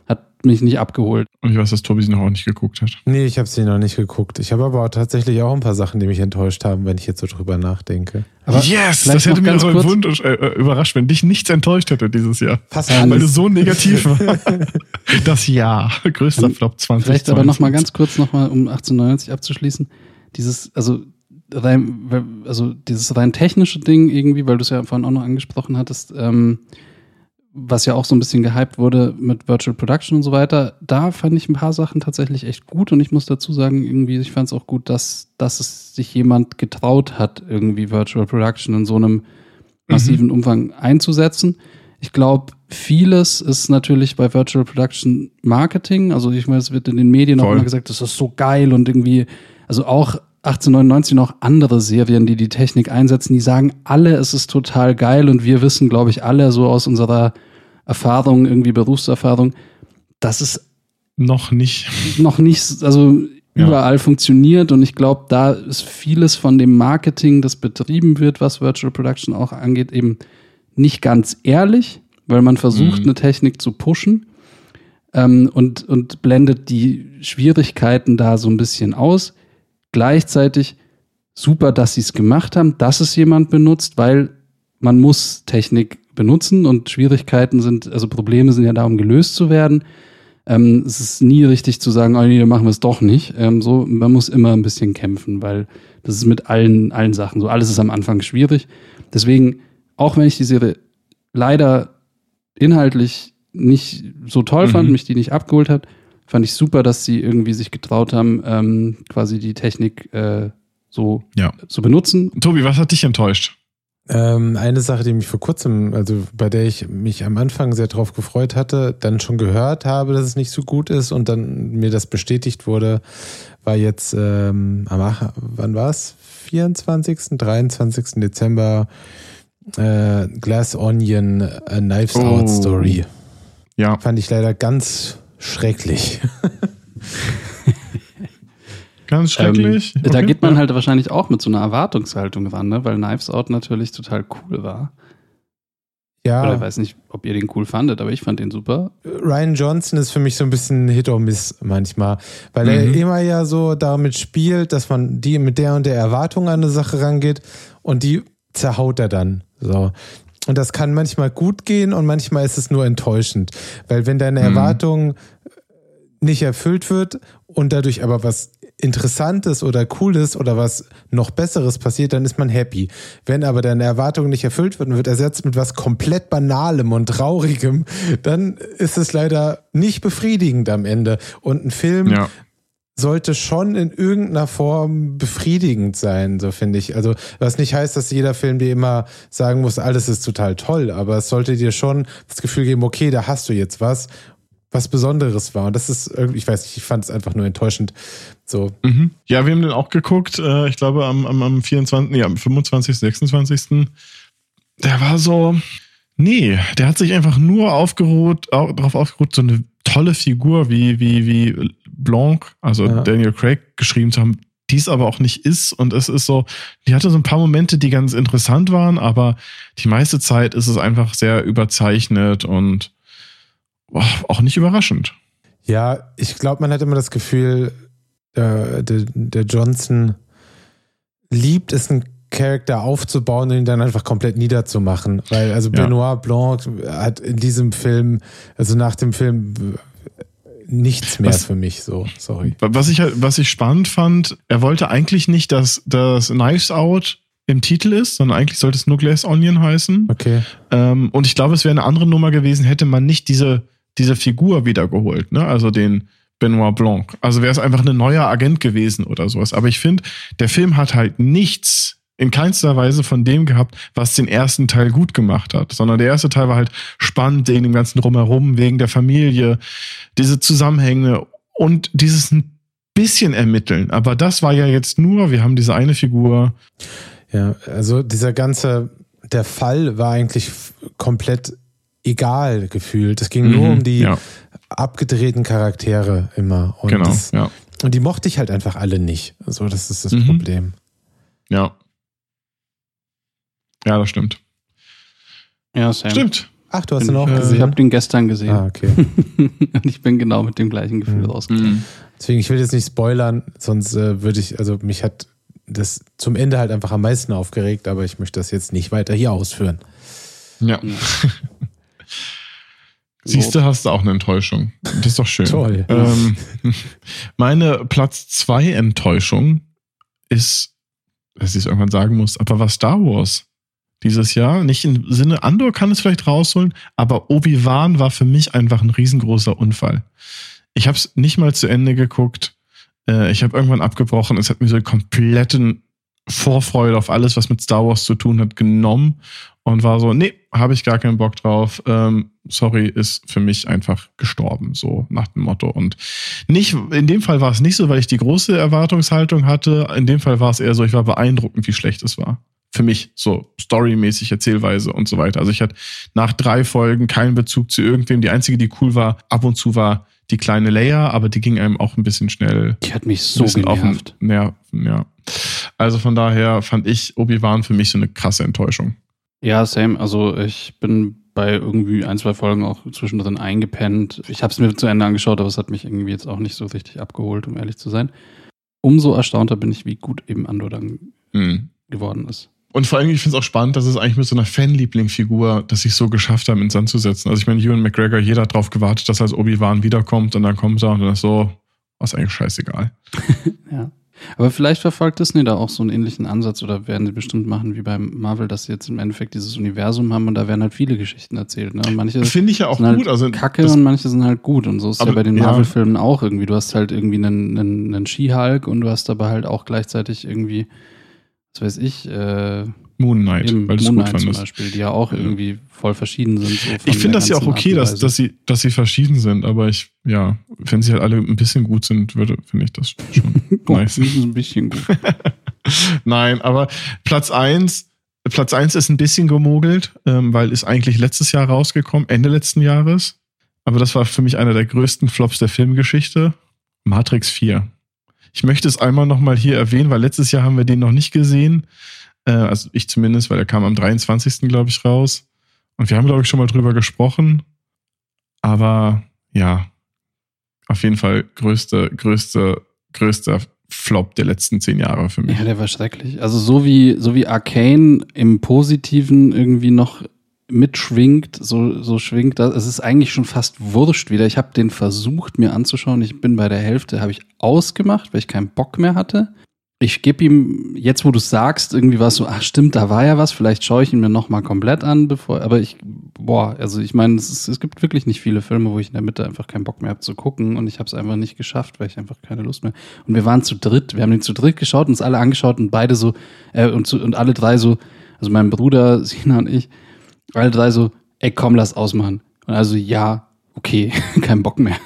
[SPEAKER 3] hat mich nicht abgeholt.
[SPEAKER 1] Und ich weiß, dass Tobi sie noch auch nicht geguckt hat.
[SPEAKER 2] Nee, ich habe sie noch nicht geguckt. Ich habe aber auch tatsächlich auch ein paar Sachen, die mich enttäuscht haben, wenn ich jetzt so drüber nachdenke.
[SPEAKER 3] Aber
[SPEAKER 1] yes, das hätte mich so äh, äh, überrascht, wenn dich nichts enttäuscht hätte dieses Jahr.
[SPEAKER 2] Fast
[SPEAKER 1] Weil du
[SPEAKER 2] alles.
[SPEAKER 1] so [laughs] negativ war. [laughs] Das Jahr. Größter Flop 20.
[SPEAKER 3] Vielleicht aber noch mal ganz kurz noch mal, um 1899 abzuschließen. Dieses, also rein, also dieses rein technische Ding irgendwie, weil du es ja vorhin auch noch angesprochen hattest, ähm, was ja auch so ein bisschen gehypt wurde mit Virtual Production und so weiter, da fand ich ein paar Sachen tatsächlich echt gut und ich muss dazu sagen, irgendwie, ich fand es auch gut, dass, dass es sich jemand getraut hat, irgendwie Virtual Production in so einem massiven mhm. Umfang einzusetzen. Ich glaube, vieles ist natürlich bei Virtual Production Marketing. Also ich meine, es wird in den Medien Voll. auch immer gesagt, das ist so geil und irgendwie, also auch 1899 noch andere Serien, die die Technik einsetzen, die sagen alle, es ist total geil und wir wissen, glaube ich, alle so aus unserer Erfahrung, irgendwie Berufserfahrung, dass es
[SPEAKER 1] noch nicht,
[SPEAKER 3] noch nicht, also ja. überall funktioniert und ich glaube, da ist vieles von dem Marketing, das betrieben wird, was Virtual Production auch angeht, eben nicht ganz ehrlich, weil man versucht, mhm. eine Technik zu pushen ähm, und, und blendet die Schwierigkeiten da so ein bisschen aus. Gleichzeitig super, dass sie es gemacht haben, dass es jemand benutzt, weil man muss Technik benutzen und Schwierigkeiten sind, also Probleme sind ja da, um gelöst zu werden. Ähm, es ist nie richtig zu sagen, oh nee, dann machen wir es doch nicht. Ähm, so, man muss immer ein bisschen kämpfen, weil das ist mit allen, allen Sachen so. Alles ist am Anfang schwierig. Deswegen, auch wenn ich die Serie leider inhaltlich nicht so toll fand, mhm. mich die nicht abgeholt hat, fand ich super, dass sie irgendwie sich getraut haben, ähm, quasi die Technik äh, so ja. zu benutzen.
[SPEAKER 1] Tobi, was hat dich enttäuscht?
[SPEAKER 2] Ähm, eine Sache, die mich vor kurzem, also bei der ich mich am Anfang sehr drauf gefreut hatte, dann schon gehört habe, dass es nicht so gut ist und dann mir das bestätigt wurde, war jetzt ähm, am, wann war es? 24., 23. Dezember äh, Glass Onion A Knives oh. Out Story. Ja. Fand ich leider ganz schrecklich. [laughs]
[SPEAKER 1] Ganz schrecklich.
[SPEAKER 3] Ähm, okay. Da geht man halt wahrscheinlich auch mit so einer Erwartungshaltung ran, ne? weil Knives Out natürlich total cool war. Ja. Oder ich weiß nicht, ob ihr den cool fandet, aber ich fand den super.
[SPEAKER 2] Ryan Johnson ist für mich so ein bisschen Hit or Miss manchmal, weil mhm. er immer ja so damit spielt, dass man die mit der und der Erwartung an eine Sache rangeht und die zerhaut er dann. So. Und das kann manchmal gut gehen und manchmal ist es nur enttäuschend. Weil wenn deine mhm. Erwartung nicht erfüllt wird und dadurch aber was Interessantes oder Cooles oder was noch Besseres passiert, dann ist man happy. Wenn aber deine Erwartung nicht erfüllt wird und wird ersetzt mit was komplett Banalem und Traurigem, dann ist es leider nicht befriedigend am Ende. Und ein Film ja sollte schon in irgendeiner Form befriedigend sein, so finde ich. Also, was nicht heißt, dass jeder Film dir immer sagen muss, alles ist total toll, aber es sollte dir schon das Gefühl geben, okay, da hast du jetzt was, was Besonderes war. Und das ist irgendwie, ich weiß nicht, ich fand es einfach nur enttäuschend. So.
[SPEAKER 1] Mhm. Ja, wir haben den auch geguckt, äh, ich glaube am, am, am 24., nee, am 25., 26. Der war so, nee, der hat sich einfach nur aufgeruht, darauf aufgeruht, so eine tolle Figur wie, wie, wie Blanc, also ja. Daniel Craig, geschrieben zu haben, die es aber auch nicht ist. Und es ist so, die hatte so ein paar Momente, die ganz interessant waren, aber die meiste Zeit ist es einfach sehr überzeichnet und boah, auch nicht überraschend.
[SPEAKER 2] Ja, ich glaube, man hat immer das Gefühl, äh, der, der Johnson liebt es, einen Charakter aufzubauen und ihn dann einfach komplett niederzumachen. Weil, also ja. Benoit Blanc hat in diesem Film, also nach dem Film nichts mehr was, für mich, so, sorry.
[SPEAKER 1] Was ich, halt, was ich spannend fand, er wollte eigentlich nicht, dass das Knives Out im Titel ist, sondern eigentlich sollte es nur Glass Onion heißen.
[SPEAKER 2] Okay.
[SPEAKER 1] Ähm, und ich glaube, es wäre eine andere Nummer gewesen, hätte man nicht diese, diese Figur wiedergeholt, ne? Also den Benoit Blanc. Also wäre es einfach ein neuer Agent gewesen oder sowas. Aber ich finde, der Film hat halt nichts in keinster Weise von dem gehabt, was den ersten Teil gut gemacht hat, sondern der erste Teil war halt spannend wegen dem ganzen Drumherum, wegen der Familie, diese Zusammenhänge und dieses ein bisschen ermitteln. Aber das war ja jetzt nur, wir haben diese eine Figur.
[SPEAKER 2] Ja, also dieser ganze, der Fall war eigentlich komplett egal gefühlt. Es ging mhm, nur um die ja. abgedrehten Charaktere immer. Und
[SPEAKER 1] genau,
[SPEAKER 2] das,
[SPEAKER 1] ja.
[SPEAKER 2] Und die mochte ich halt einfach alle nicht. So, das ist das mhm. Problem.
[SPEAKER 1] Ja. Ja, das stimmt.
[SPEAKER 3] Ja, Sam.
[SPEAKER 1] Stimmt.
[SPEAKER 2] Ach, du hast ihn auch äh, gesehen?
[SPEAKER 3] Ich habe den gestern gesehen.
[SPEAKER 2] Ah, okay. [laughs]
[SPEAKER 3] Und ich bin genau mit dem gleichen Gefühl mhm. rausgekommen. Mhm.
[SPEAKER 2] Deswegen, ich will jetzt nicht spoilern, sonst äh, würde ich, also mich hat das zum Ende halt einfach am meisten aufgeregt, aber ich möchte das jetzt nicht weiter hier ausführen.
[SPEAKER 1] Ja. ja. [laughs] Siehst du, hast du auch eine Enttäuschung. Das ist doch schön.
[SPEAKER 2] Toll.
[SPEAKER 1] Ähm, [laughs] meine Platz zwei Enttäuschung ist dass ich es irgendwann sagen muss, aber war Star Wars. Dieses Jahr. Nicht im Sinne, Andor kann es vielleicht rausholen, aber Obi-Wan war für mich einfach ein riesengroßer Unfall. Ich habe es nicht mal zu Ende geguckt. Äh, ich habe irgendwann abgebrochen. Es hat mir so einen kompletten Vorfreude auf alles, was mit Star Wars zu tun hat, genommen und war so, nee, habe ich gar keinen Bock drauf. Ähm, sorry, ist für mich einfach gestorben, so nach dem Motto. Und nicht, in dem Fall war es nicht so, weil ich die große Erwartungshaltung hatte. In dem Fall war es eher so, ich war beeindruckend, wie schlecht es war. Für mich, so storymäßig, Erzählweise und so weiter. Also ich hatte nach drei Folgen keinen Bezug zu irgendwem. Die einzige, die cool war, ab und zu war die kleine Leia, aber die ging einem auch ein bisschen schnell.
[SPEAKER 3] Die hat mich so genervt.
[SPEAKER 1] Nerven, ja. Also von daher fand ich Obi-Wan für mich so eine krasse Enttäuschung.
[SPEAKER 3] Ja, same. Also ich bin bei irgendwie ein, zwei Folgen auch zwischendrin eingepennt. Ich habe es mir zu Ende angeschaut, aber es hat mich irgendwie jetzt auch nicht so richtig abgeholt, um ehrlich zu sein. Umso erstaunter bin ich, wie gut eben Andor dann
[SPEAKER 1] Mhm.
[SPEAKER 3] geworden ist.
[SPEAKER 1] Und vor allem, ich finde es auch spannend, dass es eigentlich mit so einer Fanlieblingsfigur, dass sie es so geschafft haben, ins Sand zu setzen. Also ich meine, Ewan McGregor, jeder hat drauf gewartet, dass er als Obi-Wan wiederkommt und dann kommt er und dann ist so, was eigentlich scheißegal. [laughs]
[SPEAKER 3] Ja. Aber vielleicht verfolgt Disney da auch so einen ähnlichen Ansatz oder werden sie bestimmt machen wie beim Marvel, dass sie jetzt im Endeffekt dieses Universum haben und da werden halt viele Geschichten erzählt. Ne? Und manche
[SPEAKER 1] Finde ich ja auch
[SPEAKER 3] sind halt
[SPEAKER 1] gut. Also
[SPEAKER 3] kacke und manche sind halt gut. Und so ist es ja
[SPEAKER 1] Aber,
[SPEAKER 3] bei den
[SPEAKER 1] ja.
[SPEAKER 3] Marvel-Filmen auch irgendwie. Du hast halt irgendwie einen, einen, einen She-Hulk und du hast aber halt auch gleichzeitig irgendwie, was weiß ich, äh,
[SPEAKER 1] Moon Knight, weil du es gut
[SPEAKER 3] Knight zum
[SPEAKER 1] fandest.
[SPEAKER 3] Beispiel, die ja auch irgendwie voll verschieden sind. So
[SPEAKER 1] Ich finde das ja auch okay, dass, dass, sie, dass sie verschieden sind, aber ich, ja, wenn sie halt alle ein bisschen gut sind, würde, finde ich das schon [laughs]
[SPEAKER 3] Oh,
[SPEAKER 1] nice.
[SPEAKER 3] ein bisschen gut. [laughs]
[SPEAKER 1] Nein, aber Platz eins, Platz eins ist ein bisschen gemogelt, ähm, weil ist eigentlich letztes Jahr rausgekommen, Ende letzten Jahres. Aber das war für mich einer der größten Flops der Filmgeschichte. Matrix 4. Ich möchte es einmal nochmal hier erwähnen, weil letztes Jahr haben wir den noch nicht gesehen. Äh, also ich zumindest, weil er kam am 23. glaube ich raus. Und wir haben, glaube ich, schon mal drüber gesprochen. Aber ja, auf jeden Fall größte, größte, größter Flop der letzten zehn Jahre für mich.
[SPEAKER 3] Ja, der war schrecklich. Also so wie, so wie Arcane im Positiven irgendwie noch mitschwingt, so, so schwingt das. Es ist eigentlich schon fast wurscht wieder. Ich habe den versucht, mir anzuschauen. Ich bin bei der Hälfte, habe ich ausgemacht, weil ich keinen Bock mehr hatte. Ich gebe ihm, jetzt wo du sagst, irgendwie war es so, ach stimmt, da war ja was, vielleicht schaue ich ihn mir nochmal komplett an, bevor, aber ich, boah, also ich meine, es, es gibt wirklich nicht viele Filme, wo ich in der Mitte einfach keinen Bock mehr habe zu gucken und ich habe es einfach nicht geschafft, weil ich einfach keine Lust mehr. Und wir waren zu dritt, wir haben den zu dritt geschaut, uns alle angeschaut und beide so, äh, und, zu, und alle drei so, also mein Bruder, [laughs] Sina und ich, alle drei so, ey komm, lass ausmachen. Und also ja, okay, [laughs] kein Bock mehr.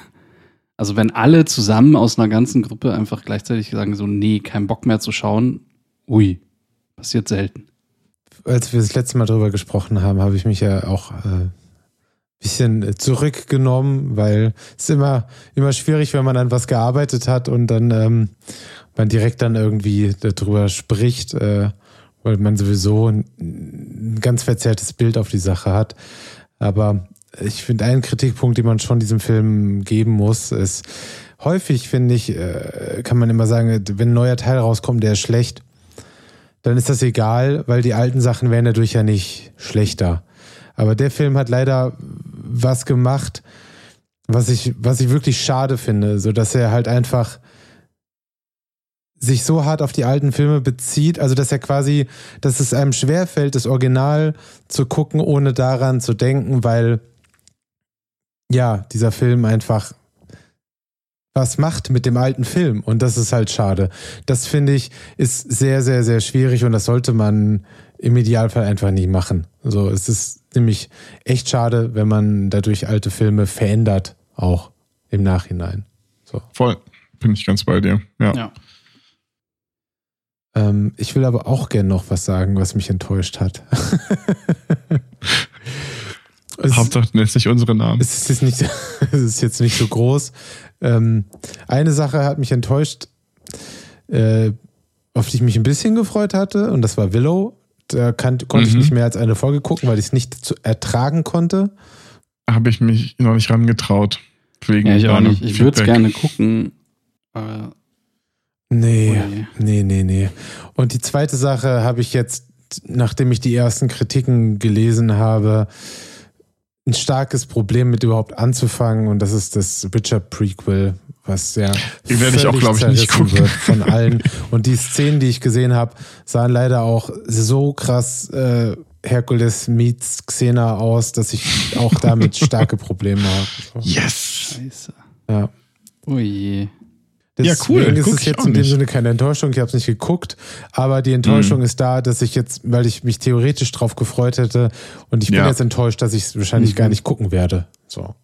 [SPEAKER 3] Also wenn alle zusammen aus einer ganzen Gruppe einfach gleichzeitig sagen so, nee, kein Bock mehr zu schauen, ui, passiert selten.
[SPEAKER 2] Als wir das letzte Mal drüber gesprochen haben, habe ich mich ja auch äh, bisschen zurückgenommen, weil es ist immer, immer schwierig, wenn man an was gearbeitet hat und dann ähm, man direkt dann irgendwie darüber spricht, äh, weil man sowieso ein, ganz verzerrtes Bild auf die Sache hat. Aber ich finde, einen Kritikpunkt, den man schon diesem Film geben muss, ist, häufig finde ich, äh, kann man immer sagen, wenn ein neuer Teil rauskommt, der ist schlecht, dann ist das egal, weil die alten Sachen werden dadurch ja nicht schlechter. Aber der Film hat leider was gemacht, was ich, was ich wirklich schade finde, so dass er halt einfach sich so hart auf die alten Filme bezieht, also dass er quasi, dass es einem schwerfällt, das Original zu gucken, ohne daran zu denken, weil ja, dieser Film einfach was macht mit dem alten Film und das ist halt schade. Das finde ich ist sehr, sehr, sehr schwierig und das sollte man im Idealfall einfach nicht machen. So, es ist nämlich echt schade, wenn man dadurch alte Filme verändert, auch im Nachhinein. So.
[SPEAKER 1] Voll. Bin ich ganz bei dir. Ja.
[SPEAKER 3] Ja.
[SPEAKER 2] Ähm, ich will aber auch gern noch was sagen, was mich enttäuscht hat. [laughs] es,
[SPEAKER 1] Hauptsache, du nennst nicht unsere Namen.
[SPEAKER 2] es, ist jetzt nicht, [laughs] es ist jetzt nicht so groß. Ähm, eine Sache hat mich enttäuscht, äh, auf die ich mich ein bisschen gefreut hatte, und das war Willow. Da kann, konnte ich
[SPEAKER 1] Mhm.
[SPEAKER 2] nicht mehr als eine Folge gucken, weil ich es nicht zu ertragen konnte.
[SPEAKER 1] Habe ich mich noch nicht rangetraut. Wegen
[SPEAKER 3] Ja, ich auch nicht. Ich würde es gerne gucken. Aber,
[SPEAKER 2] Nee,
[SPEAKER 3] Ui.
[SPEAKER 2] nee, nee, nee. Und die zweite Sache habe ich jetzt, nachdem ich die ersten Kritiken gelesen habe, ein starkes Problem mit überhaupt anzufangen und das ist das Witcher Prequel, was ja
[SPEAKER 1] Die werde ich auch,
[SPEAKER 2] völlig
[SPEAKER 1] glaub ich, nicht gucken.
[SPEAKER 2] wird von allen. Und die Szenen, die ich gesehen habe, sahen leider auch so krass äh, Herkules meets Xena aus, dass ich auch damit starke Probleme habe.
[SPEAKER 1] Yes!
[SPEAKER 3] Scheiße.
[SPEAKER 2] Ja.
[SPEAKER 3] Oh je.
[SPEAKER 1] Ja, cool.
[SPEAKER 2] Deswegen ist
[SPEAKER 1] Guck
[SPEAKER 2] es jetzt in dem. Sinne keine Enttäuschung. Ich habe es nicht geguckt, aber die Enttäuschung
[SPEAKER 1] Mhm.
[SPEAKER 2] ist da, dass ich jetzt, weil ich mich theoretisch drauf gefreut hätte und ich bin
[SPEAKER 1] Ja.
[SPEAKER 2] jetzt enttäuscht, dass ich es wahrscheinlich
[SPEAKER 3] Mhm.
[SPEAKER 2] gar nicht gucken werde. So.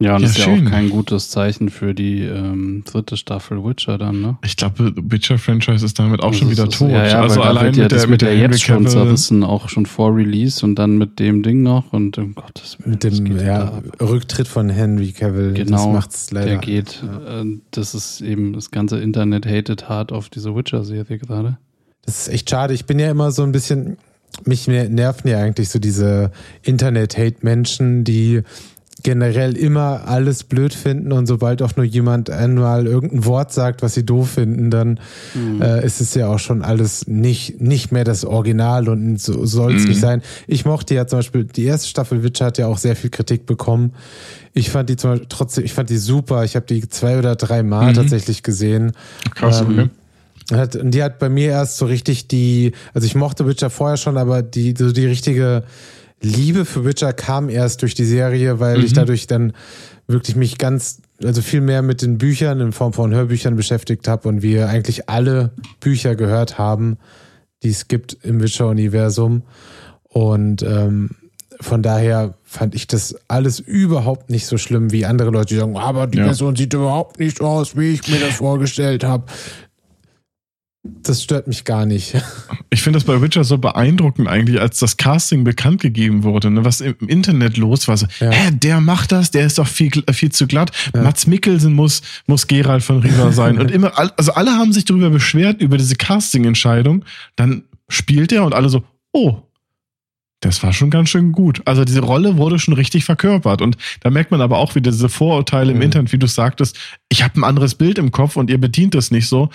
[SPEAKER 3] Ja, und
[SPEAKER 1] Ja,
[SPEAKER 3] das ist ja
[SPEAKER 1] schön.
[SPEAKER 3] auch kein gutes Zeichen für die ähm, dritte Staffel Witcher dann, ne?
[SPEAKER 1] Ich glaube, Witcher-Franchise ist damit auch schon wieder
[SPEAKER 3] Das ist-
[SPEAKER 1] tot.
[SPEAKER 3] Ja, ja,
[SPEAKER 1] also allein
[SPEAKER 3] ja,
[SPEAKER 1] mit
[SPEAKER 3] das
[SPEAKER 1] der, mit
[SPEAKER 3] ja
[SPEAKER 1] der
[SPEAKER 3] jetzt schon zerrissen, auch schon vor Release und dann mit dem Ding noch und um Gottes Willen.
[SPEAKER 2] Mit dem ja? Rücktritt von Henry Cavill, das
[SPEAKER 3] Genau,
[SPEAKER 2] macht's leider.
[SPEAKER 3] Der geht,
[SPEAKER 2] Ja.
[SPEAKER 3] äh, das ist eben, das ganze Internet hatet hart auf diese Witcher-Serie gerade.
[SPEAKER 2] Das ist echt schade. Ich bin ja immer so ein bisschen, mich nerven ja eigentlich so diese Internet-Hate-Menschen, die generell immer alles blöd finden und sobald auch nur jemand einmal irgendein Wort sagt, was sie doof finden, dann
[SPEAKER 3] Mhm.
[SPEAKER 2] äh, ist es ja auch schon alles nicht, nicht mehr das Original und so soll es
[SPEAKER 1] Mhm.
[SPEAKER 2] nicht sein. Ich mochte ja zum Beispiel, die erste Staffel Witcher hat ja auch sehr viel Kritik bekommen. Ich fand die zum Beispiel trotzdem, ich fand die super. Ich habe die zwei oder drei Mal
[SPEAKER 1] Mhm.
[SPEAKER 2] tatsächlich gesehen.
[SPEAKER 1] Krass,
[SPEAKER 2] Ähm,
[SPEAKER 1] okay.
[SPEAKER 2] Hat, und die hat bei mir erst so richtig die, also ich mochte Witcher vorher schon, aber die, so die richtige Liebe für Witcher kam erst durch die Serie, weil ich
[SPEAKER 1] Mhm.
[SPEAKER 2] dadurch dann wirklich mich ganz, also viel mehr mit den Büchern in Form von Hörbüchern beschäftigt habe und wir eigentlich alle Bücher gehört haben, die es gibt im Witcher-Universum. Und ähm, von daher fand ich das alles überhaupt nicht so schlimm, wie andere Leute, die sagen, aber die
[SPEAKER 1] Ja.
[SPEAKER 2] Person sieht überhaupt nicht aus, wie ich mir das vorgestellt habe. Das stört mich gar nicht. [laughs]
[SPEAKER 1] Ich finde das bei Witcher so beeindruckend eigentlich, als das Casting bekannt gegeben wurde, ne, was im Internet los war. So,
[SPEAKER 2] Ja.
[SPEAKER 1] hä, der macht das, der ist doch viel, viel zu glatt.
[SPEAKER 2] Ja.
[SPEAKER 1] Mats Mikkelsen muss, muss Gerald von Riva sein. und [laughs] immer, also alle haben sich darüber beschwert, über diese Casting-Entscheidung. Dann spielt er und alle so, oh, das war schon ganz schön gut. Also diese Rolle wurde schon richtig verkörpert. Und da merkt man aber auch wieder diese Vorurteile im
[SPEAKER 2] Mhm.
[SPEAKER 1] Internet, wie du sagtest, ich habe ein anderes Bild im Kopf und ihr bedient das nicht so.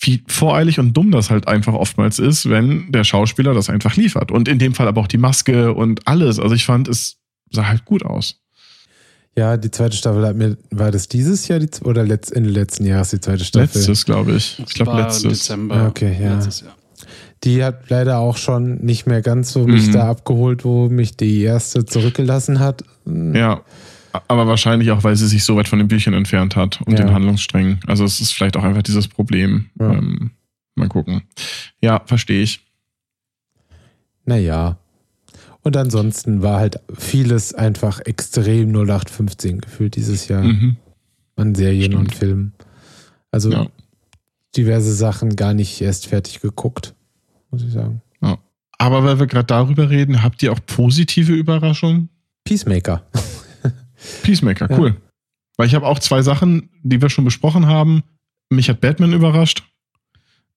[SPEAKER 1] Wie voreilig und dumm das halt einfach oftmals ist, wenn der Schauspieler das einfach liefert. Und in dem Fall aber auch die Maske und alles. Also ich fand, es sah halt gut aus.
[SPEAKER 2] Ja, die zweite Staffel hat mir, war das dieses Jahr die, oder letzt, Ende letzten Jahres die zweite Staffel?
[SPEAKER 1] Letztes, glaube ich. Ich glaube, letztes.
[SPEAKER 3] Dezember.
[SPEAKER 2] Ah, okay, ja.
[SPEAKER 3] Letztes Jahr.
[SPEAKER 2] Die hat leider auch schon nicht mehr ganz so mich
[SPEAKER 1] Mhm.
[SPEAKER 2] da abgeholt, wo mich die erste zurückgelassen hat.
[SPEAKER 1] Ja. Aber wahrscheinlich auch, weil sie sich so weit von den Büchern entfernt hat und
[SPEAKER 2] Ja.
[SPEAKER 1] den Handlungssträngen. Also es ist vielleicht auch einfach dieses Problem.
[SPEAKER 2] Ja.
[SPEAKER 1] Ähm, mal gucken. Ja, verstehe ich.
[SPEAKER 2] Naja. Und ansonsten war halt vieles einfach extrem 0815 gefühlt dieses Jahr
[SPEAKER 1] Mhm.
[SPEAKER 2] an Serien
[SPEAKER 1] Stimmt.
[SPEAKER 2] und Filmen. Also
[SPEAKER 1] Ja.
[SPEAKER 2] diverse Sachen gar nicht erst fertig geguckt, muss ich sagen.
[SPEAKER 1] Aber weil wir gerade darüber reden, habt ihr auch positive Überraschungen?
[SPEAKER 2] Peacemaker.
[SPEAKER 1] Peacemaker,
[SPEAKER 2] Ja.
[SPEAKER 1] cool. Weil ich habe auch zwei Sachen, die wir schon besprochen haben. Mich hat Batman überrascht,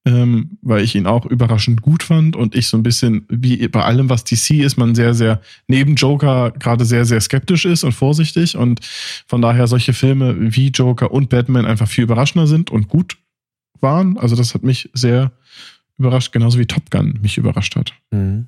[SPEAKER 1] ähm, weil ich ihn auch überraschend gut fand und ich so ein bisschen, wie bei allem, was DC ist, man sehr, sehr neben Joker gerade sehr, sehr skeptisch ist und vorsichtig und von daher solche Filme wie Joker und Batman einfach viel überraschender sind und gut waren. Also das hat mich sehr überrascht, genauso wie Top Gun mich überrascht hat.
[SPEAKER 2] Mhm.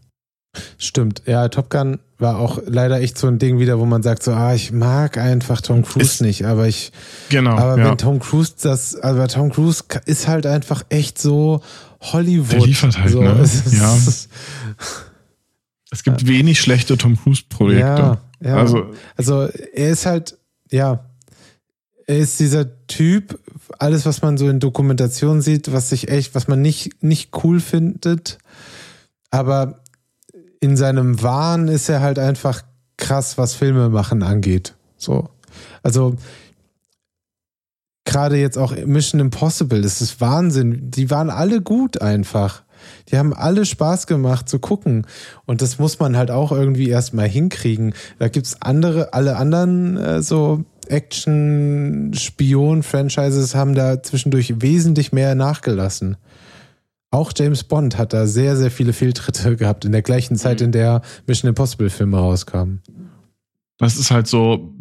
[SPEAKER 2] Stimmt. Ja, Top Gun war auch leider echt so ein Ding wieder, wo man sagt so, ah, ich mag einfach Tom Cruise
[SPEAKER 1] Ist-
[SPEAKER 2] nicht, aber ich,
[SPEAKER 1] Genau.
[SPEAKER 2] aber
[SPEAKER 1] ja.
[SPEAKER 2] wenn Tom Cruise das, aber Tom Cruise ist halt einfach echt so Hollywood.
[SPEAKER 1] Der liefert halt,
[SPEAKER 2] so,
[SPEAKER 1] ne?
[SPEAKER 2] es ist,
[SPEAKER 1] Ja. [laughs] es gibt wenig schlechte Tom Cruise Projekte.
[SPEAKER 2] Ja, ja.
[SPEAKER 1] Also
[SPEAKER 2] Also er ist halt, ja, er ist dieser Typ, alles, was man so in Dokumentationen sieht, was sich echt, was man nicht, nicht cool findet, aber in seinem Wahn ist er halt einfach krass, was Filme machen angeht. So. Also gerade jetzt auch Mission Impossible, das ist Wahnsinn. Die waren alle gut einfach. Die haben alle Spaß gemacht zu gucken. Und das muss man halt auch irgendwie erstmal hinkriegen. Da gibt's andere, alle anderen äh, so Action-Spion-Franchises haben da zwischendurch wesentlich mehr nachgelassen. Auch James Bond hat da sehr, sehr viele Fehltritte [laughs] gehabt in der gleichen Zeit,
[SPEAKER 3] Mhm.
[SPEAKER 2] in der Mission Impossible-Filme rauskamen.
[SPEAKER 1] das ist halt so,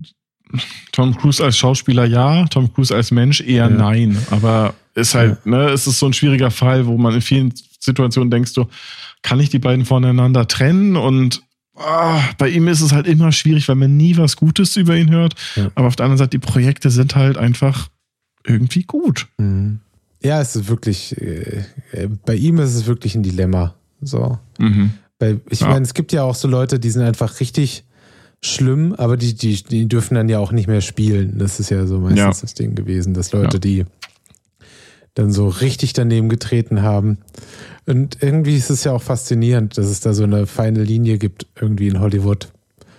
[SPEAKER 1] Tom Cruise als Schauspieler ja, Tom Cruise als Mensch eher
[SPEAKER 2] Ja.
[SPEAKER 1] nein. Aber ist halt, ne, es ist so ein schwieriger Fall, wo man in vielen Situationen denkst du, kann ich die beiden voneinander trennen? Und ah, bei ihm ist es halt immer schwierig, weil man nie was Gutes über ihn hört.
[SPEAKER 2] Ja.
[SPEAKER 1] Aber auf der anderen Seite, die Projekte sind halt einfach irgendwie gut.
[SPEAKER 2] Mhm. Ja, es ist wirklich, äh, äh, bei ihm ist es wirklich ein Dilemma. So.
[SPEAKER 1] Mhm.
[SPEAKER 2] Weil ich
[SPEAKER 1] Ja.
[SPEAKER 2] meine, es gibt ja auch so Leute, die sind einfach richtig schlimm, aber die, die, die dürfen dann ja auch nicht mehr spielen. Das ist ja so meistens
[SPEAKER 1] Ja.
[SPEAKER 2] das Ding gewesen, dass Leute,
[SPEAKER 1] Ja.
[SPEAKER 2] die dann so richtig daneben getreten haben. Und irgendwie ist es ja auch faszinierend, dass es da so eine feine Linie gibt, irgendwie in Hollywood.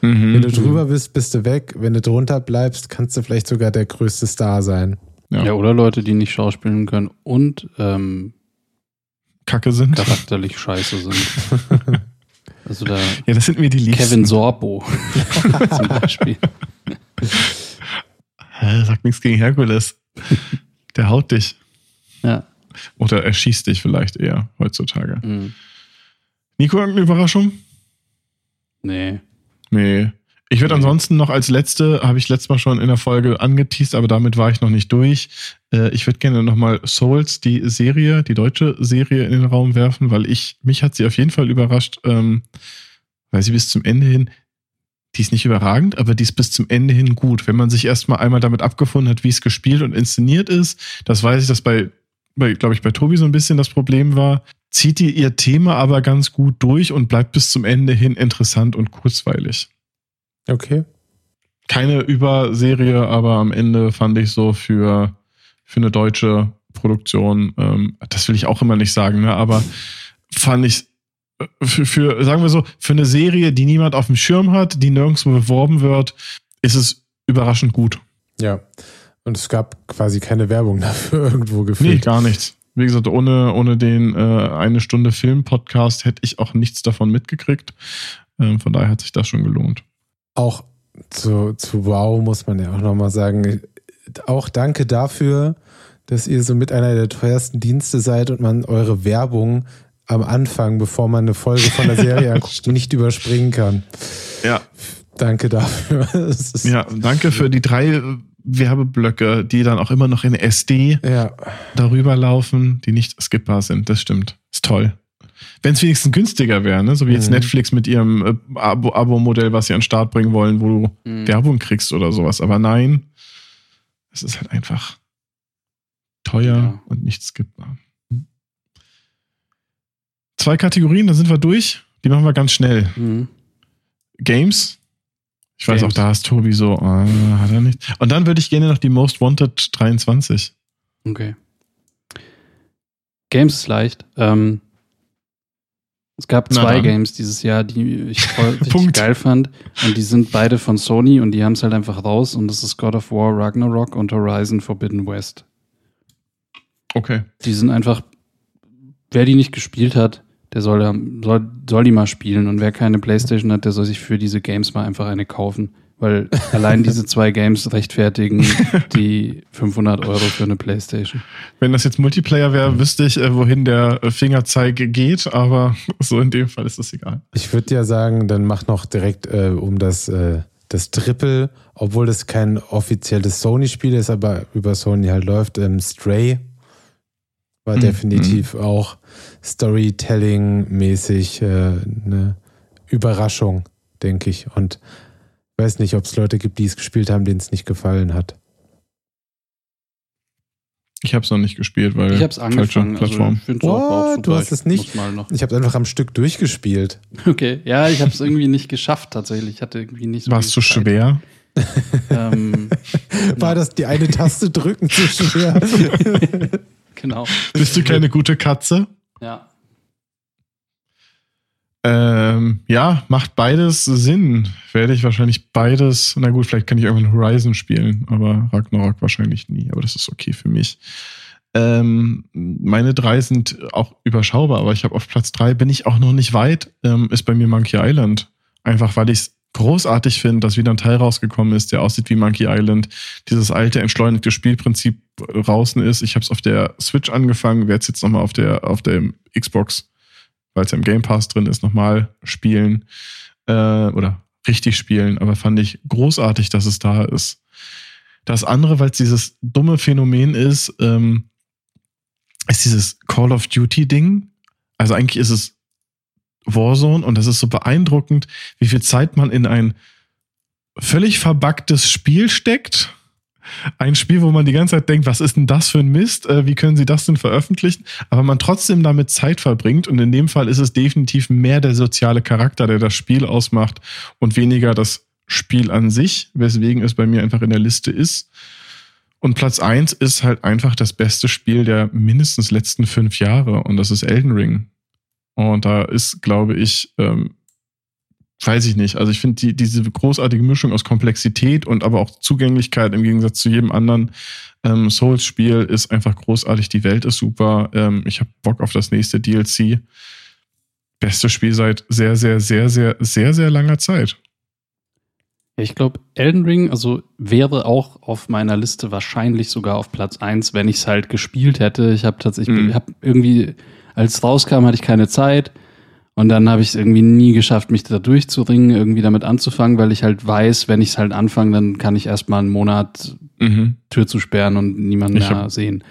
[SPEAKER 1] Mhm.
[SPEAKER 2] Wenn du drüber bist, bist du weg. Wenn du drunter bleibst, kannst du vielleicht sogar der größte Star sein.
[SPEAKER 1] Ja.
[SPEAKER 3] Ja. oder Leute, die nicht schauspielen können und ähm,
[SPEAKER 1] Kacke sind.
[SPEAKER 3] charakterlich scheiße sind. [laughs] Also da
[SPEAKER 1] Ja, das sind mir die Liebsten.
[SPEAKER 3] Kevin Sorbo [laughs] zum Beispiel.
[SPEAKER 1] Sag nichts gegen Herkules. Der haut dich.
[SPEAKER 3] Ja.
[SPEAKER 1] Oder er schießt dich vielleicht eher heutzutage.
[SPEAKER 3] Mhm.
[SPEAKER 1] Nico, irgendeine Überraschung?
[SPEAKER 3] Nee.
[SPEAKER 1] Nee. Ich würde
[SPEAKER 3] Nee.
[SPEAKER 1] ansonsten noch als letzte, habe ich letztes Mal schon in der Folge angeteased, aber damit war ich noch nicht durch. Äh, ich würde gerne nochmal Souls, die Serie, die deutsche Serie in den Raum werfen, weil ich, mich hat sie auf jeden Fall überrascht, ähm, weil sie bis zum Ende hin, die ist nicht überragend, aber die ist bis zum Ende hin gut. Wenn man sich erstmal einmal damit abgefunden hat, wie es gespielt und inszeniert ist, das weiß ich, dass bei, bei glaube ich, bei Tobi so ein bisschen das Problem war, zieht die ihr Thema aber ganz gut durch und bleibt bis zum Ende hin interessant und kurzweilig
[SPEAKER 2] Okay.
[SPEAKER 1] keine Überserie, aber am Ende fand ich so für, für eine deutsche Produktion, ähm, das will ich auch immer nicht sagen, ne, aber fand ich äh, für, für, sagen wir so, für eine Serie, die niemand auf dem Schirm hat, die nirgendwo beworben wird, ist es überraschend gut.
[SPEAKER 2] Ja. Und es gab quasi keine Werbung [laughs] dafür irgendwo
[SPEAKER 1] Nee,
[SPEAKER 2] gefühlt.
[SPEAKER 1] gar nichts. Wie gesagt, ohne, ohne den äh, eine Stunde Film-Podcast hätte ich auch nichts davon mitgekriegt. Ähm, von daher hat sich das schon gelohnt.
[SPEAKER 2] Auch zu, zu Wow muss man ja auch nochmal sagen, auch danke dafür, dass ihr so mit einer der teuersten Dienste seid und man eure Werbung am Anfang, bevor man eine Folge von der Serie [laughs] anguckt, nicht überspringen kann.
[SPEAKER 1] Ja,
[SPEAKER 2] Danke dafür. [laughs]
[SPEAKER 1] Ja, danke für die drei äh, Werbeblöcke, die dann auch immer noch in SD
[SPEAKER 2] ja.
[SPEAKER 1] darüber laufen, die nicht skippbar sind. Das stimmt. Ist toll. Wenn es wenigstens günstiger wäre, ne? so wie jetzt
[SPEAKER 2] Mhm.
[SPEAKER 1] Netflix mit ihrem äh, Abo- Abo-Modell, was sie an den Start bringen wollen, wo du
[SPEAKER 3] Mhm.
[SPEAKER 1] Werbung kriegst oder sowas. Aber nein, es ist halt einfach teuer
[SPEAKER 3] Ja.
[SPEAKER 1] und nicht skippbar. Zwei Kategorien, dann sind wir durch. Die machen wir ganz schnell.
[SPEAKER 3] Mhm.
[SPEAKER 1] Games. Ich weiß
[SPEAKER 3] Games.
[SPEAKER 1] auch, da ist Tobi so, ah, hat er nicht. Und dann würde ich gerne noch die Most Wanted 23.
[SPEAKER 3] Okay. Games ist leicht. Ähm, es gab zwei. Games dieses Jahr, die ich voll [laughs] geil fand. Und die sind beide von Sony und die haben es halt einfach raus. Und das ist God of War, Ragnarok und Horizon Forbidden West.
[SPEAKER 1] Okay.
[SPEAKER 3] Die sind einfach, wer die nicht gespielt hat, der soll, soll, soll die mal spielen. Und wer keine Playstation hat, der soll sich für diese Games mal einfach eine kaufen. Weil [laughs] allein diese zwei Games rechtfertigen die 500 Euro für eine Playstation.
[SPEAKER 1] Wenn das jetzt Multiplayer wäre, wüsste ich, äh, wohin der Fingerzeig geht, aber [laughs] so in dem Fall ist das egal.
[SPEAKER 2] Ich würde ja sagen, dann mach noch direkt äh, um das, äh, das Triple, obwohl das kein offizielles Sony-Spiel ist, aber über Sony halt läuft. Ähm, Stray war
[SPEAKER 1] Mhm.
[SPEAKER 2] definitiv auch Storytelling-mäßig äh, eine Überraschung, denke ich. Und ich weiß nicht, ob es Leute gibt, die es gespielt haben, denen es nicht gefallen hat.
[SPEAKER 1] Ich habe es noch nicht gespielt, weil
[SPEAKER 3] Ich habe es
[SPEAKER 1] falsche
[SPEAKER 3] angefangen. Also
[SPEAKER 1] Plattform.
[SPEAKER 2] What?
[SPEAKER 3] super.
[SPEAKER 2] Du hast es
[SPEAKER 3] Ich
[SPEAKER 2] nicht?
[SPEAKER 3] Muss mal noch.
[SPEAKER 2] Ich habe einfach am Stück durchgespielt. [laughs]
[SPEAKER 3] Okay, ja, ich habe es irgendwie nicht geschafft tatsächlich. Ich hatte irgendwie nicht so
[SPEAKER 1] War es zu
[SPEAKER 3] Zeit.
[SPEAKER 1] schwer?
[SPEAKER 3] Ähm, [laughs]
[SPEAKER 2] War
[SPEAKER 3] Ja.
[SPEAKER 2] das die eine Taste drücken zu schwer? [laughs]
[SPEAKER 3] genau.
[SPEAKER 1] Bist du keine gute Katze?
[SPEAKER 3] Ja.
[SPEAKER 1] Ähm, ja, macht beides Sinn. Werde ich wahrscheinlich beides. Na gut, vielleicht kann ich irgendwann Horizon spielen, aber Ragnarok wahrscheinlich nie. Aber das ist okay für mich. Ähm, meine drei sind auch überschaubar, aber ich habe auf Platz drei bin ich auch noch nicht weit. Ähm, ist bei mir Monkey Island. Einfach weil ich es großartig finde, dass wieder ein Teil rausgekommen ist, der aussieht wie Monkey Island. Dieses alte entschleunigte Spielprinzip draußen ist. Ich habe es auf der Switch angefangen, werde es jetzt nochmal auf der auf der Xbox weil es ja im Game Pass drin ist, nochmal spielen äh, oder richtig spielen, aber fand ich großartig, dass es da ist. Das andere, weil es dieses dumme Phänomen ist, ähm, ist dieses Call of Duty-Ding. Also eigentlich ist es Warzone und das ist so beeindruckend, wie viel Zeit man in ein völlig verbuggtes Spiel steckt, ein Spiel, wo man die ganze Zeit denkt, was ist denn das für ein Mist? Äh, wie können sie das denn veröffentlichen? Aber man trotzdem damit Zeit verbringt. Und in dem Fall ist es definitiv mehr der soziale Charakter, der das Spiel ausmacht und weniger das Spiel an sich, weswegen es bei mir einfach in der Liste ist. Und Platz eins ist halt einfach das beste Spiel der mindestens letzten fünf Jahre und das ist Elden Ring. Und da ist, glaube ich, ähm, weiß ich nicht. Also ich finde die, diese großartige Mischung aus Komplexität und aber auch Zugänglichkeit im Gegensatz zu jedem anderen ähm, Souls-Spiel ist einfach großartig. Die Welt ist super. Ähm, ich habe Bock auf das nächste DLC. Bestes Spiel seit sehr, sehr, sehr, sehr, sehr, sehr langer Zeit.
[SPEAKER 3] Ich glaube, Elden Ring, also wäre auch auf meiner Liste wahrscheinlich sogar auf Platz 1, wenn ich es halt gespielt hätte. Ich habe tatsächlich,
[SPEAKER 1] Mhm.
[SPEAKER 3] hab irgendwie, als es rauskam, hatte ich keine Zeit. Und dann habe ich es irgendwie nie geschafft, mich da durchzuringen, irgendwie damit anzufangen, weil ich halt weiß, wenn ich es halt anfange, dann kann ich erstmal einen Monat
[SPEAKER 1] Mhm.
[SPEAKER 3] Tür zu sperren und niemanden
[SPEAKER 1] Ich
[SPEAKER 3] mehr sehen.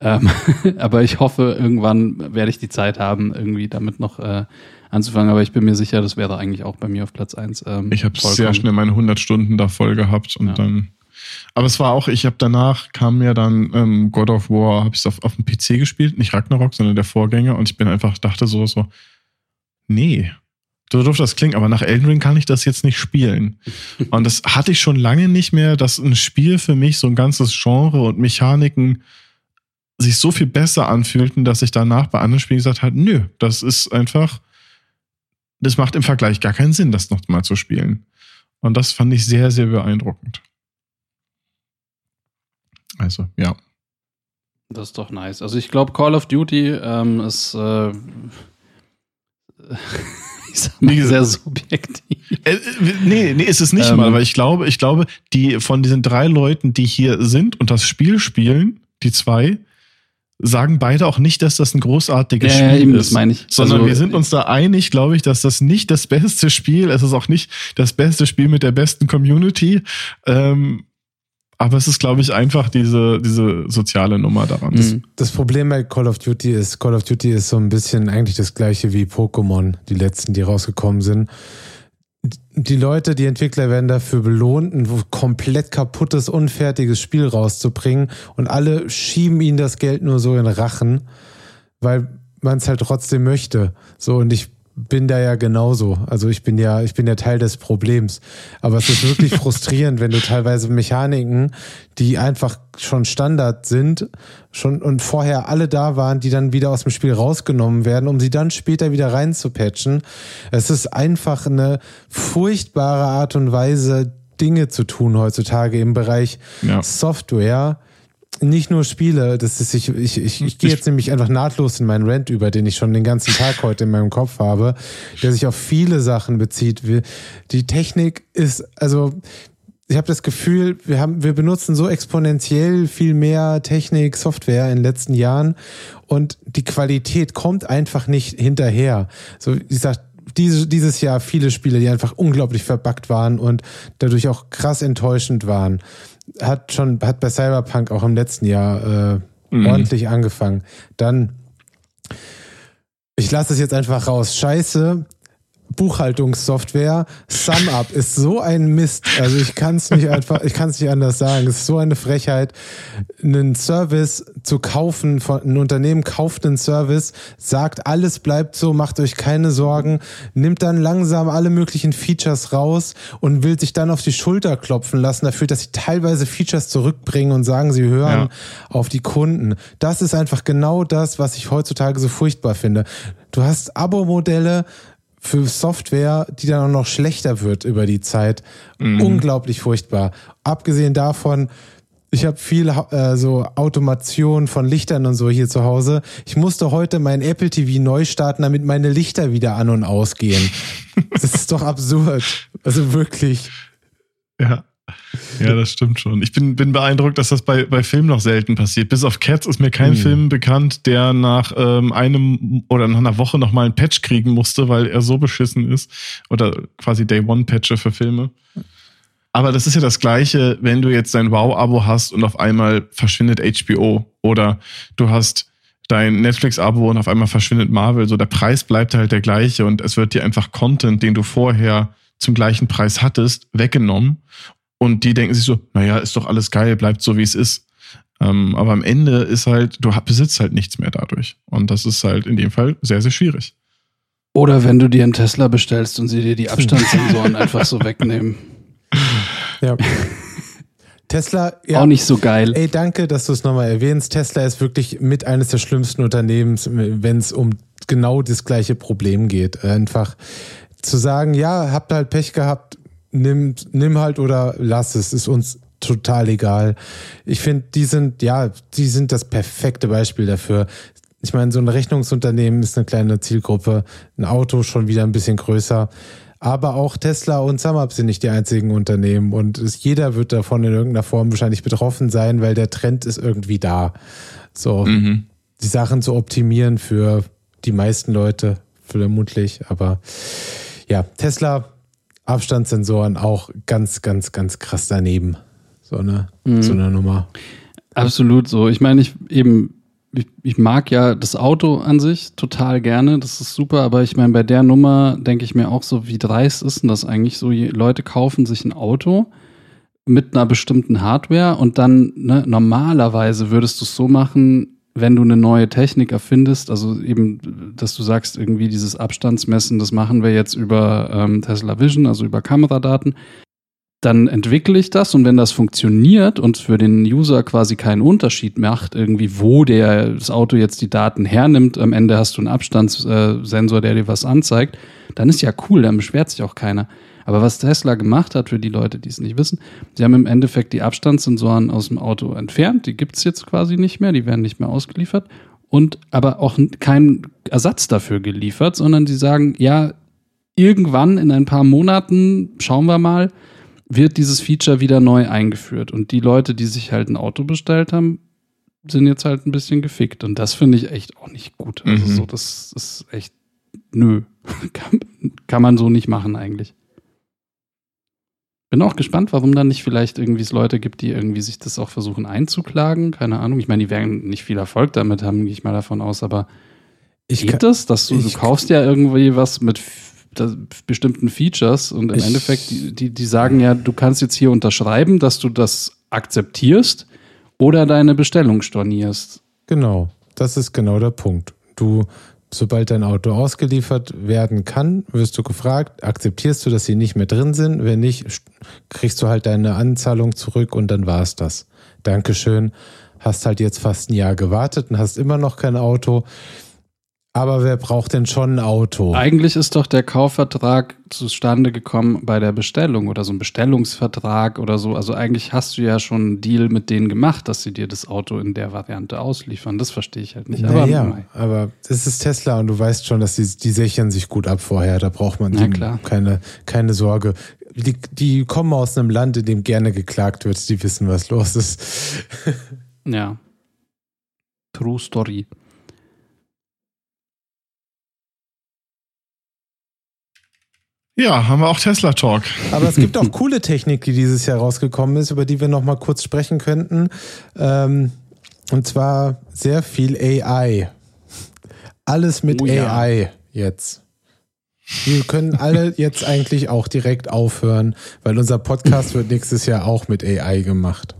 [SPEAKER 3] Ähm, [laughs] aber ich hoffe, irgendwann werde ich die Zeit haben, irgendwie damit noch äh, anzufangen. Aber ich bin mir sicher, das wäre eigentlich auch bei mir auf Platz 1. Ähm,
[SPEAKER 1] Ich habe sehr schnell meine 100 Stunden da voll gehabt und
[SPEAKER 3] Ja.
[SPEAKER 1] dann. Aber es war auch, ich habe danach kam mir dann ähm, God of War, habe ich auf, auf dem PC gespielt, nicht Ragnarok, sondern der Vorgänger und ich bin einfach dachte so so, nee, so doof das klingt, aber nach Elden Ring kann ich das jetzt nicht spielen. Und das hatte ich schon lange nicht mehr, dass ein Spiel für mich so ein ganzes Genre und Mechaniken sich so viel besser anfühlten, dass ich danach bei anderen Spielen gesagt habe, nö, das ist einfach, das macht im Vergleich gar keinen Sinn, das noch mal zu spielen. Und das fand ich sehr, sehr beeindruckend. Also, ja.
[SPEAKER 3] Das ist doch nice. Also ich glaube, Call of Duty ähm, ist äh, ich sag mal,
[SPEAKER 1] Wie
[SPEAKER 3] sehr subjektiv.
[SPEAKER 1] Äh, äh, nee, nee, ist es nicht
[SPEAKER 3] Ähm.
[SPEAKER 1] mal, weil ich glaube, ich glaube, die von diesen drei Leuten, die hier sind und das Spiel spielen, die zwei, sagen beide auch nicht, dass das ein großartiges
[SPEAKER 3] Ja, ja,
[SPEAKER 1] Spiel
[SPEAKER 3] eben,
[SPEAKER 1] ist.
[SPEAKER 3] das meine ich.
[SPEAKER 1] Sondern
[SPEAKER 3] Also,
[SPEAKER 1] wir sind uns da einig, glaube ich, dass das nicht das beste Spiel, es ist auch nicht das beste Spiel mit der besten Community. Ähm, aber es ist, glaube ich, einfach diese, diese soziale Nummer daran. Das,
[SPEAKER 3] Mhm.
[SPEAKER 2] Das Problem bei Call of Duty ist, Call of Duty ist so ein bisschen eigentlich das gleiche wie Pokémon, die letzten, die rausgekommen sind. Die Leute, die Entwickler werden dafür belohnt, ein komplett kaputtes, unfertiges Spiel rauszubringen und alle schieben ihnen das Geld nur so in Rachen, weil man es halt trotzdem möchte. So, und ich bin da ja genauso. Also ich bin ja, ich bin ja Teil des Problems. Aber es ist wirklich [laughs] frustrierend, wenn du teilweise Mechaniken, die einfach schon Standard sind, schon und vorher alle da waren, die dann wieder aus dem Spiel rausgenommen werden, um sie dann später wieder reinzupatchen. Es ist einfach eine furchtbare Art und Weise, Dinge zu tun heutzutage im Bereich
[SPEAKER 1] Ja.
[SPEAKER 2] Software nicht nur Spiele, das ist, ich, ich, ich, ich gehe jetzt nämlich einfach nahtlos in meinen Rant über, den ich schon den ganzen Tag heute in meinem Kopf habe, der sich auf viele Sachen bezieht. Wir, die Technik ist, also ich habe das Gefühl, wir haben, wir benutzen so exponentiell viel mehr Technik, Software in den letzten Jahren und die Qualität kommt einfach nicht hinterher. So, wie gesagt, diese, dieses Jahr viele Spiele, die einfach unglaublich verbuggt waren und dadurch auch krass enttäuschend waren. Hat schon, hat bei Cyberpunk auch im letzten Jahr äh,
[SPEAKER 1] Mhm.
[SPEAKER 2] ordentlich angefangen. Dann, ich lasse es jetzt einfach raus. Scheiße. Buchhaltungssoftware, SumUp ist so ein Mist. Also ich kann es nicht einfach, ich kann es nicht anders sagen. Es ist so eine Frechheit, einen Service zu kaufen, von, ein Unternehmen kauft einen Service, sagt, alles bleibt so, macht euch keine Sorgen, nimmt dann langsam alle möglichen Features raus und will sich dann auf die Schulter klopfen lassen dafür, dass sie teilweise Features zurückbringen und sagen, sie hören
[SPEAKER 1] Ja.
[SPEAKER 2] auf die Kunden. Das ist einfach genau das, was ich heutzutage so furchtbar finde. Du hast Abo-Modelle für Software, die dann auch noch schlechter wird über die Zeit. Unglaublich furchtbar. Abgesehen davon, ich habe viel äh, so Automation von Lichtern und so hier zu Hause. Ich musste heute mein Apple TV neu starten, damit meine Lichter wieder an und ausgehen. [laughs] das ist doch absurd. Also wirklich.
[SPEAKER 1] Ja. Ja, das stimmt schon. Ich bin, bin beeindruckt, dass das bei, bei Filmen noch selten passiert. Bis auf Cats ist mir kein
[SPEAKER 2] Hm.
[SPEAKER 1] Film bekannt, der nach ähm, einem oder nach einer Woche nochmal einen Patch kriegen musste, weil er so beschissen ist. Oder quasi Day-One-Patcher für Filme. Aber das ist ja das Gleiche, wenn du jetzt dein Wow-Abo hast und auf einmal verschwindet HBO. Oder du hast dein Netflix-Abo und auf einmal verschwindet Marvel. So, der Preis bleibt halt der gleiche und es wird dir einfach Content, den du vorher zum gleichen Preis hattest, weggenommen. Und die denken sich so, naja, ist doch alles geil, bleibt so, wie es ist. Ähm, aber am Ende ist halt, du besitzt halt nichts mehr dadurch. Und das ist halt in dem Fall sehr, sehr schwierig.
[SPEAKER 3] Oder wenn du dir einen Tesla bestellst und sie dir die Abstandssensoren [laughs] einfach so wegnehmen.
[SPEAKER 2] Ja. [laughs] Tesla, ja.
[SPEAKER 3] Auch nicht so geil.
[SPEAKER 2] Ey, danke, dass du es nochmal erwähnst. Tesla ist wirklich mit eines der schlimmsten Unternehmens, wenn es um genau das gleiche Problem geht. Einfach zu sagen, ja, habt halt Pech gehabt, nimm, nimm halt oder lass es, ist uns total egal. Ich finde, die sind, ja, die sind das perfekte Beispiel dafür. Ich meine, so ein Rechnungsunternehmen ist eine kleine Zielgruppe, ein Auto schon wieder ein bisschen größer. Aber auch Tesla und SumUp sind nicht die einzigen Unternehmen und es, jeder wird davon in irgendeiner Form wahrscheinlich betroffen sein, weil der Trend ist irgendwie da. So, mhm. die Sachen zu optimieren für die meisten Leute, vermutlich. Aber ja, Tesla, Abstandssensoren auch ganz, ganz, ganz krass daneben. So eine, mhm. so eine Nummer.
[SPEAKER 3] Absolut so. Ich meine, ich eben ich, ich, mag ja das Auto an sich total gerne, das ist super, aber ich meine, bei der Nummer denke ich mir auch so, wie dreist ist denn das eigentlich so? Leute kaufen sich ein Auto mit einer bestimmten Hardware und dann, ne, normalerweise würdest du es so machen, wenn du eine neue Technik erfindest, also eben, dass du sagst, irgendwie dieses Abstandsmessen, das machen wir jetzt über ähm, Tesla Vision, also über Kameradaten, dann entwickle ich das und wenn das funktioniert und für den User quasi keinen Unterschied macht, irgendwie wo der das Auto jetzt die Daten hernimmt, am Ende hast du einen Abstandssensor, der dir was anzeigt, dann ist ja cool, dann beschwert sich auch keiner. Aber was Tesla gemacht hat, für die Leute, die es nicht wissen, sie haben im Endeffekt die Abstandssensoren aus dem Auto entfernt, die gibt's jetzt quasi nicht mehr, die werden nicht mehr ausgeliefert und aber auch keinen Ersatz dafür geliefert, sondern die sagen, ja, irgendwann in ein paar Monaten, schauen wir mal, wird dieses Feature wieder neu eingeführt. Und die Leute, die sich halt ein Auto bestellt haben, sind jetzt halt ein bisschen gefickt. Und das finde ich echt auch nicht gut. Also mhm. so, das ist echt, nö. [laughs] kann, kann man so nicht machen eigentlich. Bin auch gespannt, warum dann nicht vielleicht irgendwie es Leute gibt, die irgendwie sich das auch versuchen einzuklagen. Keine Ahnung. Ich meine, die werden nicht viel Erfolg damit haben, gehe ich mal davon aus, aber ich geht kann, das, dass du, du kaufst ja irgendwie was mit bestimmten Features und im ich Endeffekt, die, die, die sagen ja, du kannst jetzt hier unterschreiben, dass du das akzeptierst oder deine Bestellung stornierst.
[SPEAKER 2] Genau, das ist genau der Punkt. Du, sobald dein Auto ausgeliefert werden kann, wirst du gefragt, akzeptierst du, dass sie nicht mehr drin sind? Wenn nicht, kriegst du halt deine Anzahlung zurück und dann war es das. Dankeschön. Hast halt jetzt fast ein Jahr gewartet und hast immer noch kein Auto. Aber wer braucht denn schon ein Auto?
[SPEAKER 3] Eigentlich ist doch der Kaufvertrag zustande gekommen bei der Bestellung oder so ein Bestellungsvertrag oder so. Also eigentlich hast du ja schon einen Deal mit denen gemacht, dass sie dir das Auto in der Variante ausliefern. Das verstehe ich halt nicht.
[SPEAKER 2] Aber, naja, aber es ist Tesla und du weißt schon, dass die, die sichern sich gut ab vorher. Da braucht man keine, keine Sorge. Die, die kommen aus einem Land, in dem gerne geklagt wird. Die wissen, was los ist. [laughs]
[SPEAKER 3] ja. True Story.
[SPEAKER 1] Ja, haben wir auch Tesla Talk.
[SPEAKER 2] Aber es gibt [laughs] auch coole Technik, die dieses Jahr rausgekommen ist, über die wir noch mal kurz sprechen könnten. Ähm, und zwar sehr viel AI. Alles mit oh, ja. AI jetzt. Wir können alle [laughs] jetzt eigentlich auch direkt aufhören, weil unser Podcast wird nächstes Jahr auch mit AI gemacht.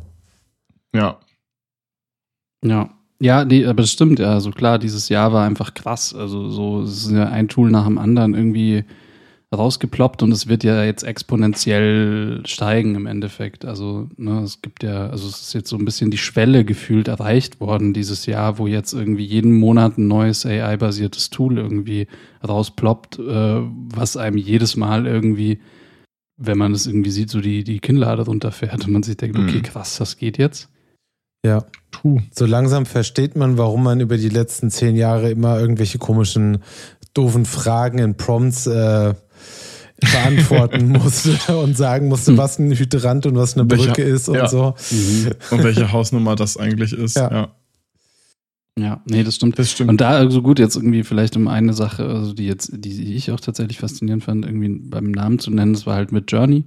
[SPEAKER 1] Ja.
[SPEAKER 3] Ja. Ja, nee, aber das stimmt, ja. Also klar, dieses Jahr war einfach krass. Also so, es ist ja ein Tool nach dem anderen irgendwie rausgeploppt und es wird ja jetzt exponentiell steigen im Endeffekt. Also ne, es gibt ja, also es ist jetzt so ein bisschen die Schwelle gefühlt erreicht worden dieses Jahr, wo jetzt irgendwie jeden Monat ein neues AI-basiertes Tool irgendwie rausploppt, äh, was einem jedes Mal irgendwie, wenn man es irgendwie sieht, so die, die Kinnlade runterfährt und man sich denkt, okay, mhm. krass, das geht jetzt.
[SPEAKER 2] Ja. Puh. So langsam versteht man, warum man über die letzten zehn Jahre immer irgendwelche komischen, doofen Fragen in Prompts äh, beantworten [laughs] musste und sagen musste, was ein Hydrant und was eine Brücke Welche, ist und ja. so.
[SPEAKER 1] Mhm. Und welche Hausnummer das eigentlich ist. Ja. ja.
[SPEAKER 3] Ja, nee, das stimmt. Das stimmt. Und da, also gut, jetzt irgendwie vielleicht um eine Sache, also die jetzt, die ich auch tatsächlich faszinierend fand, irgendwie beim Namen zu nennen, das war halt mit Journey.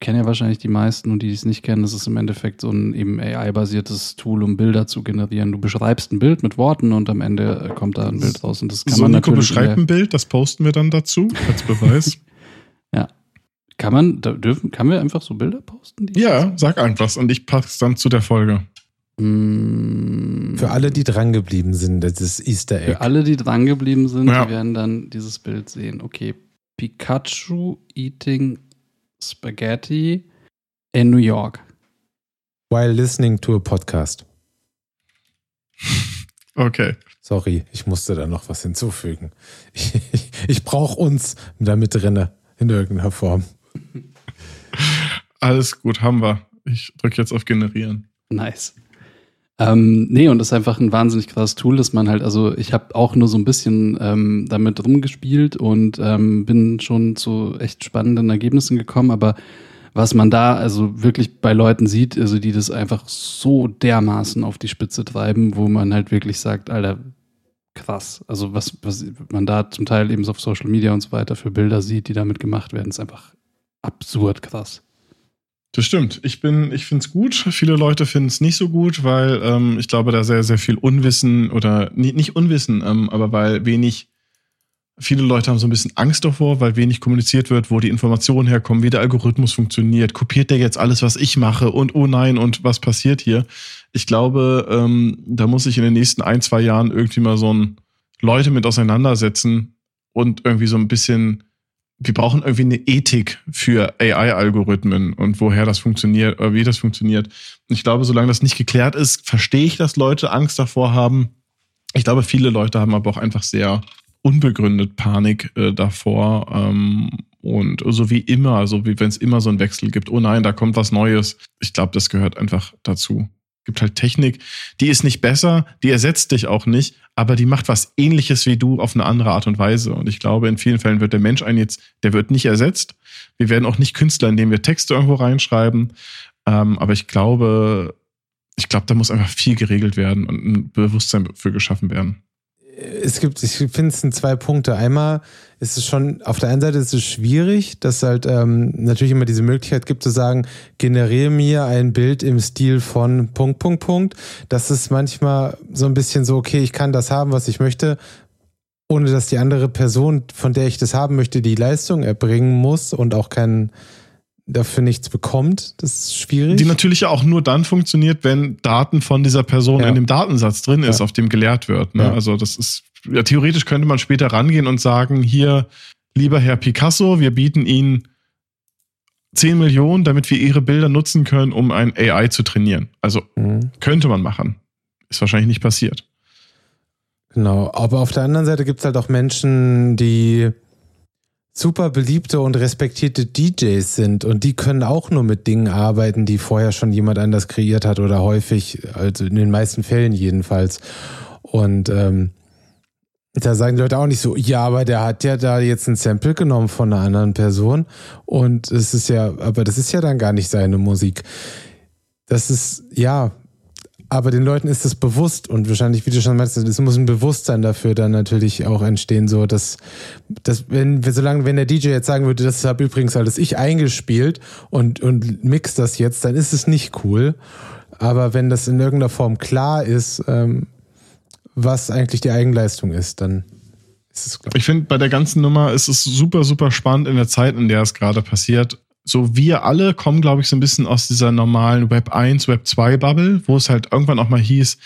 [SPEAKER 3] Kennen ja wahrscheinlich die meisten und die, die es nicht kennen, das ist im Endeffekt so ein eben AI-basiertes Tool, um Bilder zu generieren. Du beschreibst ein Bild mit Worten und am Ende kommt da ein Bild raus und das kann so, man
[SPEAKER 1] Nico natürlich. beschreibt ein Bild, das posten wir dann dazu als Beweis. [laughs]
[SPEAKER 3] Kann man, da dürfen, kann wir einfach so Bilder posten? die-
[SPEAKER 1] Ja, sag einfach und ich pack's dann zu der Folge.
[SPEAKER 2] Für alle, die drangeblieben sind, das ist Easter Egg.
[SPEAKER 3] Für alle, die drangeblieben sind,
[SPEAKER 1] Ja.
[SPEAKER 3] die werden dann dieses Bild sehen. Okay, Pikachu eating Spaghetti in New York.
[SPEAKER 2] While listening to a podcast. [laughs]
[SPEAKER 1] Okay.
[SPEAKER 2] Sorry, ich musste da noch was hinzufügen. [laughs] Ich, ich, ich brauche uns damit drinne in irgendeiner Form. [laughs]
[SPEAKER 1] Alles gut, haben wir. Ich drücke jetzt auf Generieren.
[SPEAKER 3] Nice. Ähm, nee, und das ist einfach ein wahnsinnig krasses Tool, dass man halt, also ich habe auch nur so ein bisschen ähm, damit rumgespielt und ähm, bin schon zu echt spannenden Ergebnissen gekommen, aber was man da also wirklich bei Leuten sieht, also die das einfach so dermaßen auf die Spitze treiben, wo man halt wirklich sagt, Alter, krass. Also was, was man da zum Teil eben so auf Social Media und so weiter für Bilder sieht, die damit gemacht werden, ist einfach absurd krass.
[SPEAKER 1] Das stimmt. Ich bin, ich finde es gut. Viele Leute finden es nicht so gut, weil ähm, ich glaube, da sehr, sehr viel Unwissen oder nicht, nicht Unwissen, ähm, aber weil wenig, viele Leute haben so ein bisschen Angst davor, weil wenig kommuniziert wird, wo die Informationen herkommen, wie der Algorithmus funktioniert. Kopiert der jetzt alles, was ich mache und oh nein, und was passiert hier? Ich glaube, ähm, da muss sich in den nächsten ein, zwei Jahren irgendwie mal so ein Leute mit auseinandersetzen und irgendwie so ein bisschen wir brauchen irgendwie eine Ethik für AI-Algorithmen und woher das funktioniert oder wie das funktioniert. Und ich glaube, solange das nicht geklärt ist, verstehe ich, dass Leute Angst davor haben. Ich glaube, viele Leute haben aber auch einfach sehr unbegründet Panik äh, davor. Ähm, und so wie immer, so wie wenn es immer so einen Wechsel gibt, oh nein, da kommt was Neues. Ich glaube, das gehört einfach dazu. Gibt halt Technik, die ist nicht besser, die ersetzt dich auch nicht, aber die macht was ähnliches wie du auf eine andere Art und Weise. Und ich glaube, in vielen Fällen wird der Mensch einen jetzt, der wird nicht ersetzt. Wir werden auch nicht Künstler, indem wir Texte irgendwo reinschreiben. Ähm, aber ich glaube, ich glaube, da muss einfach viel geregelt werden und ein Bewusstsein für geschaffen werden.
[SPEAKER 2] Es gibt, ich finde es sind zwei Punkte. Einmal ist es schon, auf der einen Seite ist es schwierig, dass halt ähm, natürlich immer diese Möglichkeit gibt zu sagen, generiere mir ein Bild im Stil von Punkt, Punkt, Punkt. Das ist manchmal so ein bisschen so, okay, ich kann das haben, was ich möchte, ohne dass die andere Person, von der ich das haben möchte, die Leistung erbringen muss und auch keinen dafür nichts bekommt. Das ist schwierig.
[SPEAKER 1] Die natürlich ja auch nur dann funktioniert, wenn Daten von dieser Person
[SPEAKER 2] Ja.
[SPEAKER 1] in dem Datensatz drin ist,
[SPEAKER 2] Ja.
[SPEAKER 1] auf dem gelehrt wird. Ne?
[SPEAKER 2] Ja.
[SPEAKER 1] Also das ist, ja, theoretisch könnte man später rangehen und sagen, hier, lieber Herr Picasso, wir bieten Ihnen 10 Millionen, damit wir Ihre Bilder nutzen können, um ein AI zu trainieren. Also
[SPEAKER 2] Mhm.
[SPEAKER 1] könnte man machen. Ist wahrscheinlich nicht passiert.
[SPEAKER 2] Genau, aber auf der anderen Seite gibt es halt auch Menschen, die super beliebte und respektierte DJs sind und die können auch nur mit Dingen arbeiten, die vorher schon jemand anders kreiert hat oder häufig, also in den meisten Fällen jedenfalls. Und ähm, da sagen die Leute auch nicht so, ja, aber der hat ja da jetzt ein Sample genommen von einer anderen Person und es ist ja, aber das ist ja dann gar nicht seine Musik. Das ist, ja, aber den Leuten ist das bewusst und wahrscheinlich, wie du schon meinst, es muss ein Bewusstsein dafür dann natürlich auch entstehen, so dass, dass wenn, solange, wenn der DJ jetzt sagen würde, das habe übrigens alles ich eingespielt und, und mix das jetzt, dann ist es nicht cool. Aber wenn das in irgendeiner Form klar ist, ähm, was eigentlich die Eigenleistung ist, dann ist es klar.
[SPEAKER 1] Ich finde, bei der ganzen Nummer ist es super, super spannend in der Zeit, in der es gerade passiert. So, wir alle kommen, glaube ich, so ein bisschen aus dieser normalen Web 1, Web 2 Bubble, wo es halt irgendwann auch mal hieß,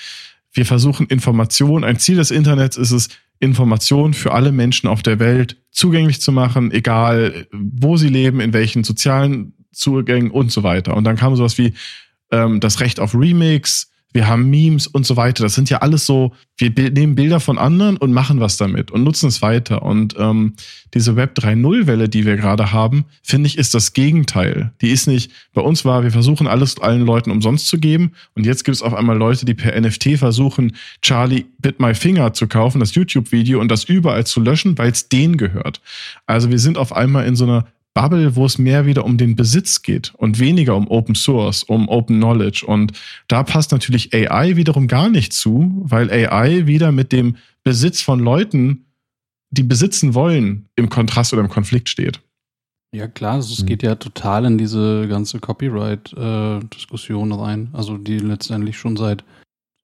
[SPEAKER 1] wir versuchen Information. Ein Ziel des Internets ist es, Information für alle Menschen auf der Welt zugänglich zu machen, egal wo sie leben, in welchen sozialen Zugängen und so weiter. Und dann kam sowas wie ähm, das Recht auf Remix, wir haben Memes und so weiter. Das sind ja alles so, wir nehmen Bilder von anderen und machen was damit und nutzen es weiter. Und ähm, diese Web 3.0-Welle, die wir gerade haben, finde ich, ist das Gegenteil. Die ist nicht, bei uns war, wir versuchen alles allen Leuten umsonst zu geben. Und jetzt gibt es auf einmal Leute, die per NFT versuchen, Charlie Bit My Finger zu kaufen, das YouTube-Video und das überall zu löschen, weil es denen gehört. Also wir sind auf einmal in so einer Bubble, wo es mehr wieder um den Besitz geht und weniger um Open Source, um Open Knowledge. Und da passt natürlich AI wiederum gar nicht zu, weil AI wieder mit dem Besitz von Leuten, die besitzen wollen, im Kontrast oder im Konflikt steht.
[SPEAKER 3] Ja, klar, also es
[SPEAKER 2] Mhm.
[SPEAKER 3] geht ja total in diese ganze Copyright-Diskussion rein. Also die letztendlich schon seit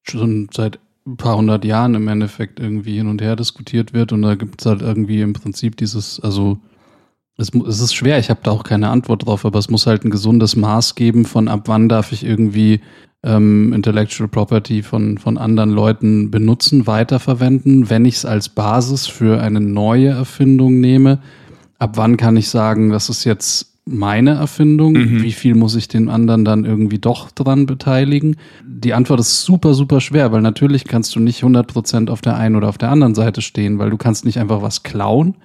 [SPEAKER 3] schon seit ein paar hundert Jahren im Endeffekt irgendwie hin und her diskutiert wird. Und da gibt es halt irgendwie im Prinzip dieses, also es, es ist schwer, ich habe da auch keine Antwort drauf, aber es muss halt ein gesundes Maß geben von ab wann darf ich irgendwie ähm, Intellectual Property von, von anderen Leuten benutzen, weiterverwenden, wenn ich es als Basis für eine neue Erfindung nehme. Ab wann kann ich sagen, das ist jetzt meine Erfindung?
[SPEAKER 1] Mhm.
[SPEAKER 3] Wie viel muss ich den anderen dann irgendwie doch dran beteiligen? Die Antwort ist super, super schwer, weil natürlich kannst du nicht 100% auf der einen oder auf der anderen Seite stehen, weil du kannst nicht einfach was klauen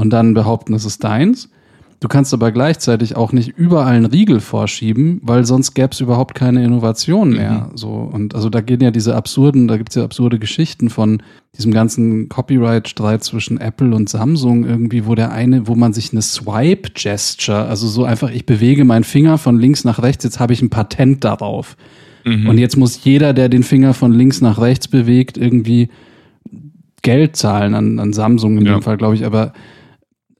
[SPEAKER 3] und dann behaupten, es ist deins. Du kannst aber gleichzeitig auch nicht überall einen Riegel vorschieben, weil sonst gäbe es überhaupt keine Innovation mehr.
[SPEAKER 1] Mhm.
[SPEAKER 3] So und also da gehen ja diese absurden, da gibt's ja absurde Geschichten von diesem ganzen Copyright-Streit zwischen Apple und Samsung irgendwie, wo der eine, wo man sich eine Swipe-Gesture, also so einfach, ich bewege meinen Finger von links nach rechts, jetzt habe ich ein Patent darauf.
[SPEAKER 1] Mhm.
[SPEAKER 3] Und jetzt muss jeder, der den Finger von links nach rechts bewegt, irgendwie Geld zahlen an, an Samsung in
[SPEAKER 1] Ja.
[SPEAKER 3] dem Fall, glaube ich. Aber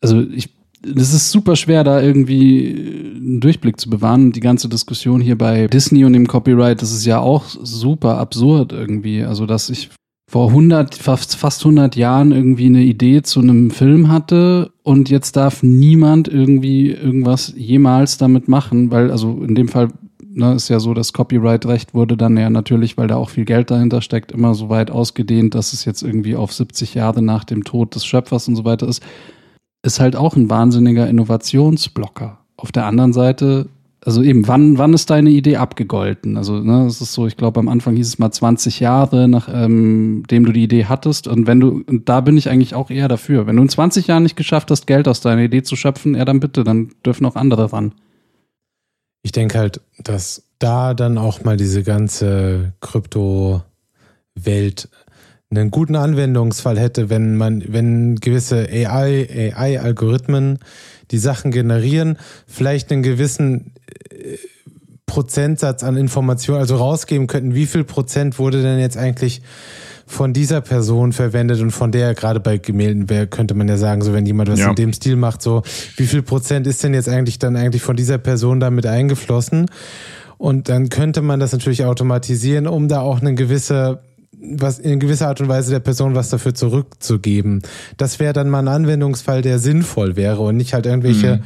[SPEAKER 3] also ich, das ist super schwer, da irgendwie einen Durchblick zu bewahren. Die ganze Diskussion hier bei Disney und dem Copyright, das ist ja auch super absurd irgendwie. Also, dass ich vor 100, fast, fast 100 Jahren irgendwie eine Idee zu einem Film hatte und jetzt darf niemand irgendwie irgendwas jemals damit machen, weil, also in dem Fall ne, ist ja so, das Copyright-Recht wurde dann ja natürlich, weil da auch viel Geld dahinter steckt, immer so weit ausgedehnt, dass es jetzt irgendwie auf 70 Jahre nach dem Tod des Schöpfers und so weiter ist ist halt auch ein wahnsinniger Innovationsblocker. Auf der anderen Seite, also eben, wann, wann ist deine Idee abgegolten? Also, ne, es ist so, ich glaube, am Anfang hieß es mal 20 Jahre, nachdem du die Idee hattest. Und wenn du, und da bin ich eigentlich auch eher dafür. Wenn du in 20 Jahren nicht geschafft hast, Geld aus deiner Idee zu schöpfen, ja, dann bitte, dann dürfen auch andere ran.
[SPEAKER 2] Ich denke halt, dass da dann auch mal diese ganze Krypto-Welt einen guten Anwendungsfall hätte, wenn man, wenn gewisse AI, AI-Algorithmen die Sachen generieren, vielleicht einen gewissen äh, Prozentsatz an Informationen, also rausgeben könnten, wie viel Prozent wurde denn jetzt eigentlich von dieser Person verwendet und von der gerade bei Gemälden wäre, könnte man ja sagen, so wenn jemand was
[SPEAKER 1] Ja.
[SPEAKER 2] in dem Stil macht, so wie viel Prozent ist denn jetzt eigentlich dann eigentlich von dieser Person damit eingeflossen? Und dann könnte man das natürlich automatisieren, um da auch eine gewisse was in gewisser Art und Weise der Person was dafür zurückzugeben. Das wäre dann mal ein Anwendungsfall, der sinnvoll wäre und nicht halt irgendwelche
[SPEAKER 1] Mhm.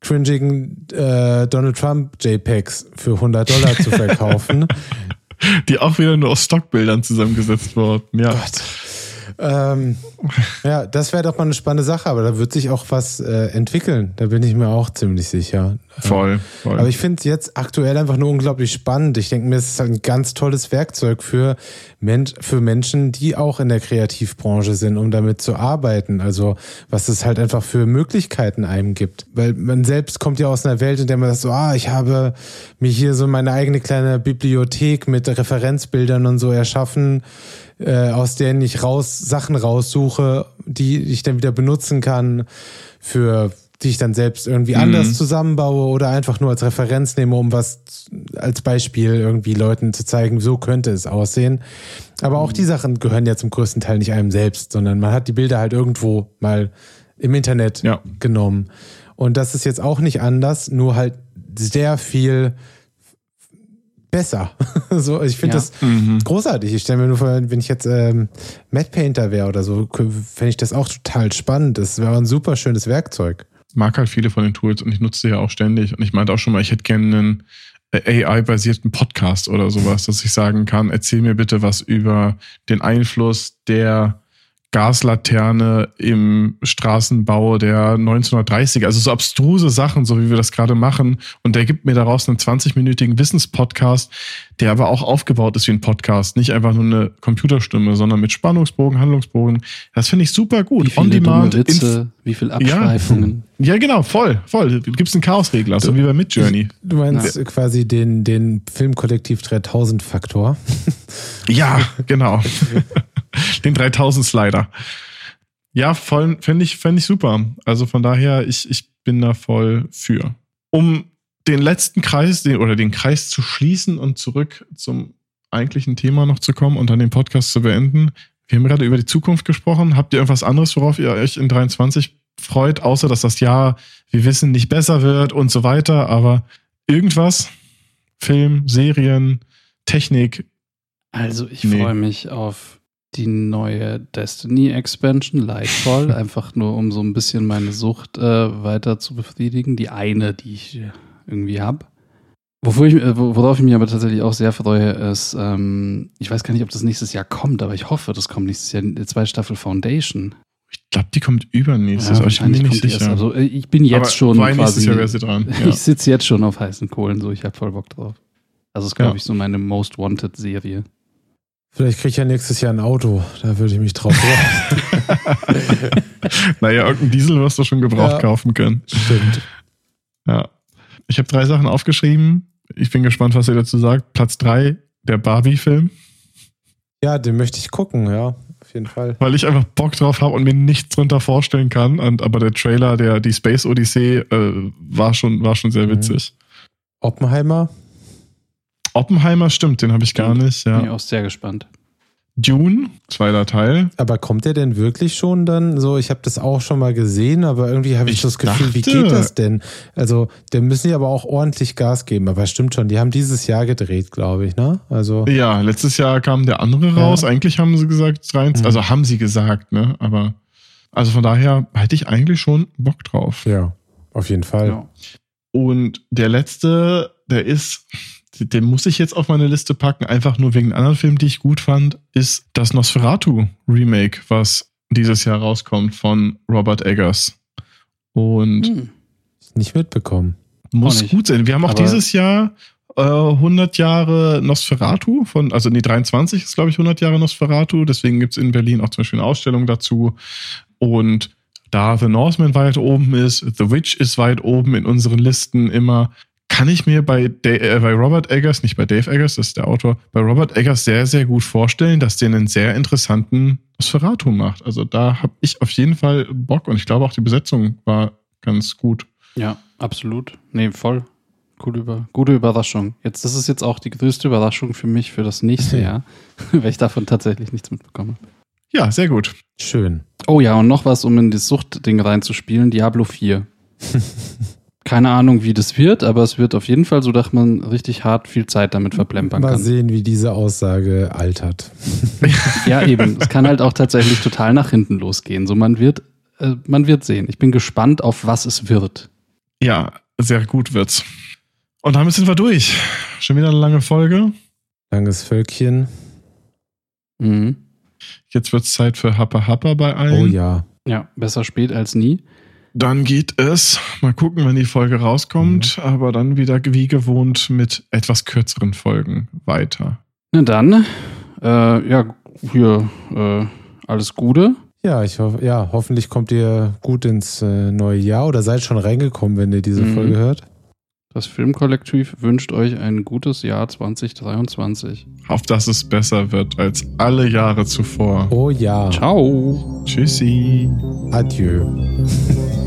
[SPEAKER 2] cringigen äh, Donald Trump JPEGs für 100 Dollar zu verkaufen. [laughs]
[SPEAKER 1] Die auch wieder nur aus Stockbildern zusammengesetzt wurden. Ja.
[SPEAKER 2] Gott. Ähm, ja, das wäre doch mal eine spannende Sache, aber da wird sich auch was äh, entwickeln. Da bin ich mir auch ziemlich sicher.
[SPEAKER 1] Voll, voll.
[SPEAKER 2] Aber ich finde es jetzt aktuell einfach nur unglaublich spannend. Ich denke mir, es ist halt ein ganz tolles Werkzeug für, Men für Menschen, die auch in der Kreativbranche sind, um damit zu arbeiten. Also was es halt einfach für Möglichkeiten einem gibt. Weil man selbst kommt ja aus einer Welt, in der man sagt, so, ah, ich habe mir hier so meine eigene kleine Bibliothek mit Referenzbildern und so erschaffen, äh, aus denen ich raus Sachen raussuche, die ich dann wieder benutzen kann für die ich dann selbst irgendwie
[SPEAKER 1] Mhm.
[SPEAKER 2] anders zusammenbaue oder einfach nur als Referenz nehme, um was als Beispiel irgendwie Leuten zu zeigen, so könnte es aussehen. Aber
[SPEAKER 1] Mhm.
[SPEAKER 2] auch die Sachen gehören ja zum größten Teil nicht einem selbst, sondern man hat die Bilder halt irgendwo mal im Internet
[SPEAKER 1] Ja.
[SPEAKER 2] genommen. Und das ist jetzt auch nicht anders, nur halt sehr viel besser. [laughs] so, ich finde
[SPEAKER 3] Ja.
[SPEAKER 2] das
[SPEAKER 1] Mhm.
[SPEAKER 2] großartig. Ich stelle mir nur vor, wenn ich jetzt ähm, Matte Painter wäre oder so, fände ich das auch total spannend. Das wäre ein super schönes Werkzeug.
[SPEAKER 1] mag halt viele von den Tools und ich nutze sie ja auch ständig. Und ich meinte auch schon mal, ich hätte gerne einen AI-basierten Podcast oder sowas, dass ich sagen kann, erzähl mir bitte was über den Einfluss der Gaslaterne im Straßenbau der 1930er. Also so abstruse Sachen, so wie wir das gerade machen. Und der gibt mir daraus einen 20-minütigen Wissenspodcast, der aber auch aufgebaut ist wie ein Podcast. Nicht einfach nur eine Computerstimme, sondern mit Spannungsbogen, Handlungsbogen. Das finde ich super gut.
[SPEAKER 3] Wie viele dumme Witze, wie viele Abschweifungen.
[SPEAKER 1] Ja, genau, voll, voll. Du gibst einen Chaosregler, so wie bei Midjourney.
[SPEAKER 2] Du meinst quasi den, den Filmkollektiv 3000 Faktor. [laughs]
[SPEAKER 1] Ja, genau. [laughs] Den 3000 Slider. Ja, voll, fände ich, fänd ich super. Also von daher, ich, ich bin da voll für. Um den letzten Kreis den, oder den Kreis zu schließen und zurück zum eigentlichen Thema noch zu kommen und dann den Podcast zu beenden. Wir haben gerade über die Zukunft gesprochen. Habt ihr irgendwas anderes, worauf ihr euch in 23 freut, außer dass das Jahr, wir wissen, nicht besser wird und so weiter, aber irgendwas? Film, Serien, Technik,
[SPEAKER 3] Also ich
[SPEAKER 1] Nee.
[SPEAKER 3] freue mich auf Die neue Destiny Expansion, Lightfall, [laughs] einfach nur um so ein bisschen meine Sucht äh, weiter zu befriedigen. Die eine, die ich irgendwie habe. Wofür ich, äh, worauf ich mich aber tatsächlich auch sehr freue, ist, ähm, ich weiß gar nicht, ob das nächstes Jahr kommt, aber ich hoffe, das kommt nächstes Jahr, die zweite Staffel Foundation.
[SPEAKER 1] Ich glaube, die kommt übernächstes,
[SPEAKER 3] Ja,
[SPEAKER 1] aber ich bin mir nicht
[SPEAKER 3] kommt die erst.
[SPEAKER 1] sicher.
[SPEAKER 3] Also äh, ich bin jetzt
[SPEAKER 1] aber
[SPEAKER 3] schon quasi,
[SPEAKER 1] Jahr wäre sie dran. [laughs] Ja.
[SPEAKER 3] ich sitze jetzt schon auf heißen Kohlen, so ich habe voll Bock drauf. Also ist, glaube
[SPEAKER 1] Ja.
[SPEAKER 3] ich, so meine Most Wanted Serie.
[SPEAKER 2] Vielleicht kriege ich ja nächstes Jahr ein Auto. Da würde ich mich drauf freuen. [laughs]
[SPEAKER 1] naja, irgendein Diesel wirst du schon gebraucht
[SPEAKER 2] Ja.
[SPEAKER 1] kaufen können.
[SPEAKER 2] Stimmt.
[SPEAKER 1] Ja. Ich habe drei Sachen aufgeschrieben. Ich bin gespannt, was ihr dazu sagt. Platz drei, der Barbie-Film,
[SPEAKER 2] Ja, den möchte ich gucken, ja. Auf jeden Fall.
[SPEAKER 1] weil ich einfach Bock drauf habe und mir nichts drunter vorstellen kann. Und, aber der Trailer, der die Space Odyssey, äh, war, schon, war schon sehr
[SPEAKER 2] Mhm.
[SPEAKER 1] witzig.
[SPEAKER 2] Oppenheimer?
[SPEAKER 1] Oppenheimer stimmt, den habe ich gar nicht.
[SPEAKER 3] Bin ich
[SPEAKER 1] Ja.
[SPEAKER 3] auch sehr gespannt.
[SPEAKER 1] Dune, zweiter Teil.
[SPEAKER 2] Aber kommt der denn wirklich schon dann so? Ich habe das auch schon mal gesehen, aber irgendwie habe ich,
[SPEAKER 1] Ich
[SPEAKER 2] das Gefühl, wie
[SPEAKER 1] dachte-
[SPEAKER 2] geht das denn? Also, da müssen die aber auch ordentlich Gas geben. Aber stimmt schon, die haben dieses Jahr gedreht, glaube ich, ne? Also,
[SPEAKER 1] Ja, letztes Jahr kam der andere
[SPEAKER 2] Ja.
[SPEAKER 1] raus. Eigentlich haben sie gesagt, rein,
[SPEAKER 2] Mhm.
[SPEAKER 1] also haben sie gesagt, ne? Aber also von daher hätte ich eigentlich schon Bock drauf.
[SPEAKER 2] ja, auf jeden Fall.
[SPEAKER 3] Ja.
[SPEAKER 1] Und der letzte, der ist, den muss ich jetzt auf meine Liste packen, einfach nur wegen anderen Filmen, die ich gut fand, ist das Nosferatu Remake, was dieses Jahr rauskommt von Robert Eggers. Und
[SPEAKER 3] Hm.
[SPEAKER 2] Nicht mitbekommen.
[SPEAKER 1] muss
[SPEAKER 3] nicht.
[SPEAKER 1] gut sein. Wir haben auch
[SPEAKER 3] Aber-
[SPEAKER 1] dieses Jahr äh, 100 Jahre Nosferatu von, also nee, 23 ist glaube ich 100 Jahre Nosferatu, deswegen gibt es in Berlin auch zum Beispiel eine Ausstellung dazu. Und da The Northman weit oben ist, The Witch ist weit oben in unseren Listen immer, kann ich mir bei, Da- äh, bei Robert Eggers, nicht bei Dave Eggers, das ist der Autor, bei Robert Eggers sehr, sehr gut vorstellen, dass der einen sehr interessanten Nosferatu macht. Also da habe ich auf jeden Fall Bock und ich glaube auch die Besetzung war ganz gut.
[SPEAKER 3] Ja, absolut. Nee, voll. Cool über, gute Überraschung. Jetzt, das ist jetzt auch die größte Überraschung für mich für das nächste
[SPEAKER 2] Ja. [laughs]
[SPEAKER 3] Jahr, [laughs] weil ich davon tatsächlich nichts mitbekomme.
[SPEAKER 1] Ja, sehr gut.
[SPEAKER 2] Schön.
[SPEAKER 3] Oh ja, und noch was, um in das Suchtding reinzuspielen: Diablo 4. [laughs] Keine Ahnung, wie das wird, aber es wird auf jeden Fall so, dass man richtig hart viel Zeit damit verplempern
[SPEAKER 2] Mal
[SPEAKER 3] kann.
[SPEAKER 2] sehen, wie diese Aussage altert. [laughs]
[SPEAKER 3] Ja, eben. Es kann halt auch tatsächlich total nach hinten losgehen. So, man wird, äh, man wird sehen. Ich bin gespannt, auf was es wird.
[SPEAKER 1] Ja, sehr gut wird's. Und damit sind wir durch. Schon wieder eine lange Folge.
[SPEAKER 2] Langes Völkchen.
[SPEAKER 3] Mhm.
[SPEAKER 1] Jetzt wird's Zeit für Happa Happa bei allen.
[SPEAKER 2] Oh ja.
[SPEAKER 3] Ja, besser spät als nie.
[SPEAKER 1] Dann geht es, mal gucken, wenn die Folge rauskommt, aber dann wieder wie gewohnt mit etwas kürzeren Folgen weiter.
[SPEAKER 3] Na dann, äh, ja, hier, äh, alles Gute.
[SPEAKER 2] Ja, ich hoffe, ja, hoffentlich kommt ihr gut ins äh, neue Jahr oder seid schon reingekommen, wenn ihr diese
[SPEAKER 3] Mhm.
[SPEAKER 2] Folge hört.
[SPEAKER 3] Das Filmkollektiv wünscht euch ein gutes Jahr 2023.
[SPEAKER 1] Auf dass es besser wird als alle Jahre zuvor.
[SPEAKER 2] Oh ja.
[SPEAKER 3] Ciao.
[SPEAKER 1] Tschüssi.
[SPEAKER 2] Adieu. [laughs]